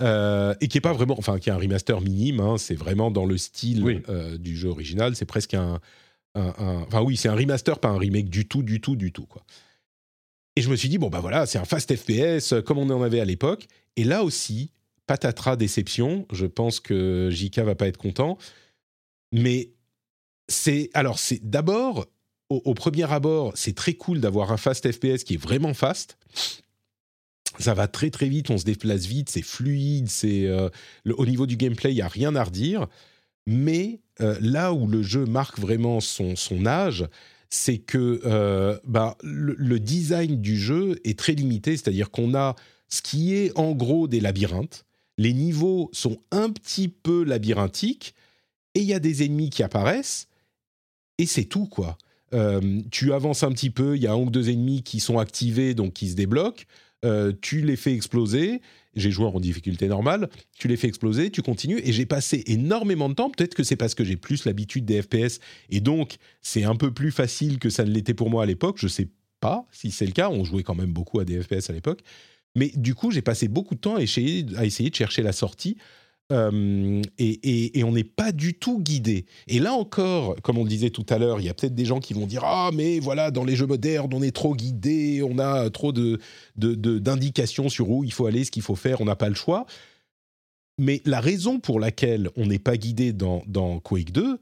A: euh, et qui est pas vraiment, enfin qui est un remaster minime, hein, c'est vraiment dans le style
B: Oui.
A: euh, du jeu original, c'est presque un, enfin oui, c'est un remaster, pas un remake du tout, du tout, du tout quoi. Et je me suis dit bon bah voilà, c'est un fast FPS euh, comme on en avait à l'époque, et là aussi patatras déception, je pense que JK va pas être content, mais c'est alors c'est d'abord au, au premier abord, c'est très cool d'avoir un fast FPS qui est vraiment fast. Ça va très très vite, on se déplace vite, c'est fluide, c'est euh, le- au niveau du gameplay, il y a rien à redire. Mais là où le jeu marque vraiment son, son âge, c'est que bah, le, design du jeu est très limité, c'est-à-dire qu'on a ce qui est en gros des labyrinthes. Les niveaux sont un petit peu labyrinthiques et il y a des ennemis qui apparaissent et c'est tout quoi. Euh, tu avances un petit peu, il y a un ou deux ennemis qui sont activés, donc qui se débloquent. Euh, tu les fais exploser. J'ai joué en difficulté normale. Tu les fais exploser, tu continues. Et j'ai passé énormément de temps. Peut-être que c'est parce que j'ai plus l'habitude des FPS. Et donc, c'est un peu plus facile que ça ne l'était pour moi à l'époque. Je sais pas si c'est le cas. On jouait quand même beaucoup à des FPS à l'époque. Mais du coup, j'ai passé beaucoup de temps à essayer, à essayer de chercher la sortie. Euh, et, on n'est pas du tout guidé. Et là encore, comme on le disait tout à l'heure, il y a peut-être des gens qui vont dire ah mais voilà dans les jeux modernes on est trop guidé, on a trop de d'indications sur où il faut aller, ce qu'il faut faire, on n'a pas le choix. Mais la raison pour laquelle on n'est pas guidé dans, dans Quake 2,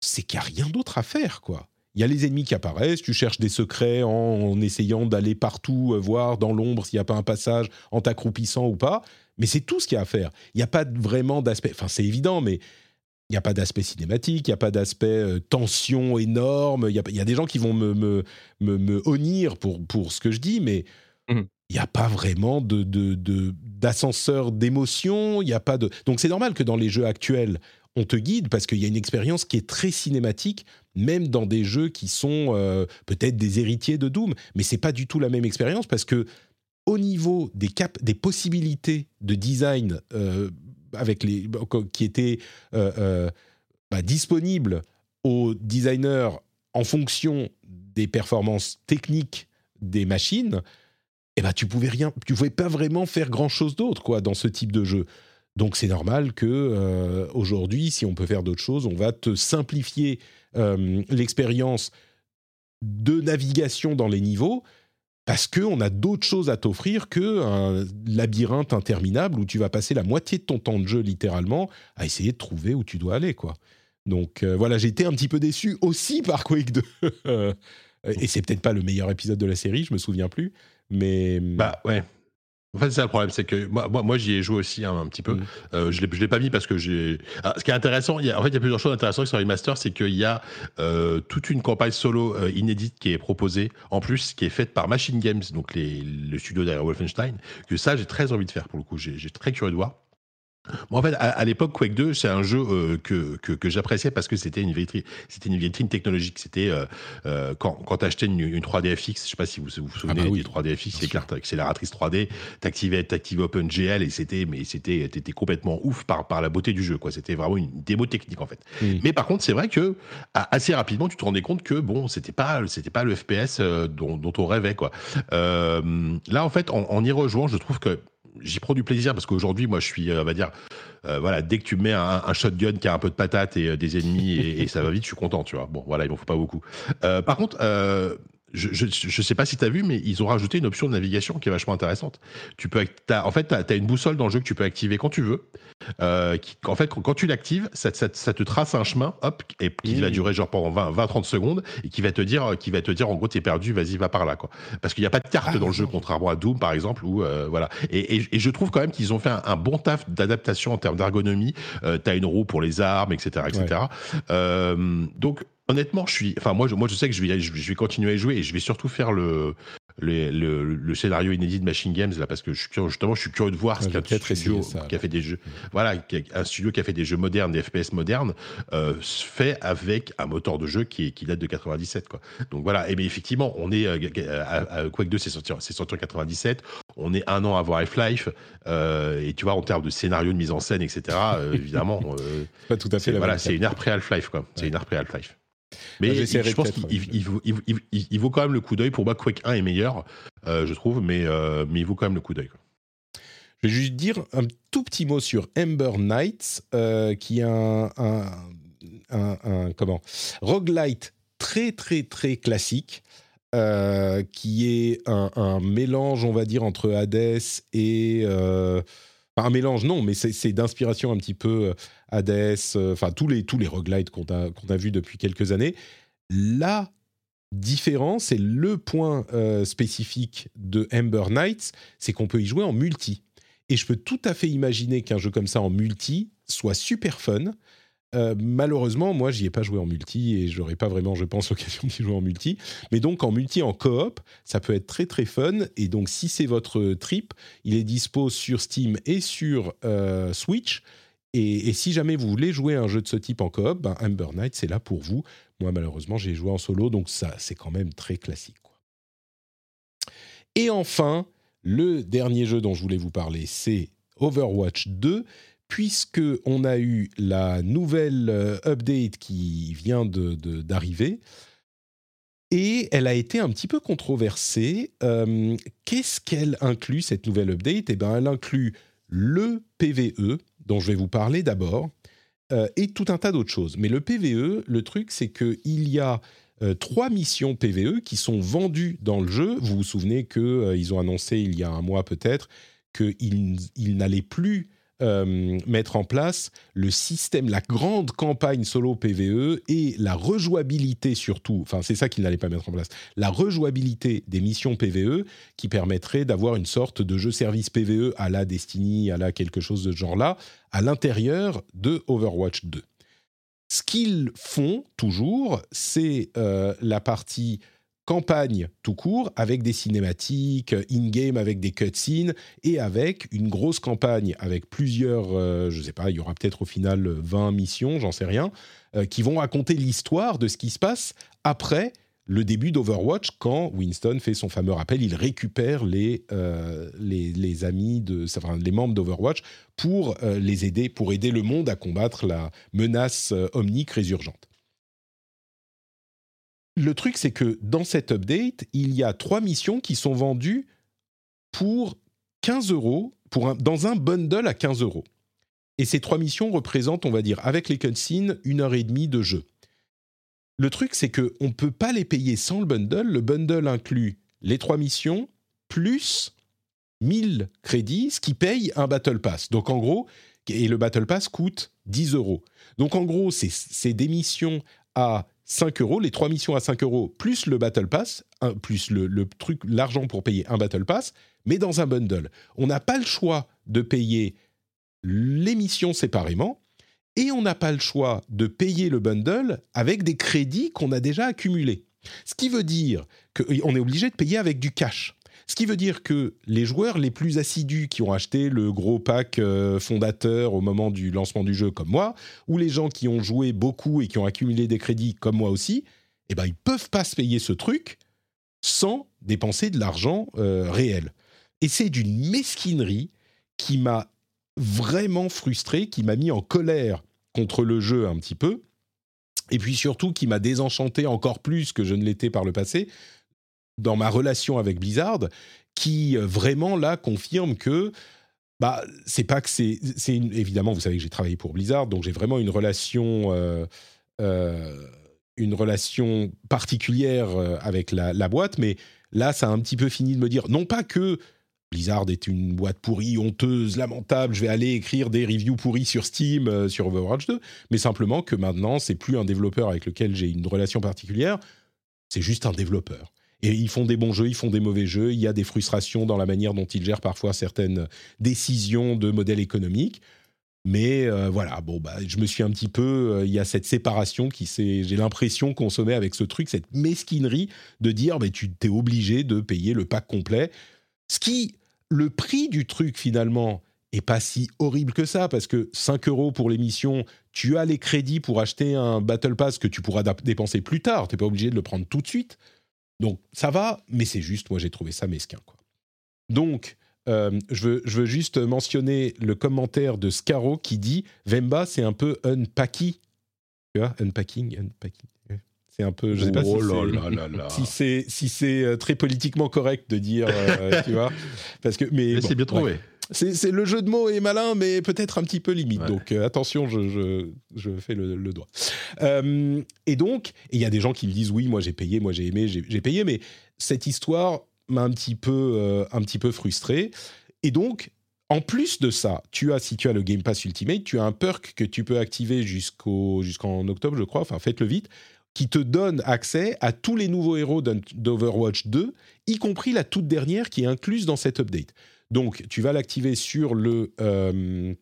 A: c'est qu'il n'y a rien d'autre à faire quoi il y a les ennemis qui apparaissent, tu cherches des secrets en, essayant d'aller partout, euh, voir dans l'ombre s'il n'y a pas un passage, en t'accroupissant ou pas, mais c'est tout ce qu'il y a à faire. Il n'y a pas vraiment d'aspect, enfin c'est évident, mais il n'y a pas d'aspect cinématique, il n'y a pas d'aspect euh, tension énorme, il y, a, des gens qui vont me, me, me, honnir pour, pour ce que je dis, mais mmh. il n'y a pas vraiment de, d'ascenseur de, d'émotion, il n'y a pas de... Donc c'est normal que dans les jeux actuels, on te guide parce qu'il y a une expérience qui est très cinématique, même dans des jeux qui sont euh, peut-être des héritiers de Doom, mais c'est pas du tout la même expérience parce que au niveau des cap des possibilités de design euh, avec les qui étaient euh, bah, disponibles aux designers en fonction des performances techniques des machines, eh ben tu pouvais rien, tu pouvais pas vraiment faire grand chose d'autre quoi dans ce type de jeu. Donc c'est normal que aujourd'hui, si on peut faire d'autres choses, on va te simplifier l'expérience de navigation dans les niveaux parce qu'on a d'autres choses à t'offrir qu'un labyrinthe interminable où tu vas passer la moitié de ton temps de jeu littéralement à essayer de trouver où tu dois aller quoi. Donc euh, voilà, j'ai été un petit peu déçu aussi par Quake 2. Et c'est peut-être pas le meilleur épisode de la série, je me souviens plus, mais
B: bah ouais. En fait, c'est ça le problème, c'est que moi, moi, moi j'y ai joué aussi hein, un petit peu. Mm. Euh, je ne l'ai pas mis parce que j'ai. Ah, ce qui est intéressant, il y a, en fait, il y a plusieurs choses intéressantes sur Remaster, c'est qu'il y a euh, toute une campagne solo euh, inédite qui est proposée, en plus, qui est faite par Machine Games, donc les, le studio derrière Wolfenstein, que ça, j'ai très envie de faire pour le coup. J'ai très curieux de voir. En fait, à, l'époque, Quake 2, c'est un jeu euh, que, que, que j'appréciais parce que c'était une vitrine, c'était une vitrine technologique. C'était euh, euh, quand, quand tu achetais une, une, 3DFX, je sais pas si vous vous, vous souvenez ah bah des 3DFX, c'est carte accélératrice 3D, t'activais, t'activais OpenGL et c'était, mais c'était, t'étais complètement ouf par, par la beauté du jeu, quoi. C'était vraiment une démo technique, en fait. Mais par contre, c'est vrai que assez rapidement, tu te rendais compte que bon, c'était pas, c'était pas le FPS dont, dont on rêvait, quoi. là, en fait, en, en y rejoignant, je trouve que j'y prends du plaisir parce qu'aujourd'hui, moi, je suis, euh, on va dire, euh, voilà, dès que tu mets un, shotgun qui a un peu de patate et euh, des ennemis et, ça va vite, je suis content, tu vois. Bon, voilà, il m'en faut pas beaucoup. par contre, je, je, sais pas si tu as vu, mais ils ont rajouté une option de navigation qui est vachement intéressante. Tu peux, en fait, tu as, une boussole dans le jeu que tu peux activer quand tu veux. qui, en fait, quand, tu l'actives, ça, ça, te trace un chemin, hop, et qui va durer genre pendant 20-30 secondes, et qui va te dire, qui va te dire, en gros, t'es perdu, vas-y, va par là, quoi. Parce qu'il n'y a pas de carte ah, dans le jeu, contrairement à Doom, par exemple, où, voilà. Et, et, je trouve quand même qu'ils ont fait un, bon taf d'adaptation en termes d'ergonomie. Euh, tu as une roue pour les armes, etc., etc. Euh, donc, honnêtement, je suis. Enfin, moi, je, moi, je sais que je vais, je vais continuer à jouer et je vais surtout faire le, le, le, scénario inédit de Machine Games là parce que je suis justement je suis curieux de voir ce qu'un studio qui a fait des jeux voilà un studio qui a fait des jeux modernes des FPS modernes euh, fait avec un moteur de jeu qui, qui date de 97 quoi. Donc voilà. Et bien effectivement on est euh, à, Quake 2 c'est sorti c'est sorti en 97 on est un an avant Half-Life euh, et tu vois en termes de scénario de mise en scène etc évidemment
A: pas tout à fait
B: voilà c'est une heure pré Half-Life quoi. C'est une heure pré Half-Life mais je pense qu'il vaut, quand même le coup d'œil. Pour moi, Quake 1 est meilleur, euh, je trouve, mais, euh, mais il vaut quand même le coup d'œil.
A: Je vais juste dire un tout petit mot sur Ember Knights, euh, qui est un, un, un, comment roguelite très très très classique, qui est un, mélange, on va dire, entre Hades et un mélange, non, mais c'est d'inspiration un petit peu euh, Hades, euh, enfin tous les, tous les roguelites qu'on a, a vus depuis quelques années. La différence et le point euh, spécifique de Ember Knights, c'est qu'on peut y jouer en multi. Et je peux tout à fait imaginer qu'un jeu comme ça en multi soit super fun. Euh, malheureusement, moi, j'y ai pas joué en multi et j'aurais pas vraiment, je pense, l'occasion d'y jouer en multi. Mais donc en multi, en coop, ça peut être très très fun. Et donc, si c'est votre trip, il est dispo sur Steam et sur euh, Switch. Et, si jamais vous voulez jouer un jeu de ce type en coop, ben Amber Knight, c'est là pour vous. Moi, malheureusement, j'ai joué en solo, donc ça, c'est quand même très classique. Et enfin, le dernier jeu dont je voulais vous parler, c'est Overwatch 2 puisque on a eu la nouvelle euh, update qui vient d'arriver. et elle a été un petit peu controversée. Euh, qu'est-ce qu'elle inclut, cette nouvelle update? Eh bien, elle inclut le PVE, dont je vais vous parler d'abord, euh, et tout un tas d'autres choses. Mais le PVE, le truc, c'est qu'il y a trois missions PVE qui sont vendues dans le jeu. Vous vous souvenez qu'ils ont annoncé il y a un mois peut-être qu'ils n'allaient plus euh, mettre en place le système, la grande campagne solo PVE et la rejouabilité surtout, enfin c'est ça qu'il n'allait pas mettre en place, la rejouabilité des missions PVE qui permettrait d'avoir une sorte de jeu service PVE à la Destiny, à la quelque chose de ce genre-là, à l'intérieur de Overwatch 2. Ce qu'ils font toujours, c'est euh, la partie campagne tout court, avec des cinématiques, in-game avec des cutscenes, et avec une grosse campagne avec plusieurs, euh, je ne sais pas, il y aura peut-être au final 20 missions, j'en sais rien, euh, qui vont raconter l'histoire de ce qui se passe après le début d'Overwatch, quand Winston fait son fameux rappel, il récupère les, euh, les, amis, de, enfin, les membres d'Overwatch pour les aider, pour aider le monde à combattre la menace omnique résurgente le truc, c'est que dans cette update, il y a trois missions qui sont vendues pour 15 euros, dans un bundle à 15 euros. Et ces trois missions représentent, on va dire, avec les cutscenes, une heure et demie de jeu. Le truc, c'est qu'on ne peut pas les payer sans le bundle. Le bundle inclut les trois missions plus 1000 crédits, ce qui paye un Battle Pass. Donc en gros, et le Battle Pass coûte 10 euros. Donc en gros, c'est des missions à 5 euros, les trois missions à 5 euros, plus le Battle Pass, plus le, truc, l'argent pour payer un Battle Pass, mais dans un bundle. On n'a pas le choix de payer les missions séparément, et on n'a pas le choix de payer le bundle avec des crédits qu'on a déjà accumulés. Ce qui veut dire qu'on est obligé de payer avec du cash. Ce qui veut dire que les joueurs les plus assidus qui ont acheté le gros pack euh, fondateur au moment du lancement du jeu comme moi, ou les gens qui ont joué beaucoup et qui ont accumulé des crédits comme moi aussi, eh ben ils peuvent pas se payer ce truc sans dépenser de l'argent euh, réel. Et c'est d'une mesquinerie qui m'a vraiment frustré, qui m'a mis en colère contre le jeu un petit peu, et puis surtout qui m'a désenchanté encore plus que je ne l'étais par le passé, dans ma relation avec Blizzard qui euh, vraiment là confirme que bah c'est pas que c'est c'est évidemment vous savez que j'ai travaillé pour Blizzard donc j'ai vraiment une relation euh, euh, une relation particulière avec la, la, boîte mais là ça a un petit peu fini de me dire non pas que Blizzard est une boîte pourrie, honteuse, lamentable, je vais aller écrire des reviews pourries sur Steam, sur Overwatch 2, mais simplement que maintenant, c'est plus un développeur avec lequel j'ai une relation particulière, c'est juste un développeur. Et ils font des bons jeux, ils font des mauvais jeux. Il y a des frustrations dans la manière dont ils gèrent parfois certaines décisions de modèle économique. Mais euh, voilà, bon, bah, je me suis un petit peu. Euh, il y a cette séparation qui s'est. J'ai l'impression qu'on se avec ce truc, cette mesquinerie de dire bah, tu t'es obligé de payer le pack complet. Ce qui. Le prix du truc, finalement, est pas si horrible que ça, parce que 5 euros pour l'émission, tu as les crédits pour acheter un Battle Pass que tu pourras dépenser plus tard. Tu n'es pas obligé de le prendre tout de suite. Donc ça va, mais c'est juste, moi j'ai trouvé ça mesquin. Quoi. Donc, euh, je, veux, je, veux, juste mentionner le commentaire de Scaro qui dit Vemba, c'est un peu unpacky. Tu vois, unpacking, unpacking. C'est un peu, je sais pas si c'est si c'est euh, très politiquement correct de dire, euh, tu vois, parce que mais,
B: c'est bien trouvé
A: c'est le jeu de mots est malin, mais peut-être un petit peu limite. Donc euh, attention, je, fais le, doigt. Euh, et donc, il y a des gens qui me disent oui, moi j'ai payé, moi j'ai aimé, j'ai payé, mais cette histoire m'a un petit peu, euh, un petit peu frustré. Et donc, en plus de ça, tu as, si tu as le Game Pass Ultimate, tu as un perk que tu peux activer jusqu'au jusqu'en octobre, je crois. Enfin, faites-le vite qui te donne accès à tous les nouveaux héros d'Overwatch 2, y compris la toute dernière qui est incluse dans cette update. Donc, tu vas l'activer sur le, euh,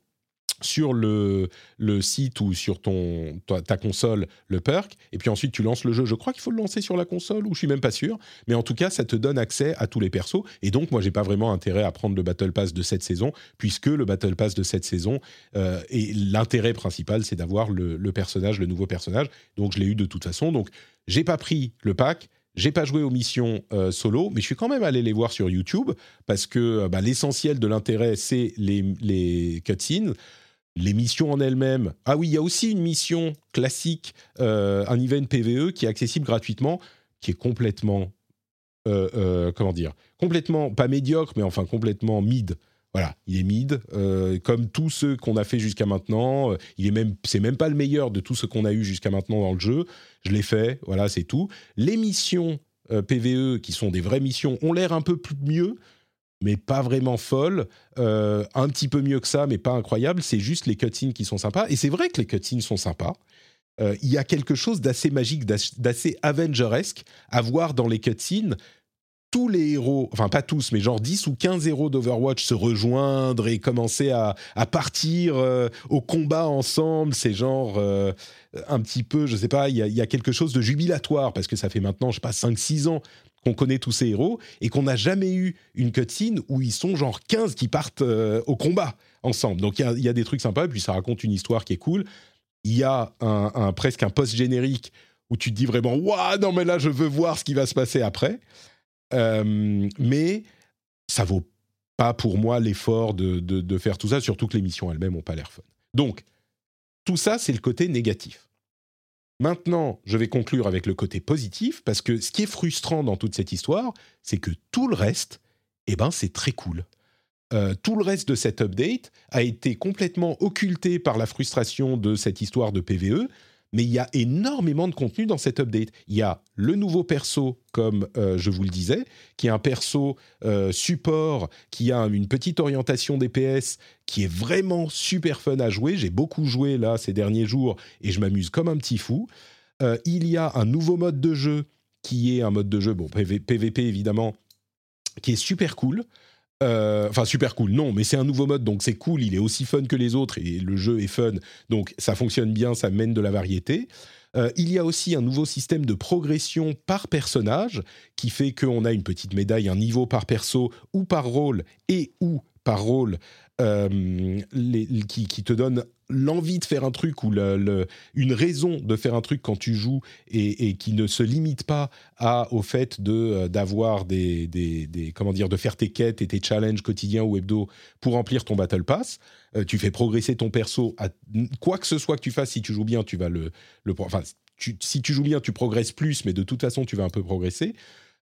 A: site ou sur ton, ta, console le perk, et puis ensuite tu lances le jeu. Je crois qu'il faut le lancer sur la console, ou je suis même pas sûr, mais en tout cas, ça te donne accès à tous les persos, et donc moi, j'ai pas vraiment intérêt à prendre le Battle Pass de cette saison, puisque le Battle Pass de cette saison, euh, et l'intérêt principal, c'est d'avoir le, le personnage, le nouveau personnage, donc je l'ai eu de toute façon, donc j'ai pas pris le pack, j'ai pas joué aux missions euh, solo, mais je suis quand même allé les voir sur YouTube parce que euh, bah, l'essentiel de l'intérêt, c'est les, cutscenes. Les missions en elles-mêmes. Ah oui, il y a aussi une mission classique, euh, un event PVE qui est accessible gratuitement, qui est complètement, comment dire, complètement pas médiocre, mais enfin complètement mid. Voilà, il est mid, euh, comme tous ceux qu'on a fait jusqu'à maintenant. Euh, Il est même, c'est même pas le meilleur de tout ce qu'on a eu jusqu'à maintenant dans le jeu. Je l'ai fait, voilà, c'est tout. Les missions euh, PVE, qui sont des vraies missions, ont l'air un peu plus mieux, mais pas vraiment folles. Un petit peu mieux que ça, mais pas incroyable. C'est juste les cutscenes qui sont sympas. Et c'est vrai que les cutscenes sont sympas. Il y a quelque chose d'assez magique, d'ass- d'assez Avenger-esque à voir dans les cutscenes tous les héros, enfin pas tous, mais genre 10 ou 15 héros d'Overwatch se rejoindre et commencer à, à partir euh, au combat ensemble, c'est genre euh, un petit peu, je sais pas, il y, a- quelque chose de jubilatoire parce que ça fait maintenant, je sais pas, 5-6 ans qu'on connaît tous ces héros et qu'on n'a jamais eu une cutscene où ils sont genre 15 qui partent euh, au combat ensemble. Donc il y a, des trucs sympas et puis ça raconte une histoire qui est cool. Il y a un, un- presque un post-générique où tu te dis vraiment, waouh, non mais là je veux voir ce qui va se passer après. Euh, mais ça vaut pas pour moi l'effort de, de- faire tout ça, surtout que les missions elles-mêmes n'ont pas l'air fun. Donc, tout ça, c'est le côté négatif. Maintenant, je vais conclure avec le côté positif, parce que ce qui est frustrant dans toute cette histoire, c'est que tout le reste, eh ben, c'est très cool. Euh, tout le reste de cet update a été complètement occulté par la frustration de cette histoire de PVE, mais il y a énormément de contenu dans cet update. Il y a le nouveau perso, comme euh, je vous le disais, qui est un perso euh, support, qui a une petite orientation DPS, qui est vraiment super fun à jouer. J'ai beaucoup joué là ces derniers jours et je m'amuse comme un petit fou. Euh, il y a un nouveau mode de jeu qui est un mode de jeu, bon, PV PVP évidemment, qui est super cool. Euh, Enfin, super cool, non, mais c'est un nouveau mode, donc c'est cool, il est aussi fun que les autres, et le jeu est fun, donc ça fonctionne bien, ça mène de la variété. Euh, il y a aussi un nouveau système de progression par personnage, qui fait qu'on a une petite médaille, un niveau par perso, ou par rôle, et ou par rôle, euh, les- qui, te donne l'envie de faire un truc ou une raison de faire un truc quand tu joues et, qui ne se limite pas au fait de euh, d'avoir des, comment dire de faire tes quêtes et tes challenges quotidiens ou hebdo pour remplir ton battle pass. Euh, tu fais progresser ton perso à quoi que ce soit que tu fasses. Si tu joues bien, tu vas le, enfin si tu joues bien, tu progresses plus, mais de toute façon, tu vas un peu progresser.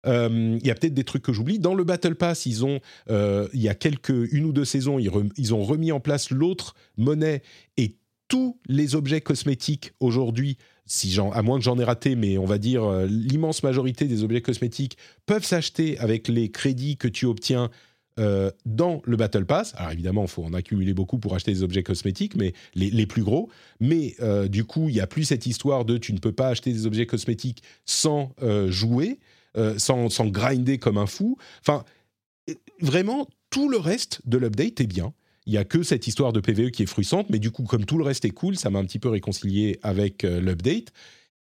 A: Euh, Il y a peut-être des trucs que j'oublie. Dans le Battle Pass, ils ont, euh, il y a quelques une ou deux saisons, ils, ont remis en place l'autre monnaie et tous les objets cosmétiques aujourd'hui, si à moins que j'en ai raté, mais on va dire euh, l'immense majorité des objets cosmétiques peuvent s'acheter avec les crédits que tu obtiens dans le Battle Pass. Alors évidemment, il faut en accumuler beaucoup pour acheter des objets cosmétiques, mais les, plus gros. Mais du coup, il n'y a plus cette histoire de tu ne peux pas acheter des objets cosmétiques sans jouer, euh, sans, grinder comme un fou. Enfin, euh, vraiment, tout le reste de l'update est bien. Il n'y a que cette histoire de PVE qui est frustrante, mais du coup, comme tout le reste est cool, ça m'a un petit peu réconcilié avec euh, l'update.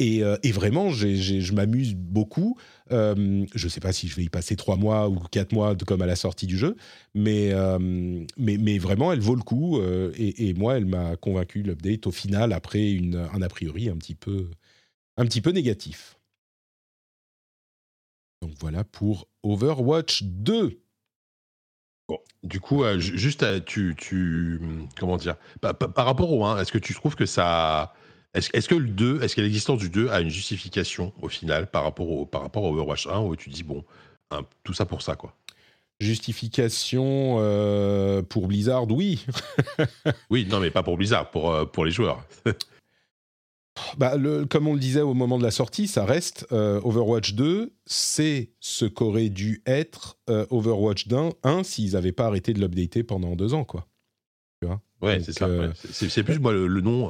A: Et, vraiment, je m'amuse beaucoup. Je ne sais pas si je vais y passer trois mois ou quatre mois comme à la sortie du jeu, mais, vraiment, elle vaut le coup. et, moi, elle m'a convaincu l'update au final après un a priori un petit peu négatif. Donc voilà pour Overwatch 2.
B: Bon, du coup, euh, ju- juste, euh, tu, tu, comment dire, par, par- par rapport au 1, est-ce que tu trouves que ça, est-ce est-ce que le 2, est-ce que l'existence du 2 a une justification au final par rapport au, par rapport au Overwatch 1 où tu dis bon, hein, tout ça pour ça quoi?
A: Justification euh, pour Blizzard, oui.
B: Oui, non, mais pas pour Blizzard, pour, pour les joueurs.
A: Bah, le- comme on le disait au moment de la sortie, ça reste euh, Overwatch 2, c'est ce qu'aurait dû être euh, Overwatch 1, 1 s'ils n'avaient pas arrêté de l'updater pendant deux ans, quoi. Tu vois?
B: Ouais, c'est ça.
A: euh,
B: ouais. C'est plus moi le, le nom.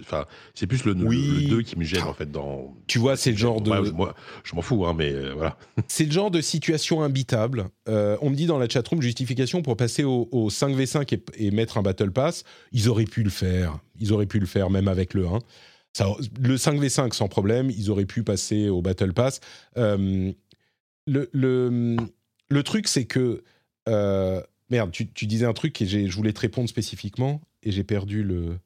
B: Enfin, c'est plus le,
A: Oui.
B: le 2 qui me gêne en fait dans.
A: Tu vois, c'est le genre de,
B: Ouais, moi, je m'en fous, hein, mais voilà.
A: c'est le genre de situation imbitable. On me dit dans la chatroom justification pour passer au, au 5v5 et, et mettre un battle pass. Ils auraient pu le faire. Ils auraient pu le faire même avec le 1. Ça, le 5v5 sans problème. Ils auraient pu passer au battle pass. Euh, le, le, le truc, c'est que euh, merde. Tu, tu disais un truc et je voulais te répondre spécifiquement et j'ai perdu le.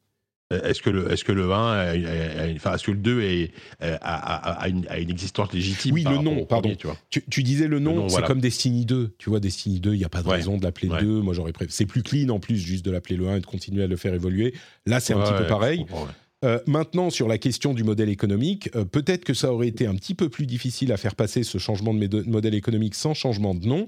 B: Euh, Est-ce que le, est-ce que le 1, a- a- a- enfin, est-ce que le 2 est, a, a- a une, a une existence légitime
A: Oui, le nom,
B: premier,
A: pardon.
B: tu vois?
A: Tu, tu disais le nom,
B: nom,
A: c'est
B: voilà.
A: comme Destiny 2. Tu vois, Destiny 2, il n'y a pas de
B: Ouais.
A: raison de l'appeler
B: Ouais.
A: 2. Moi, j'aurais préféré. C'est plus clean en plus, juste de l'appeler le 1 et de continuer à le faire évoluer. Là, c'est un petit peu pareil. Euh, maintenant, sur la question du modèle économique, euh, peut-être que ça aurait été un petit peu plus difficile à faire passer ce changement de modèle économique sans changement de nom.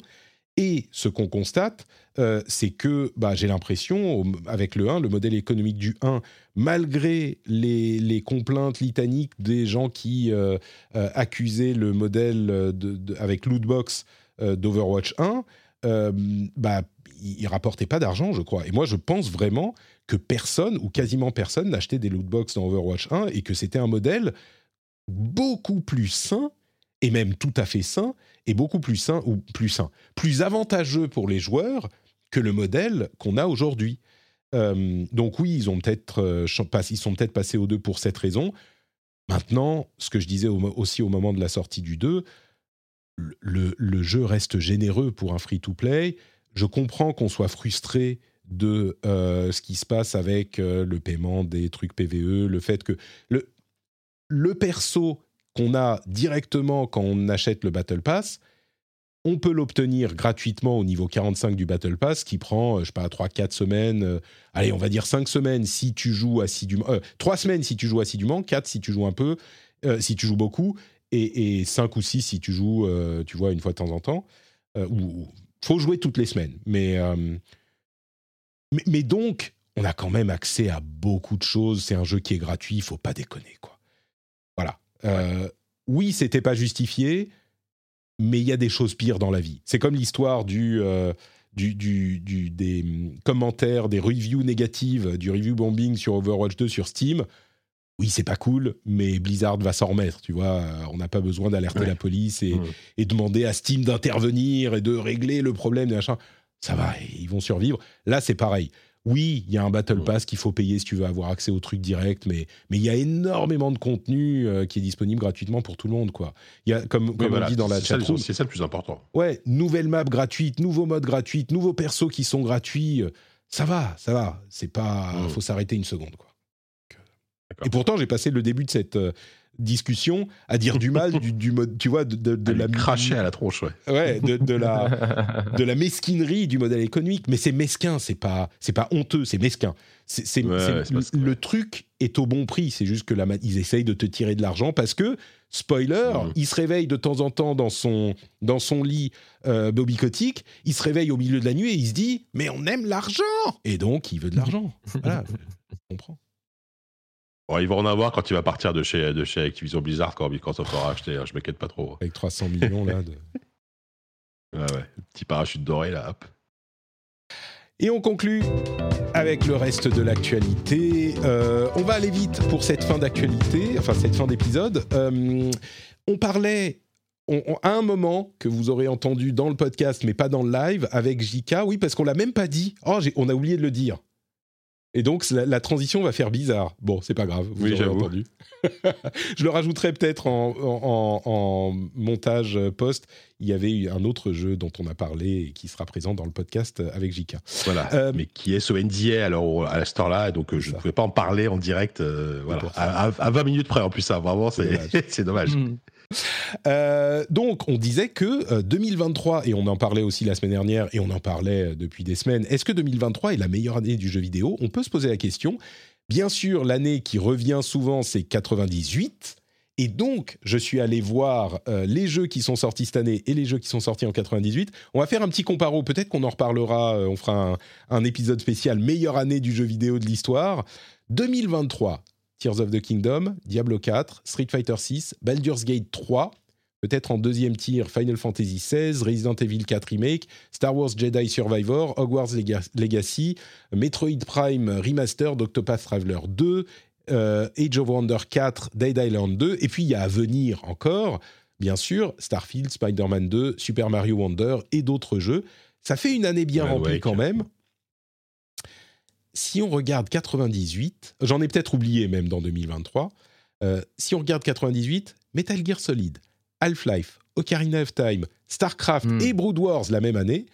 A: Et ce qu'on constate, euh, c'est que bah, j'ai l'impression, avec le 1, le modèle économique du 1, malgré les, les complaintes litaniques des gens qui accusaient le modèle avec Lootbox d'Overwatch 1, euh, bah, il, il rapportait pas d'argent, je crois. Et moi, je pense vraiment que personne, ou quasiment personne, n'achetait des lootbox dans Overwatch 1 et que c'était un modèle beaucoup plus sain, et même tout à fait sain, et beaucoup plus sain, ou plus sain, plus avantageux pour les joueurs que le modèle qu'on a aujourd'hui. Euh, donc oui, ils, ont peut-être, euh, ils sont peut-être passés au 2 pour cette raison. Maintenant, ce que je disais aussi au moment de la sortie du 2, le- le, le jeu reste généreux pour un free-to-play. Je comprends qu'on soit frustré de euh, ce qui se passe avec euh, le paiement des trucs PVE, le fait que le, perso qu'on a directement quand on achète le Battle Pass, on peut l'obtenir gratuitement au niveau 45 du Battle Pass, qui prend, euh, je sais pas, 3-4 semaines, allez, on va dire 5 semaines si tu joues assidûment, euh, 3 semaines si tu joues assidûment, 4 si tu joues un peu, si tu joues beaucoup, et, et 5 ou 6 si tu joues, tu vois, une fois de temps en temps. Ou- faut jouer toutes les semaines. Mais, euh, mais, mais donc, on a quand même accès à beaucoup de choses. C'est un jeu qui est gratuit, il faut pas déconner, quoi. Voilà. Euh, Oui, c'était pas justifié, mais il y a des choses pires dans la vie. C'est comme l'histoire du, euh, du, du- du- des hum, commentaires, des reviews négatives, du review bombing sur Overwatch 2 sur Steam. Oui, c'est pas cool, mais Blizzard va s'en remettre, tu vois. Euh, On n'a pas besoin d'alerter
B: Ouais.
A: la police et,
B: Mhm.
A: et demander à Steam d'intervenir et de régler le problème, des machins. Ça va, ils vont survivre. Là, c'est pareil. Oui, il y a un Battle
B: Mhm.
A: Pass qu'il faut payer si tu veux avoir accès au truc direct, mais mais il y a énormément de contenu euh, qui est disponible gratuitement pour tout le monde, quoi. Il y a, comme, comme
B: voilà,
A: on dit dans la chatroom,
B: C'est ça le plus important.
A: ouais, nouvelle map gratuite, nouveaux modes gratuits, nouveaux persos qui sont gratuits. euh, Ça va, ça va. C'est pas,
B: Mhm.
A: faut s'arrêter une seconde, quoi. Et pourtant, j'ai passé le début de cette euh, discussion à dire du mal du, du mode, tu vois, de, de, de
B: De
A: la
B: cracher à la tronche, ouais.
A: ouais, de, de la de la mesquinerie du modèle économique, mais c'est mesquin, c'est pas c'est pas honteux, c'est mesquin. C'est
B: Ouais,
A: le truc est au bon prix, c'est juste que la, ils essayent de te tirer de l'argent parce que spoiler, il se réveille de temps en temps dans son dans son lit euh, bobicotique, il se réveille au milieu de la nuit et il se dit mais on aime l'argent et donc il veut de l'argent. voilà, je comprends.
B: Bon, il va en avoir quand il va partir de chez, de chez Activision Blizzard quand Microsoft aura acheté. hein, Je m'inquiète pas trop.
A: Avec 300 millions là. De...
B: Ouais, ouais. Petit parachute doré, là, hop.
A: Et on conclut avec le reste de l'actualité. Euh, on va aller vite pour cette fin d'actualité, enfin cette fin d'épisode. Euh, on parlait on- on- à un moment que vous aurez entendu dans le podcast, mais pas dans le live, avec JK. Oui, parce qu'on l'a même pas dit. Oh, on a oublié de le dire. Et donc la, la transition va faire bizarre. Bon, c'est pas grave. Vous
B: Oui, j'avoue.
A: entendu. Je le rajouterai peut-être en, en- en- en montage post. Il y avait eu un autre jeu dont on a parlé et qui sera présent dans le podcast avec JK.
B: Voilà.
A: Euh,
B: mais qui est sous NDA alors, à l'instant là, donc euh, je
A: ça.
B: ne pouvais pas en parler en direct. euh, voilà. À, à- à 20 minutes près en plus, ça, vraiment,
A: C'est
B: c'est
A: dommage.
B: dommage.
C: Mm.
A: Euh, donc, on disait que euh, 2023, et on en parlait aussi la semaine dernière, et on en parlait euh, depuis des semaines, est-ce que 2023 est la meilleure année du jeu vidéo? On peut se poser la question. Bien sûr, l'année qui revient souvent, c'est 98. Et donc, je suis allé voir euh, les jeux qui sont sortis cette année et les jeux qui sont sortis en 98. On va faire un petit comparo. Peut-être qu'on en reparlera. euh, on fera un, un épisode spécial meilleure année du jeu vidéo de l'histoire. 2023, Tears of the Kingdom, Diablo 4, Street Fighter 6, Baldur's Gate 3, Peut-être en deuxième tir, Final Fantasy XVI, Resident Evil 4 Remake, Star Wars Jedi Survivor, Hogwarts Legacy, Metroid Prime Remastered, Octopath Traveler 2, euh, Age of Wonder 4, Dead Island 2, et puis il y a à venir encore, bien sûr, Starfield, Spider-Man 2, Super Mario Wonder et d'autres jeux. Ça fait une année bien remplie quand même. Si on regarde 98, j'en ai peut-être oublié même dans 2023, euh, si on regarde 98, Metal Gear Solid, Half-Life, Ocarina of Time, StarCraft hmm. et Brood Wars la même année,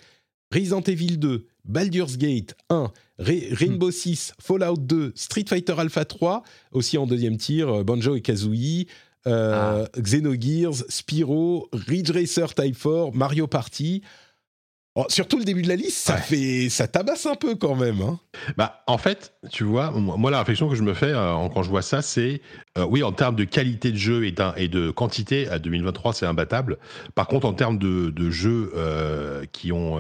A: Resident Evil 2, Baldur's Gate 1, Rainbow 6, hmm. Fallout 2, Street Fighter Alpha 3, aussi en deuxième tir, euh, Banjo et Kazooie, euh, ah. Xenogears, Spyro, Ridge Racer Type 4, Mario Party. Oh, surtout le début de la liste, ça fait, ça tabasse un peu quand même. Hein.
B: Bah, en fait, tu vois, moi la réflexion que je me fais euh, quand je vois ça, c'est euh, oui, en termes de qualité de jeu et, et de quantité, à 2023, c'est imbattable. Par contre, en termes de, de jeux euh, qui ont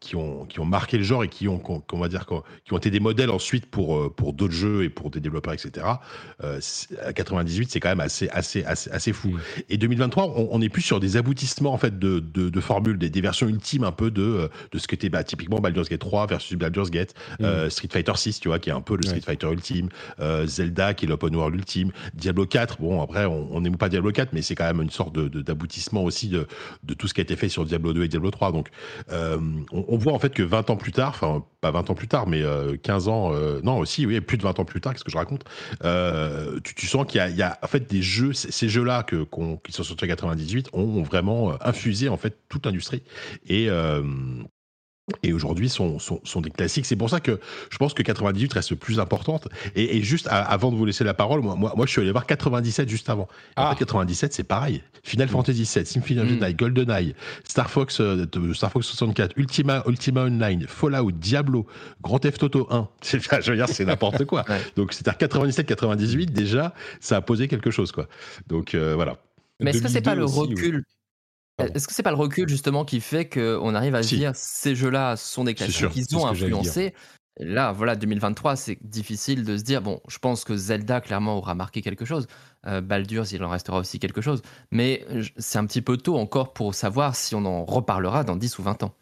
B: qui ont qui ont marqué le genre et qui ont qu'on va dire qui ont été des modèles ensuite pour pour d'autres jeux et pour des développeurs, etc. à 98, c'est quand même assez assez assez, assez fou. Et 2023, on, est plus sur des aboutissements en fait de de, de formules, des, des versions ultimes un peu de euh, de ce que était bah, typiquement Baldur's Gate 3 versus Baldur's Gate, mm. euh, Street Fighter 6, tu vois, qui est un peu le Street Fighter ultime, euh, Zelda qui est l'open world ultime, Diablo 4. Bon, après, on n'aime pas Diablo 4, mais c'est quand même une sorte de, d'aboutissement aussi de, de, tout ce qui a été fait sur Diablo 2 et Diablo 3. Donc, on, voit en fait que 20 ans plus tard, enfin, pas 20 ans plus tard, mais 15 ans, non, aussi, oui, plus de 20 ans plus tard, qu'est-ce que je raconte tu, sens qu'il y a, y a, en fait des jeux, ces jeux-là que, qui sont sortis en 98 ont, vraiment infusé en fait toute l'industrie. Et, et aujourd'hui sont, sont, sont, des classiques. C'est pour ça que je pense que 98 reste plus importante. Et, et juste avant de vous laisser la parole, moi, moi, moi, je suis allé voir 97 juste avant. Ah. En fait, 97, c'est pareil. Final Fantasy VII, Symphony of the Night, GoldenEye, Star Fox, euh, Star Fox 64, Ultima, Ultima Online, Fallout, Diablo, Grand Theft Auto 1. Je veux dire, c'est n'importe quoi. Donc, c'est-à-dire 97-98, déjà, ça a posé quelque chose, quoi. Donc, euh, voilà.
C: Mais est-ce que c'est pas le recul est-ce que c'est pas le recul justement qui fait qu'on arrive à se dire ces jeux-là sont des classiques qu'ils ont influencé Là, voilà, 2023, c'est difficile de se dire bon, je pense que Zelda clairement aura marqué quelque chose. Euh, Baldur's, il en restera aussi quelque chose. Mais c'est un petit peu tôt encore pour savoir si on en reparlera dans 10 ou 20 ans.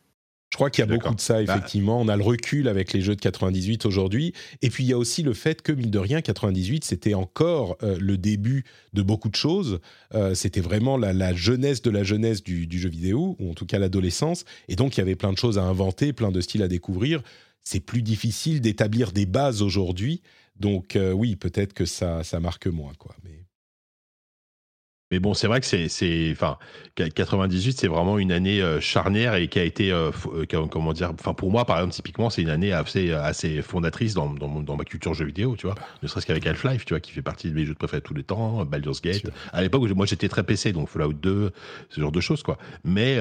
A: Je crois qu'il y a beaucoup de ça, bah, effectivement. On a le recul avec les jeux de 98 aujourd'hui. Et puis, il y a aussi le fait que, mine de rien, 98, c'était encore euh, le début de beaucoup de choses. Euh, c'était vraiment la, jeunesse de la jeunesse du, jeu vidéo, ou en tout cas l'adolescence. Et donc, il y avait plein de choses à inventer, plein de styles à découvrir. C'est plus difficile d'établir des bases aujourd'hui. Donc, euh, oui, peut-être que ça, ça marque moins, quoi. Mais...
B: Mais bon, c'est vrai que c'est, enfin, 98, c'est vraiment une année euh, charnière et qui a été, euh, euh, comment dire, enfin, pour moi, par exemple, typiquement, c'est une année assez, assez fondatrice dans, dans, ma culture jeu vidéo, tu vois. Ne serait-ce qu'avec Half-Life, tu vois, qui fait partie de mes jeux de préférés tous les temps, Baldur's Gate. À l'époque, moi, j'étais très PC, donc Fallout 2, ce genre de choses, quoi. Mais,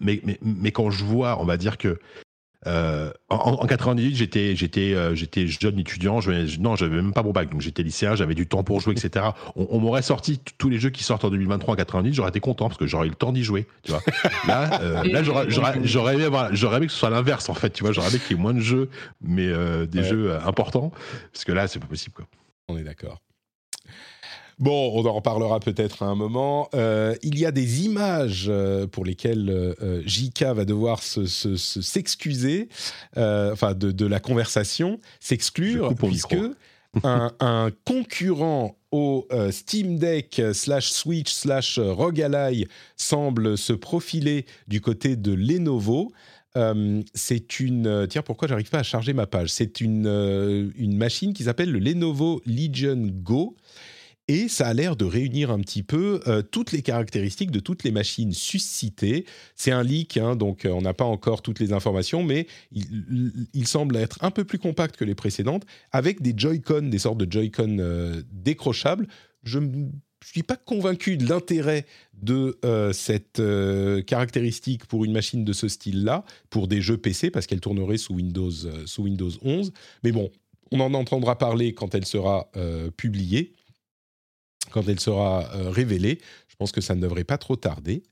B: mais, mais, mais, quand je vois, on va dire que euh, en, en, 98, j'étais j'étais euh, j'étais jeune étudiant. Je, non, j'avais même pas mon bac, donc j'étais lycéen. J'avais du temps pour jouer, etc. On, m'aurait sorti tous les jeux qui sortent en 2023 en 98. J'aurais été content parce que j'aurais eu le temps d'y jouer. Tu vois. Là, euh, là, j'aurais aimé, j'aurais aimé que ce soit l'inverse en fait. Tu vois, j'aurais aimé qu'il y ait moins de jeux, mais des jeux importants, parce que là, c'est pas possible. Quoi.
A: On est d'accord. Bon, on en reparlera peut-être à un moment. Euh, il y a des images euh, pour lesquelles euh, JK va devoir s'excuser, enfin de, la conversation, s'exclure, puisque un, concurrent au Steam Deck slash Switch slash Rogue Ally semble se profiler du côté de Lenovo. c'est une. Tiens, pourquoi j'arrive pas à charger ma page? C'est une, une machine qui s'appelle le Lenovo Legion Go et ça a l'air de réunir un petit peu euh, toutes les caractéristiques de toutes les machines suscitées. C'est un leak, hein, donc euh, on n'a pas encore toutes les informations, mais il, semble être un peu plus compact que les précédentes, avec des Joy-Con, des sortes de Joy-Con euh, décrochables. Je ne suis pas convaincu de l'intérêt de cette caractéristique pour une machine de ce style-là, pour des jeux PC, parce qu'elle tournerait sous Windows, sous Windows 11. Mais bon, on en entendra parler quand elle sera publiée quand elle sera euh, révélée. Je pense que ça ne devrait pas trop tarder.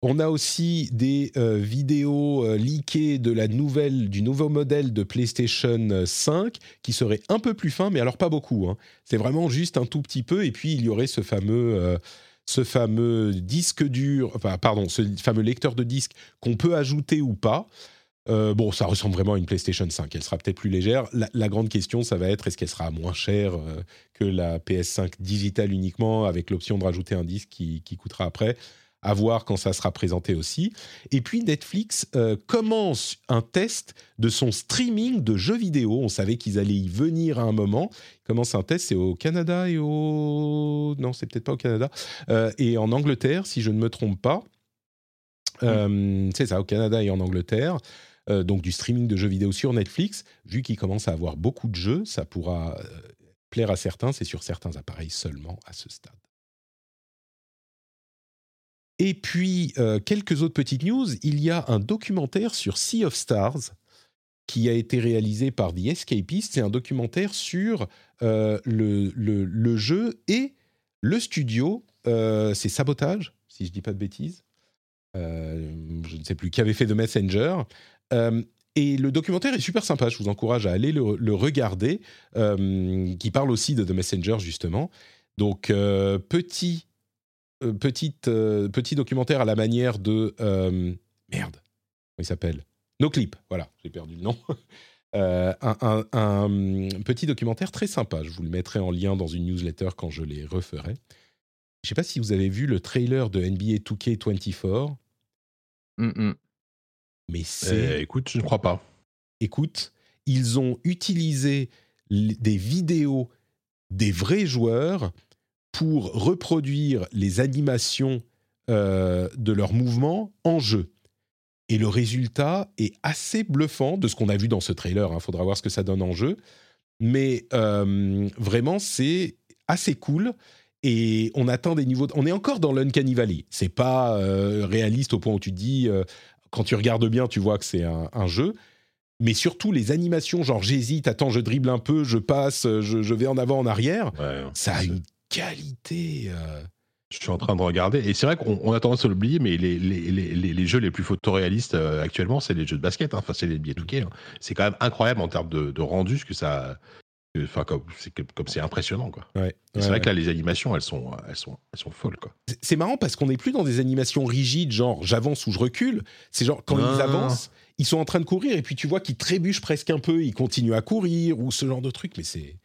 A: On a aussi des euh, vidéos euh, leakées de la nouvelle, du nouveau modèle de PlayStation 5 qui serait un peu plus fin, mais alors pas beaucoup. Hein. C'est vraiment juste un tout petit peu. Et puis il y aurait ce fameux, ce fameux disque dur, enfin pardon, ce fameux lecteur de disque qu'on peut ajouter ou pas. Euh, bon, ça ressemble vraiment à une PlayStation 5. Elle sera peut-être plus légère. La, grande question, ça va être est-ce qu'elle sera moins chère euh, que la PS5 digitale uniquement, avec l'option de rajouter un disque qui, coûtera après? À voir quand ça sera présenté aussi. Et puis Netflix euh, commence un test de son streaming de jeux vidéo. On savait qu'ils allaient y venir à un moment. Ils commencent un test, c'est au Canada et au... Non, c'est peut-être pas au Canada. et en Angleterre, si je ne me trompe pas. c'est ça, au Canada et en Angleterre. Euh, donc du streaming de jeux vidéo sur Netflix. Vu qu'il commence à avoir beaucoup de jeux, ça pourra euh, plaire à certains, c'est sur certains appareils seulement à ce stade. Et puis, euh, quelques autres petites news. Il y a un documentaire sur Sea of Stars qui a été réalisé par The Escapist. C'est un documentaire sur le, jeu et le studio. c'est Sabotage, si je ne dis pas de bêtises. je ne sais plus, qui avait fait The Messenger. Euh, et le documentaire est super sympa, je vous encourage à aller le, regarder, euh, qui parle aussi de The Messenger justement. Donc euh, petit, petite, petit documentaire à la manière de... merde, comment il s'appelle? No Clip, voilà, j'ai perdu le nom. un, petit documentaire très sympa, je vous le mettrai en lien dans une newsletter quand je les referai. Je ne sais pas si vous avez vu le trailer de NBA 2K24. Mais c'est.
B: Eh, écoute, je ne crois pas.
A: Écoute, ils ont utilisé des vidéos des vrais joueurs pour reproduire les animations euh, de leurs mouvements en jeu. Et le résultat est assez bluffant de ce qu'on a vu dans ce trailer. Il hein. faudra voir ce que ça donne en jeu. Mais euh, vraiment, c'est assez cool. Et on atteint des niveaux. On est encore dans l'Uncanny Valley. C'est pas euh, réaliste au point où tu dis quand tu regardes bien, tu vois que c'est un, jeu. Mais surtout les animations, genre j'hésite, attends, je dribble un peu, je passe, je, vais en avant, en arrière. ça a une qualité. Euh.
B: Je suis en train de regarder. Et c'est vrai qu'on a tendance à l'oublier, mais les, les, les, les, jeux les plus photoréalistes euh, actuellement, c'est les jeux de basket. Hein. Enfin, c'est les billets touquets. Hein. C'est quand même incroyable en termes de, de rendu, ce que ça, Enfin, comme c'est comme c'est impressionnant quoi. c'est vrai que là les animations elles sont elles sont elles sont folles quoi.
A: C'est marrant parce qu'on n'est plus dans des animations rigides genre j'avance ou je recule. C'est genre quand ils avancent, ils sont en train de courir et puis tu vois qu'ils trébuchent presque un peu, ils continuent à courir ou ce genre de truc. Mais c'est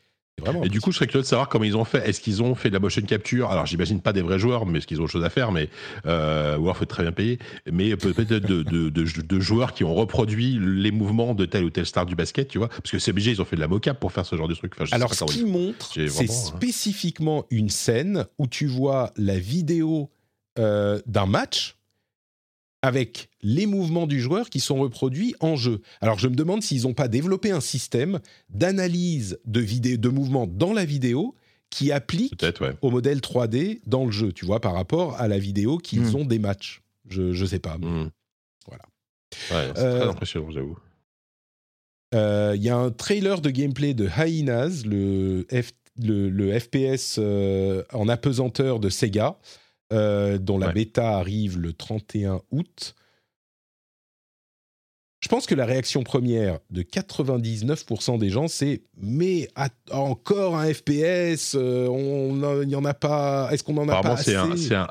B: et du coup, je serais curieux de savoir comment ils ont fait. Est-ce qu'ils ont fait de la motion capture? Alors, j'imagine pas des vrais joueurs, mais est-ce qu'ils ont autre chose à faire? Mais euh, ou alors, faut être très bien payé. Mais peut-être de, de, de, joueurs qui ont reproduit les mouvements de telle ou telle star du basket, tu vois? Parce que CBG, ils ont fait de la mocap pour faire ce genre de truc.
A: alors, ce qu'ils montrent, c'est hein. spécifiquement une scène où tu vois la vidéo euh, d'un match avec les mouvements du joueur qui sont reproduits en jeu. Alors je me demande s'ils n'ont pas développé un système d'analyse de, de mouvements dans la vidéo qui applique au modèle 3D dans le jeu, tu vois, par rapport à la vidéo qu'ils hmm. ont des matchs. Je ne sais pas.
B: Hmm.
A: Voilà.
B: c'est très euh, impressionnant, j'avoue.
A: Euh, il y a un trailer de gameplay de Hyenas, le, le, FPS euh, en apesanteur de Sega, euh, dont la bêta arrive le 31 août. Je pense que la réaction première de 99% des gens, c'est mais encore un FPS, euh, il n'y en a pas. Est-ce qu'on en a pas assez?
B: un,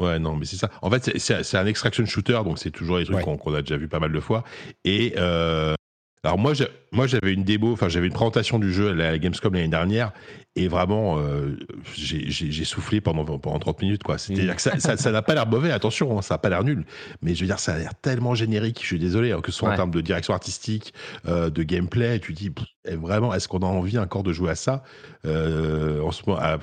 B: Ouais, non, mais c'est ça. En fait, c'est un extraction shooter, donc c'est toujours les trucs qu'on a déjà vu pas mal de fois. Et euh, alors moi, moi j'avais une démo, enfin j'avais une présentation du jeu à la Gamescom l'année dernière, et vraiment euh, j'ai soufflé pendant, pendant 30 minutes quoi. C'est-à-dire que ça n'a pas l'air mauvais, attention, hein, ça n'a pas l'air nul, mais je veux dire ça a l'air tellement générique. Je suis désolé, hein, que ce soit en termes de direction artistique, euh, de gameplay, tu dis vraiment est-ce qu'on a envie encore de jouer à ça euh, en ce moment ah,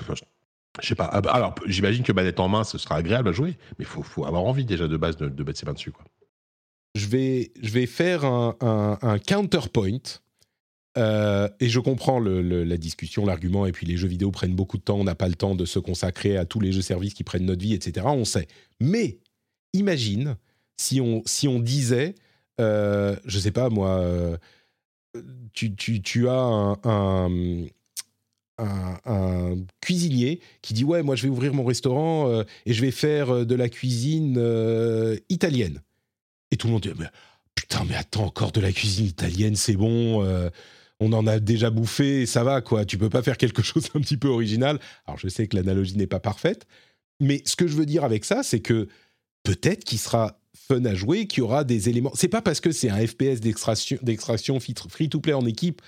B: je sais pas. Ah, bah, alors, j'imagine que manette en main, ce sera agréable à jouer, mais il faut, faut, avoir envie déjà de base de, de mettre ses mains dessus. Quoi
A: je vais, je vais faire un, counterpoint. Euh, et je comprends la discussion, l'argument, et puis les jeux vidéo prennent beaucoup de temps, on n'a pas le temps de se consacrer à tous les jeux services qui prennent notre vie, etc. On sait. Mais imagine si on, si on disait, euh, je sais pas moi, euh, tu, tu, tu, as un, un, cuisinier qui dit ouais moi je vais ouvrir mon restaurant euh, et je vais faire de la cuisine italienne et tout le monde dit Putain, mais attends, encore de la cuisine italienne, c'est bon. Euh, on en a déjà bouffé, ça va quoi. Tu peux pas faire quelque chose un petit peu original. Alors je sais que l'analogie n'est pas parfaite, mais ce que je veux dire avec ça, c'est que peut-être qu'il sera fun à jouer, qu'il y aura des éléments. C'est pas parce que c'est un FPS d'extraction free-to-play en équipe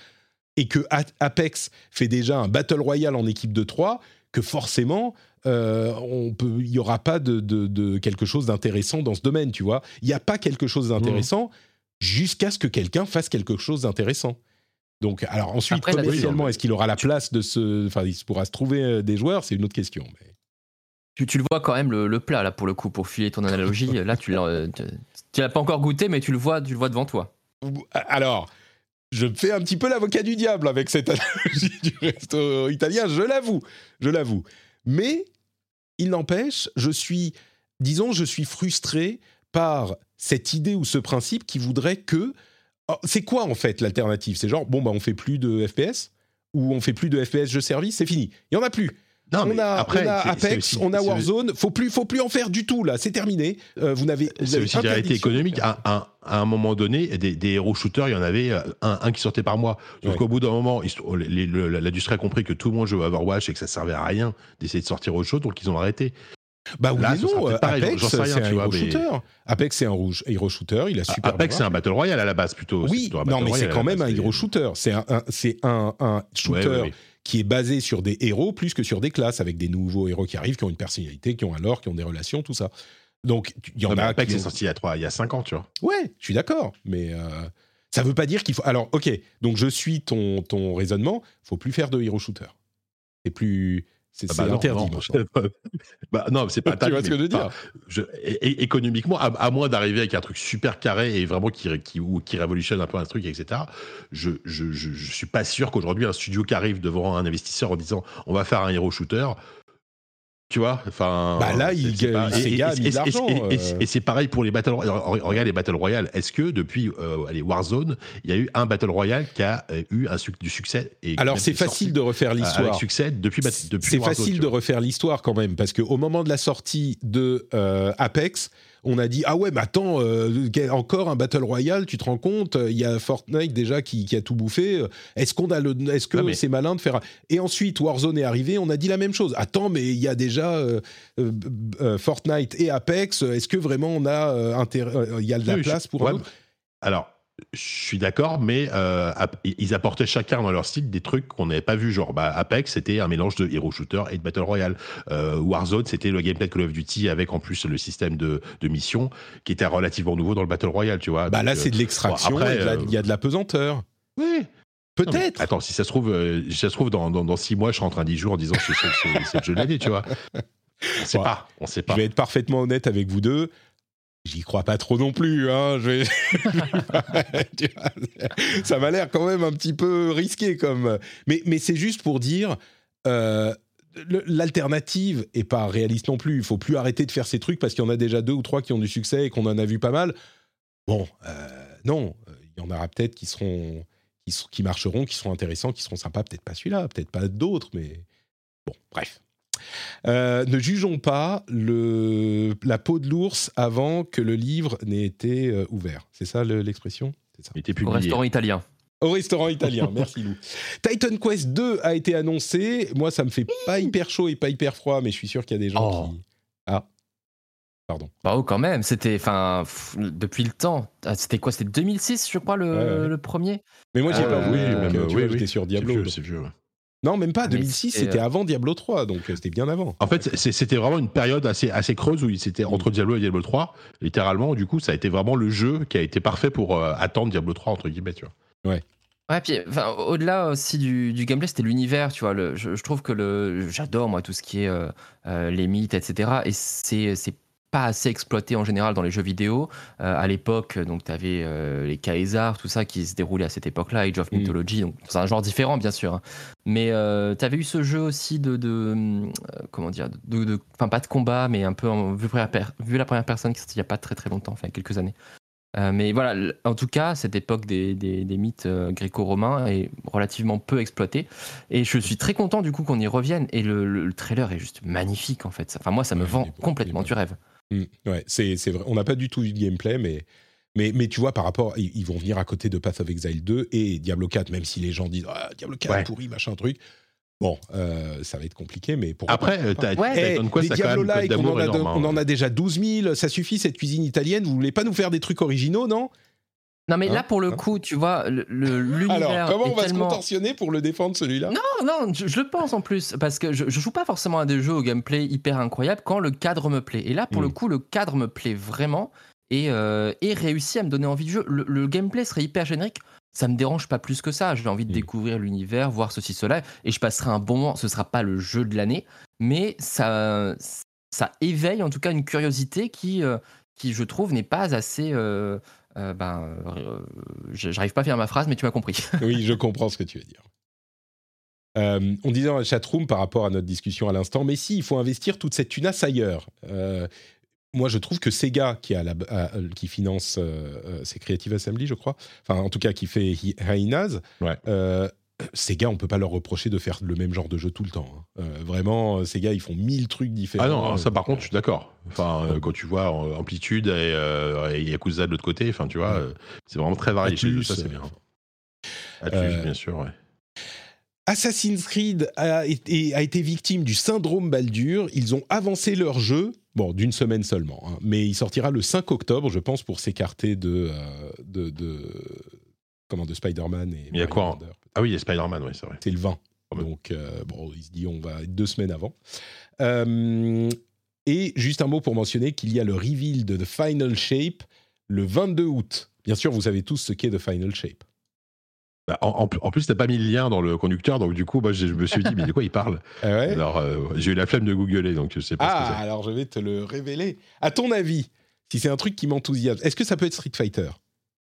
A: et que Apex fait déjà un Battle Royale en équipe de 3 que forcément euh, on peut, il y aura pas de, quelque chose d'intéressant dans ce domaine, tu vois. Il n'y a pas quelque chose d'intéressant jusqu'à ce que quelqu'un fasse quelque chose d'intéressant. Donc, alors ensuite, commercialement, est-ce qu'il aura la place de se, enfin, il pourra se trouver euh, des joueurs, c'est une autre question. Mais...
C: Tu, le vois quand même le, plat là pour le coup pour filer ton analogie. là, tu l'as, tu, l'as pas encore goûté, mais tu le vois, tu le vois devant toi.
A: Alors, je fais un petit peu l'avocat du diable avec cette analogie du resto italien, je l'avoue, je l'avoue. Mais il n'empêche, je suis, disons, je suis frustré par cette idée ou ce principe qui voudrait que. Oh, c'est quoi en fait l'alternative? C'est genre, bon, bah on fait plus de FPS ou on fait plus de FPS jeu service, c'est fini. Il y en a plus on, a, après, Apex, on a Warzone. Faut plus, faut plus en faire du tout là. C'est terminé. Euh, vous n'avez.
B: C'est aussi une réalité économique. À, un moment donné, des, des héros shooters, il y en avait euh, un, qui sortait par mois. Donc au bout d'un moment, l'industrie a compris que tout le monde jouait à Overwatch et que ça servait à rien d'essayer de sortir autre chose, donc ils ont arrêté.
A: Bah oui, non, Apex, c'est un hero shooter. Apex, c'est un rouge hero shooter. Il a super.
B: Apex, c'est un battle royale à la base plutôt.
A: Oui, non, mais c'est quand même un hero shooter. C'est un, c'est un, un shooter qui est basé sur des héros plus que sur des classes, avec des nouveaux héros qui arrivent, qui ont une personnalité, qui ont un lore, qui ont des relations, tout ça. Donc, il y en a.
B: Apex est sorti il y a 3, il y a 5 ans, tu vois.
A: Ouais, je suis d'accord, mais. Euh, ça veut pas dire qu'il faut. Alors, ok, donc je suis ton, ton raisonnement. Faut plus faire de hero shooter. C'est plus. C'est ah bah interdit.
B: Non, bah non c'est pas.
A: tu vois ce que je veux dire
B: Économiquement, à, moins d'arriver avec un truc super carré et vraiment qui, qui, qui révolutionne un peu un truc, etc. Je, je, je, je suis pas sûr qu'aujourd'hui un studio qui arrive devant un investisseur en disant on va faire un hero shooter tu vois, enfin.
A: Bah là, il, gagne de l'argent.
B: Et, c'est pareil pour les Battle Royale. Regarde les Battle Royale. Est-ce que depuis euh, allez, Warzone, il y a eu un Battle Royale qui a euh, eu un du succès et
A: Alors c'est facile de refaire l'histoire. Avec
B: succès depuis, depuis
A: C'est facile de refaire l'histoire quand même, parce qu'au moment de la sortie de euh, Apex, on a dit ah ouais mais attends euh, encore un battle royale tu te rends compte il y a Fortnite déjà qui, a tout bouffé est-ce qu'on a le est-ce que c'est malin de faire et ensuite Warzone est arrivé on a dit la même chose. Attends mais il y a déjà euh, euh, Fortnite et Apex est-ce que vraiment on a il y a de la place pour eux
B: alors je suis d'accord, mais euh, ils apportaient chacun dans leur style des trucs qu'on n'avait pas vu. Genre, bah, Apex, c'était un mélange de hero shooter et de battle royale. Euh, Warzone, c'était le gameplay de Call of Duty avec en plus le système de, de mission qui était relativement nouveau dans le battle royale, tu vois.
A: Bah là, c'est de euh, l'extraction. il y a de la pesanteur.
B: Oui.
A: Peut-être.
B: Attends, si ça se trouve, si ça se trouve dans, dans, six mois, je en train d'y jouer en disant que c'est le jeu de l'année, tu vois. On sait pas. On sait pas.
A: Je vais être parfaitement honnête avec vous deux. J'y crois pas trop non plus. Hein. ça m'a l'air quand même un petit peu risqué comme. Mais, c'est juste pour dire. Euh, L'alternative est pas réaliste non plus. Il faut plus arrêter de faire ces trucs parce qu'il y en a déjà deux ou trois qui ont du succès et qu'on en a vu pas mal. Bon, euh, non, il y en aura peut-être qui seront qui marcheront, qui seront intéressants, qui seront sympas. Peut-être pas celui-là, peut-être pas d'autres, mais bon, bref. Euh, ne jugeons pas le, la peau de l'ours avant que le livre n'ait été euh, ouvert. C'est ça l'expression?
C: Au restaurant italien.
A: Au restaurant italien, merci Lou. Titan Quest 2 a été annoncé. Moi, ça me fait pas hyper chaud et pas hyper froid, mais je suis sûr qu'il y a des gens oh. qui. Ah. Pardon.
C: Bah oh, quand même, c'était enfin depuis le temps. Ah, c'était quoi? C'était 2006, je crois, le, premier?
A: Mais moi, j'ai pas vu.
B: Euh,
A: oui, j'étais sur Diablo.
B: C'est vieux,
A: non, même pas. 2006, c'était euh, avant Diablo 3, donc euh, c'était bien avant.
B: En fait, c'était vraiment une période assez, assez creuse où c'était entre Diablo et Diablo 3, littéralement. Du coup, ça a été vraiment le jeu qui a été parfait pour euh, attendre Diablo 3, entre guillemets, tu
A: vois. Ouais.
C: Ouais, puis au-delà aussi du, du gameplay, c'était l'univers, tu vois. Le, je, trouve que le, j'adore moi tout ce qui est les mythes, etc. Et c'est, c'est pas assez exploité en général dans les jeux vidéo. Euh, à l'époque, donc tu avais euh, les Caesar, tout ça qui se déroulait à cette époque-là, Age of mm. Mythology, donc c'est un genre différent bien sûr. Hein. Mais euh, tu avais eu ce jeu aussi de, de comment dire, de, enfin pas de combat, mais un peu en, vu, vu, la première personne qui sortait il y a pas très très longtemps, enfin quelques années. mais voilà, en tout cas, cette époque des, des, mythes gréco-romains est relativement peu exploitée. Et je suis très content du coup qu'on y revienne. Et le, trailer est juste magnifique en fait. Enfin, moi, ça me vend complètement du rêve.
A: Mm. ouais, c'est vrai. On n'a pas du tout eu de gameplay, mais, mais, mais tu vois, par rapport, ils, vont venir à côté de Path of Exile 2 et Diablo 4, même si les gens disent ah, Diablo 4 pourri, machin truc. Bon, euh, ça va être compliqué, mais pour
B: Après, t'as
C: Ouais.
B: quand
A: Diablo
B: même
A: Like, on, en a de-
B: énorme,
A: on en a déjà 12 000. Ça suffit, cette cuisine italienne. Vous voulez pas nous faire des trucs originaux, non?
C: Non, mais
A: Hein
C: là, pour le
A: Hein
C: coup, tu vois, l'univers.
A: Alors, comment on va
C: tellement...
A: se contorsionner pour le défendre, celui-là?
C: Non, non, je, le pense en plus, parce que je, je joue pas forcément à des jeux au gameplay hyper incroyable quand le cadre me plaît. Et là, pour
A: Mm.
C: le coup, le cadre me plaît vraiment et, euh, et réussit à me donner envie de jeu. Le, le gameplay serait hyper générique, ça me dérange pas plus que ça. J'ai envie de
A: Mm.
C: découvrir l'univers, voir ceci, cela, et je passerai un bon moment. Ce sera pas le jeu de l'année, mais ça, ça éveille en tout cas une curiosité qui, euh, qui je trouve, n'est pas assez. euh, euh, ben, euh, j'arrive pas à faire ma phrase, mais tu m'as compris.
A: Oui, je comprends ce que tu veux dire. Euh, on disait dans la chatroom par rapport à notre discussion à l'instant, mais si, il faut investir toute cette tunasse ailleurs. Euh, moi, je trouve que Sega, qui, a la- a- qui finance, euh, euh, c'est Creative Assembly, je crois, enfin, en tout cas, qui fait Hyenas,
B: Ouais.
A: Sega, on peut pas leur reprocher de faire le même genre de jeu tout le temps. hein. Euh, vraiment, euh, Sega, ils font mille trucs différents.
B: Ah non, ça par
A: Euh,
B: contre, je suis d'accord. Enfin, euh, quand tu vois Amplitude et, euh, et Yakuza de l'autre côté, enfin, tu vois,
A: Ouais.
B: c'est vraiment très varié.
A: Atlus,
B: ça, c'est bien. Atlus, bien sûr, ouais.
A: Assassin's Creed a été, a été victime du syndrome Baldur. Ils ont avancé leur jeu, bon, d'une semaine seulement, hein, mais il sortira le 5 octobre, je pense, pour s'écarter de, de, de, comment, de Spider-Man et
B: Il y a quoi,
A: Wonder.
B: Ah oui, il y a Spider-Man, oui, c'est vrai.
A: C'est le 20.
B: Ah ouais.
A: Donc, euh, bon, il se dit, on va être deux semaines avant. Euh, et juste un mot pour mentionner qu'il y a le reveal de The Final Shape le 22 août. Bien sûr, vous savez tous ce qu'est The Final Shape.
B: Bah, en, en- plus, t'as pas mis le lien dans le conducteur, donc du coup, moi, je, je me suis dit, mais de quoi il parle
A: Ah ouais?
B: Alors, euh, j'ai eu la flemme de googler, donc je sais pas
A: Ah,
B: ce que c'est.
A: alors je vais te le révéler. À ton avis, si c'est un truc qui m'enthousiasme, est-ce que ça peut être Street Fighter?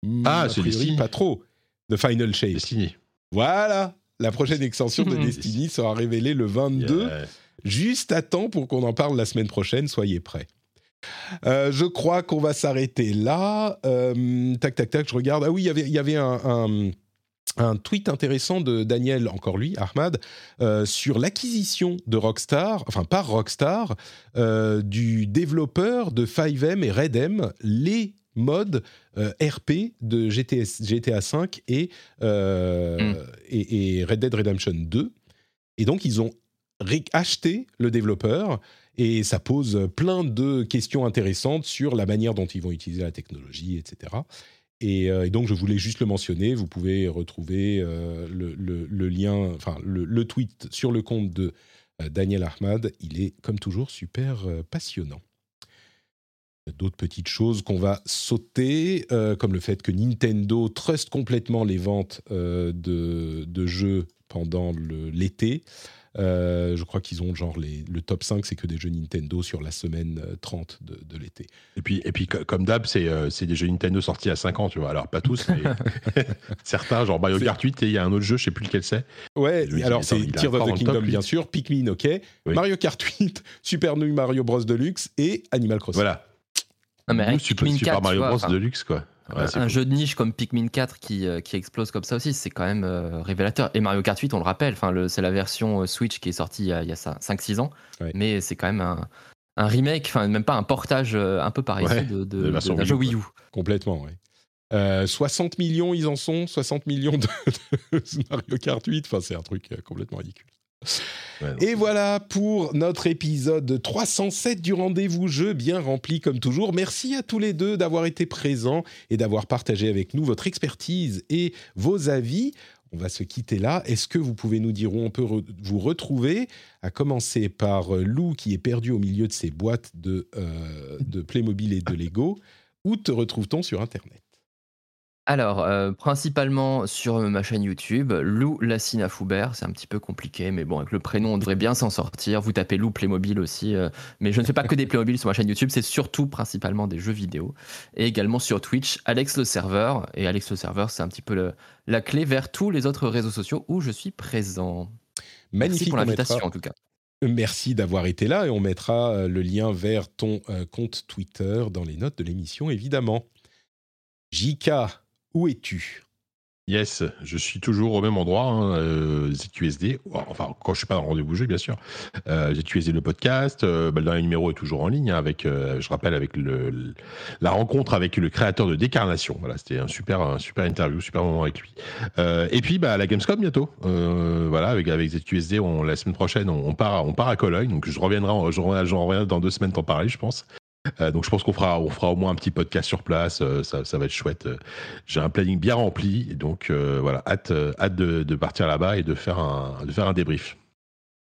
A: Hmm,
B: Ah, c'est
A: pas trop. The Final Shape.
B: Destiny.
A: Voilà, la prochaine extension de. Destiny sera révélée le 22,
B: Yeah.
A: juste à temps pour qu'on en parle la semaine prochaine. Soyez prêts. Euh, je crois qu'on va s'arrêter là. Euh, tac, tac, tac, je regarde. Ah oui, il y avait- il y avait un, un- un tweet intéressant de Daniel, encore lui, Ahmad, euh, sur l'acquisition de Rockstar, enfin par Rockstar, euh, du développeur de 5M et Redem, les modes euh, RP de GTS, GTA V et, euh,
C: Mm.
A: et, et Red Dead Redemption 2. Et donc, ils ont acheté le développeur et ça pose plein de questions intéressantes sur la manière dont ils vont utiliser la technologie, etc. Et, euh, et donc, je voulais juste le mentionner. Vous pouvez retrouver le, le- le lien, enfin, le, le tweet sur le compte de Daniel Ahmad. Il est, comme toujours, super passionnant. D'autres petites choses qu'on va sauter, euh, comme le fait que Nintendo truste complètement les ventes euh, de, de jeux pendant l'été. Euh, je crois qu'ils ont genre les, le top 5, c'est que des jeux Nintendo sur la semaine euh, 30 de, de l'été.
B: Et puis, et puis co- comme d'hab, c'est euh, des jeux Nintendo sortis à 5 ans, tu vois. Alors, pas tous, mais certains, genre Mario Kart 8, et il y a un autre jeu, je sais plus lequel c'est.
A: Ouais, alors c'est Tears of the
B: top,
A: Kingdom, bien sûr, Pikmin, ok,
B: Oui.
A: Mario Kart 8, Super New Mario Bros. Deluxe et Animal Crossing.
B: Voilà.
C: Non, mais avec Pikmin
B: Super
C: 4,
B: Mario
C: vois,
B: Bros. quoi. Ouais,
C: un jeu de niche comme Pikmin 4 qui, euh, qui explose comme ça aussi, c'est quand même euh, révélateur. Et Mario Kart 8, on le rappelle, c'est la version euh, Switch qui est sortie il y a, a 5-6 ans,
A: Ouais.
C: mais c'est quand même un, un remake, enfin même pas un portage un peu pareil
B: Ouais,
C: de, de,
B: de la version
C: d'un
B: Wii U,
C: jeu Wii U.
A: Complètement, oui. Euh, 60 millions, ils en sont 60 millions de, de Mario Kart 8. Enfin, c'est un truc complètement ridicule.
B: Ouais.
A: Et voilà pour notre épisode 307 du rendez-vous jeu, bien rempli comme toujours. Merci à tous les deux d'avoir été présents et d'avoir partagé avec nous votre expertise et vos avis. On va se quitter là. Est-ce que vous pouvez nous dire où on peut re- vous retrouver? À commencer par euh, Lou qui est perdu au milieu de ses boîtes de, euh, de Playmobil et de Lego. Où te retrouve-t-on sur Internet?
C: Alors, euh, principalement sur ma chaîne YouTube, Lou Lassina Foubert, c'est un petit peu compliqué, mais bon, avec le prénom, on devrait bien s'en sortir. Vous tapez Lou Playmobil aussi, euh, mais je ne fais pas que des Playmobil sur ma chaîne YouTube, c'est surtout principalement des jeux vidéo. Et également sur Twitch, Alex le serveur. Et Alex le serveur, c'est un petit peu le- la clé vers tous les autres réseaux sociaux où je suis présent. Merci
A: Magnifique.
C: pour
A: on
C: l'invitation en tout cas.
A: Merci d'avoir été là et on mettra euh, le lien vers ton euh, compte Twitter dans les notes de l'émission, évidemment. Jika, où es-tu?
B: Yes, je suis toujours au même endroit, hein, euh, ZQSD. Enfin, quand je suis pas dans rendez-vous jeu, bien sûr. Euh, ZQSD le podcast. Euh, bah, le dernier numéro est toujours en ligne hein, avec, euh, je rappelle, avec la rencontre avec le créateur de Décarnation. Voilà, c'était un super, un super interview, super moment avec lui. Euh, et puis, bah, la Gamescom bientôt. Voilà, avec, avec ZQSD, on, la semaine prochaine, on, part, on part à Cologne. Donc, je reviendrai, en- je reviendrai, je reviendrai dans deux semaines t'en parler, je pense. Euh, donc je pense qu'on fera, on fera au moins un petit podcast sur place. euh, ça, ça va être chouette. Euh, J'ai un planning bien rempli, donc voilà, hâte, hâte de, de partir là-bas et de faire un, de faire un débrief.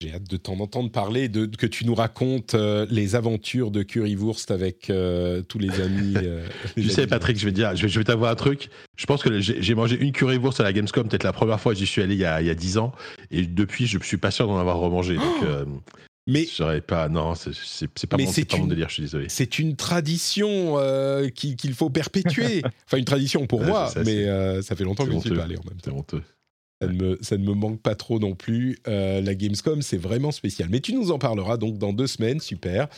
A: J'ai hâte de t'en entendre parler, de, que tu nous racontes euh, les aventures de Currywurst avec euh, tous les amis. euh, les
B: Tu sais. Patrick, je vais te dire, je vais, je vais t'avouer un truc. Je pense que j'ai mangé une currywurst à la Gamescom, peut-être la première fois que j'y suis allé il y, a, il y a 10 ans, et depuis, je suis pas sûr d'en avoir remangé. Donc, euh,
A: Mais
B: pas. Non, c'est pas, mon, pas mon
A: une-
B: délire. Je suis désolé.
A: c'est une tradition euh, qui- qu'il faut perpétuer. enfin, une tradition pour
B: Ouais,
A: moi,
B: sais,
A: mais euh, ça fait longtemps que je ne suis pas allé en même
B: C'est
A: temps.
B: honteux.
A: Ça ne, me, ça ne me manque pas trop non plus. Euh, la Gamescom, c'est vraiment spécial. Mais tu nous en parleras donc dans deux semaines, super.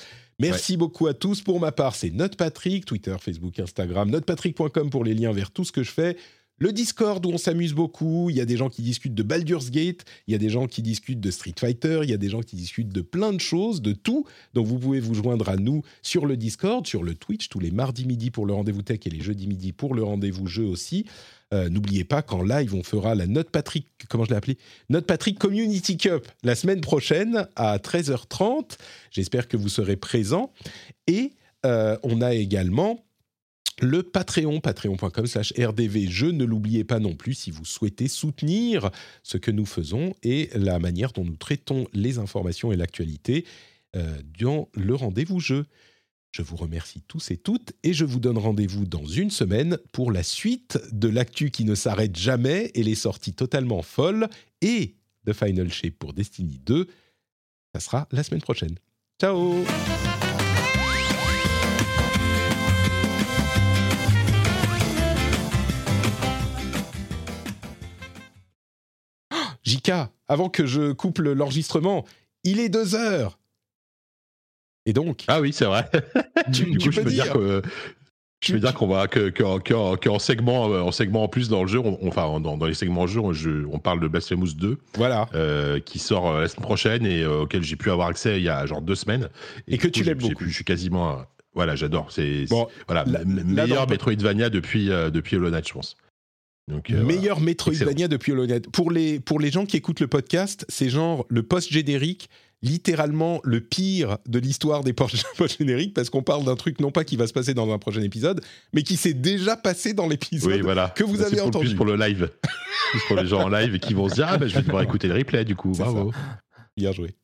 A: Merci beaucoup à tous. Pour ma part, c'est NotePatrick, Twitter, Facebook, Instagram, notepatrick.com pour les liens vers tout ce que je fais. Le Discord où on s'amuse beaucoup, il y a des gens qui discutent de Baldur's Gate, il y a des gens qui discutent de Street Fighter, il y a des gens qui discutent de plein de choses, de tout. Donc vous pouvez vous joindre à nous sur le Discord, sur le Twitch, tous les mardis midi pour le rendez-vous tech et les jeudis midi pour le rendez-vous jeu aussi. Euh, N'oubliez pas qu'en live, on fera la Note Patrick, comment je l'ai appelé? Note Patrick Community Cup la semaine prochaine à 13h30. J'espère que vous serez présents. Et euh, on a également le Patreon, patreon.com slash rdvjeux. Ne l'oubliez pas non plus si vous souhaitez soutenir ce que nous faisons et la manière dont nous traitons les informations et l'actualité euh, dans le rendez-vous jeu. Je vous remercie tous et toutes et je vous donne rendez-vous dans une semaine pour la suite de l'actu qui ne s'arrête jamais et les sorties totalement folles et de Final Shape pour Destiny 2. Ça sera la semaine prochaine. Ciao Jika, avant que je coupe le- l'enregistrement, il est deux heures. Et donc,
B: Ah oui, c'est vrai.
A: tu,
B: du
A: tu
B: coup, je
A: peux
B: dire
A: dire,
B: que. Je veux dire qu'on va que, que, que- que en segment euh, en segment en plus dans le jeu, on- enfin dans, dans les segments jeu, on, je- on parle de Blasphemous 2
A: voilà,
B: euh, qui sort euh, la semaine prochaine et euh, auquel j'ai pu avoir accès il y a genre deux semaines
A: Et que
B: coup,
A: tu l'aimes beaucoup.
B: Je suis quasiment voilà, j'adore. C'est
A: Bon,
B: voilà
A: là-
B: meilleur Metroidvania depuis euh, depuis Hollow Knight, je pense. Donc euh, voilà.
A: meilleur Metroidvania depuis Hollow. Pour les, pour les gens qui écoutent le podcast, c'est genre le post-générique, littéralement le pire de l'histoire des post- post-génériques, parce qu'on parle d'un truc non pas qui va se passer dans un prochain épisode, mais qui s'est déjà passé dans l'épisode.
B: Oui, voilà.
A: que vous
B: Là,
A: avez entendu.
B: Plus pour le live. plus pour les gens en live qui vont se dire ah ben je vais devoir écouter le replay du coup. Bravo.
A: Bien joué.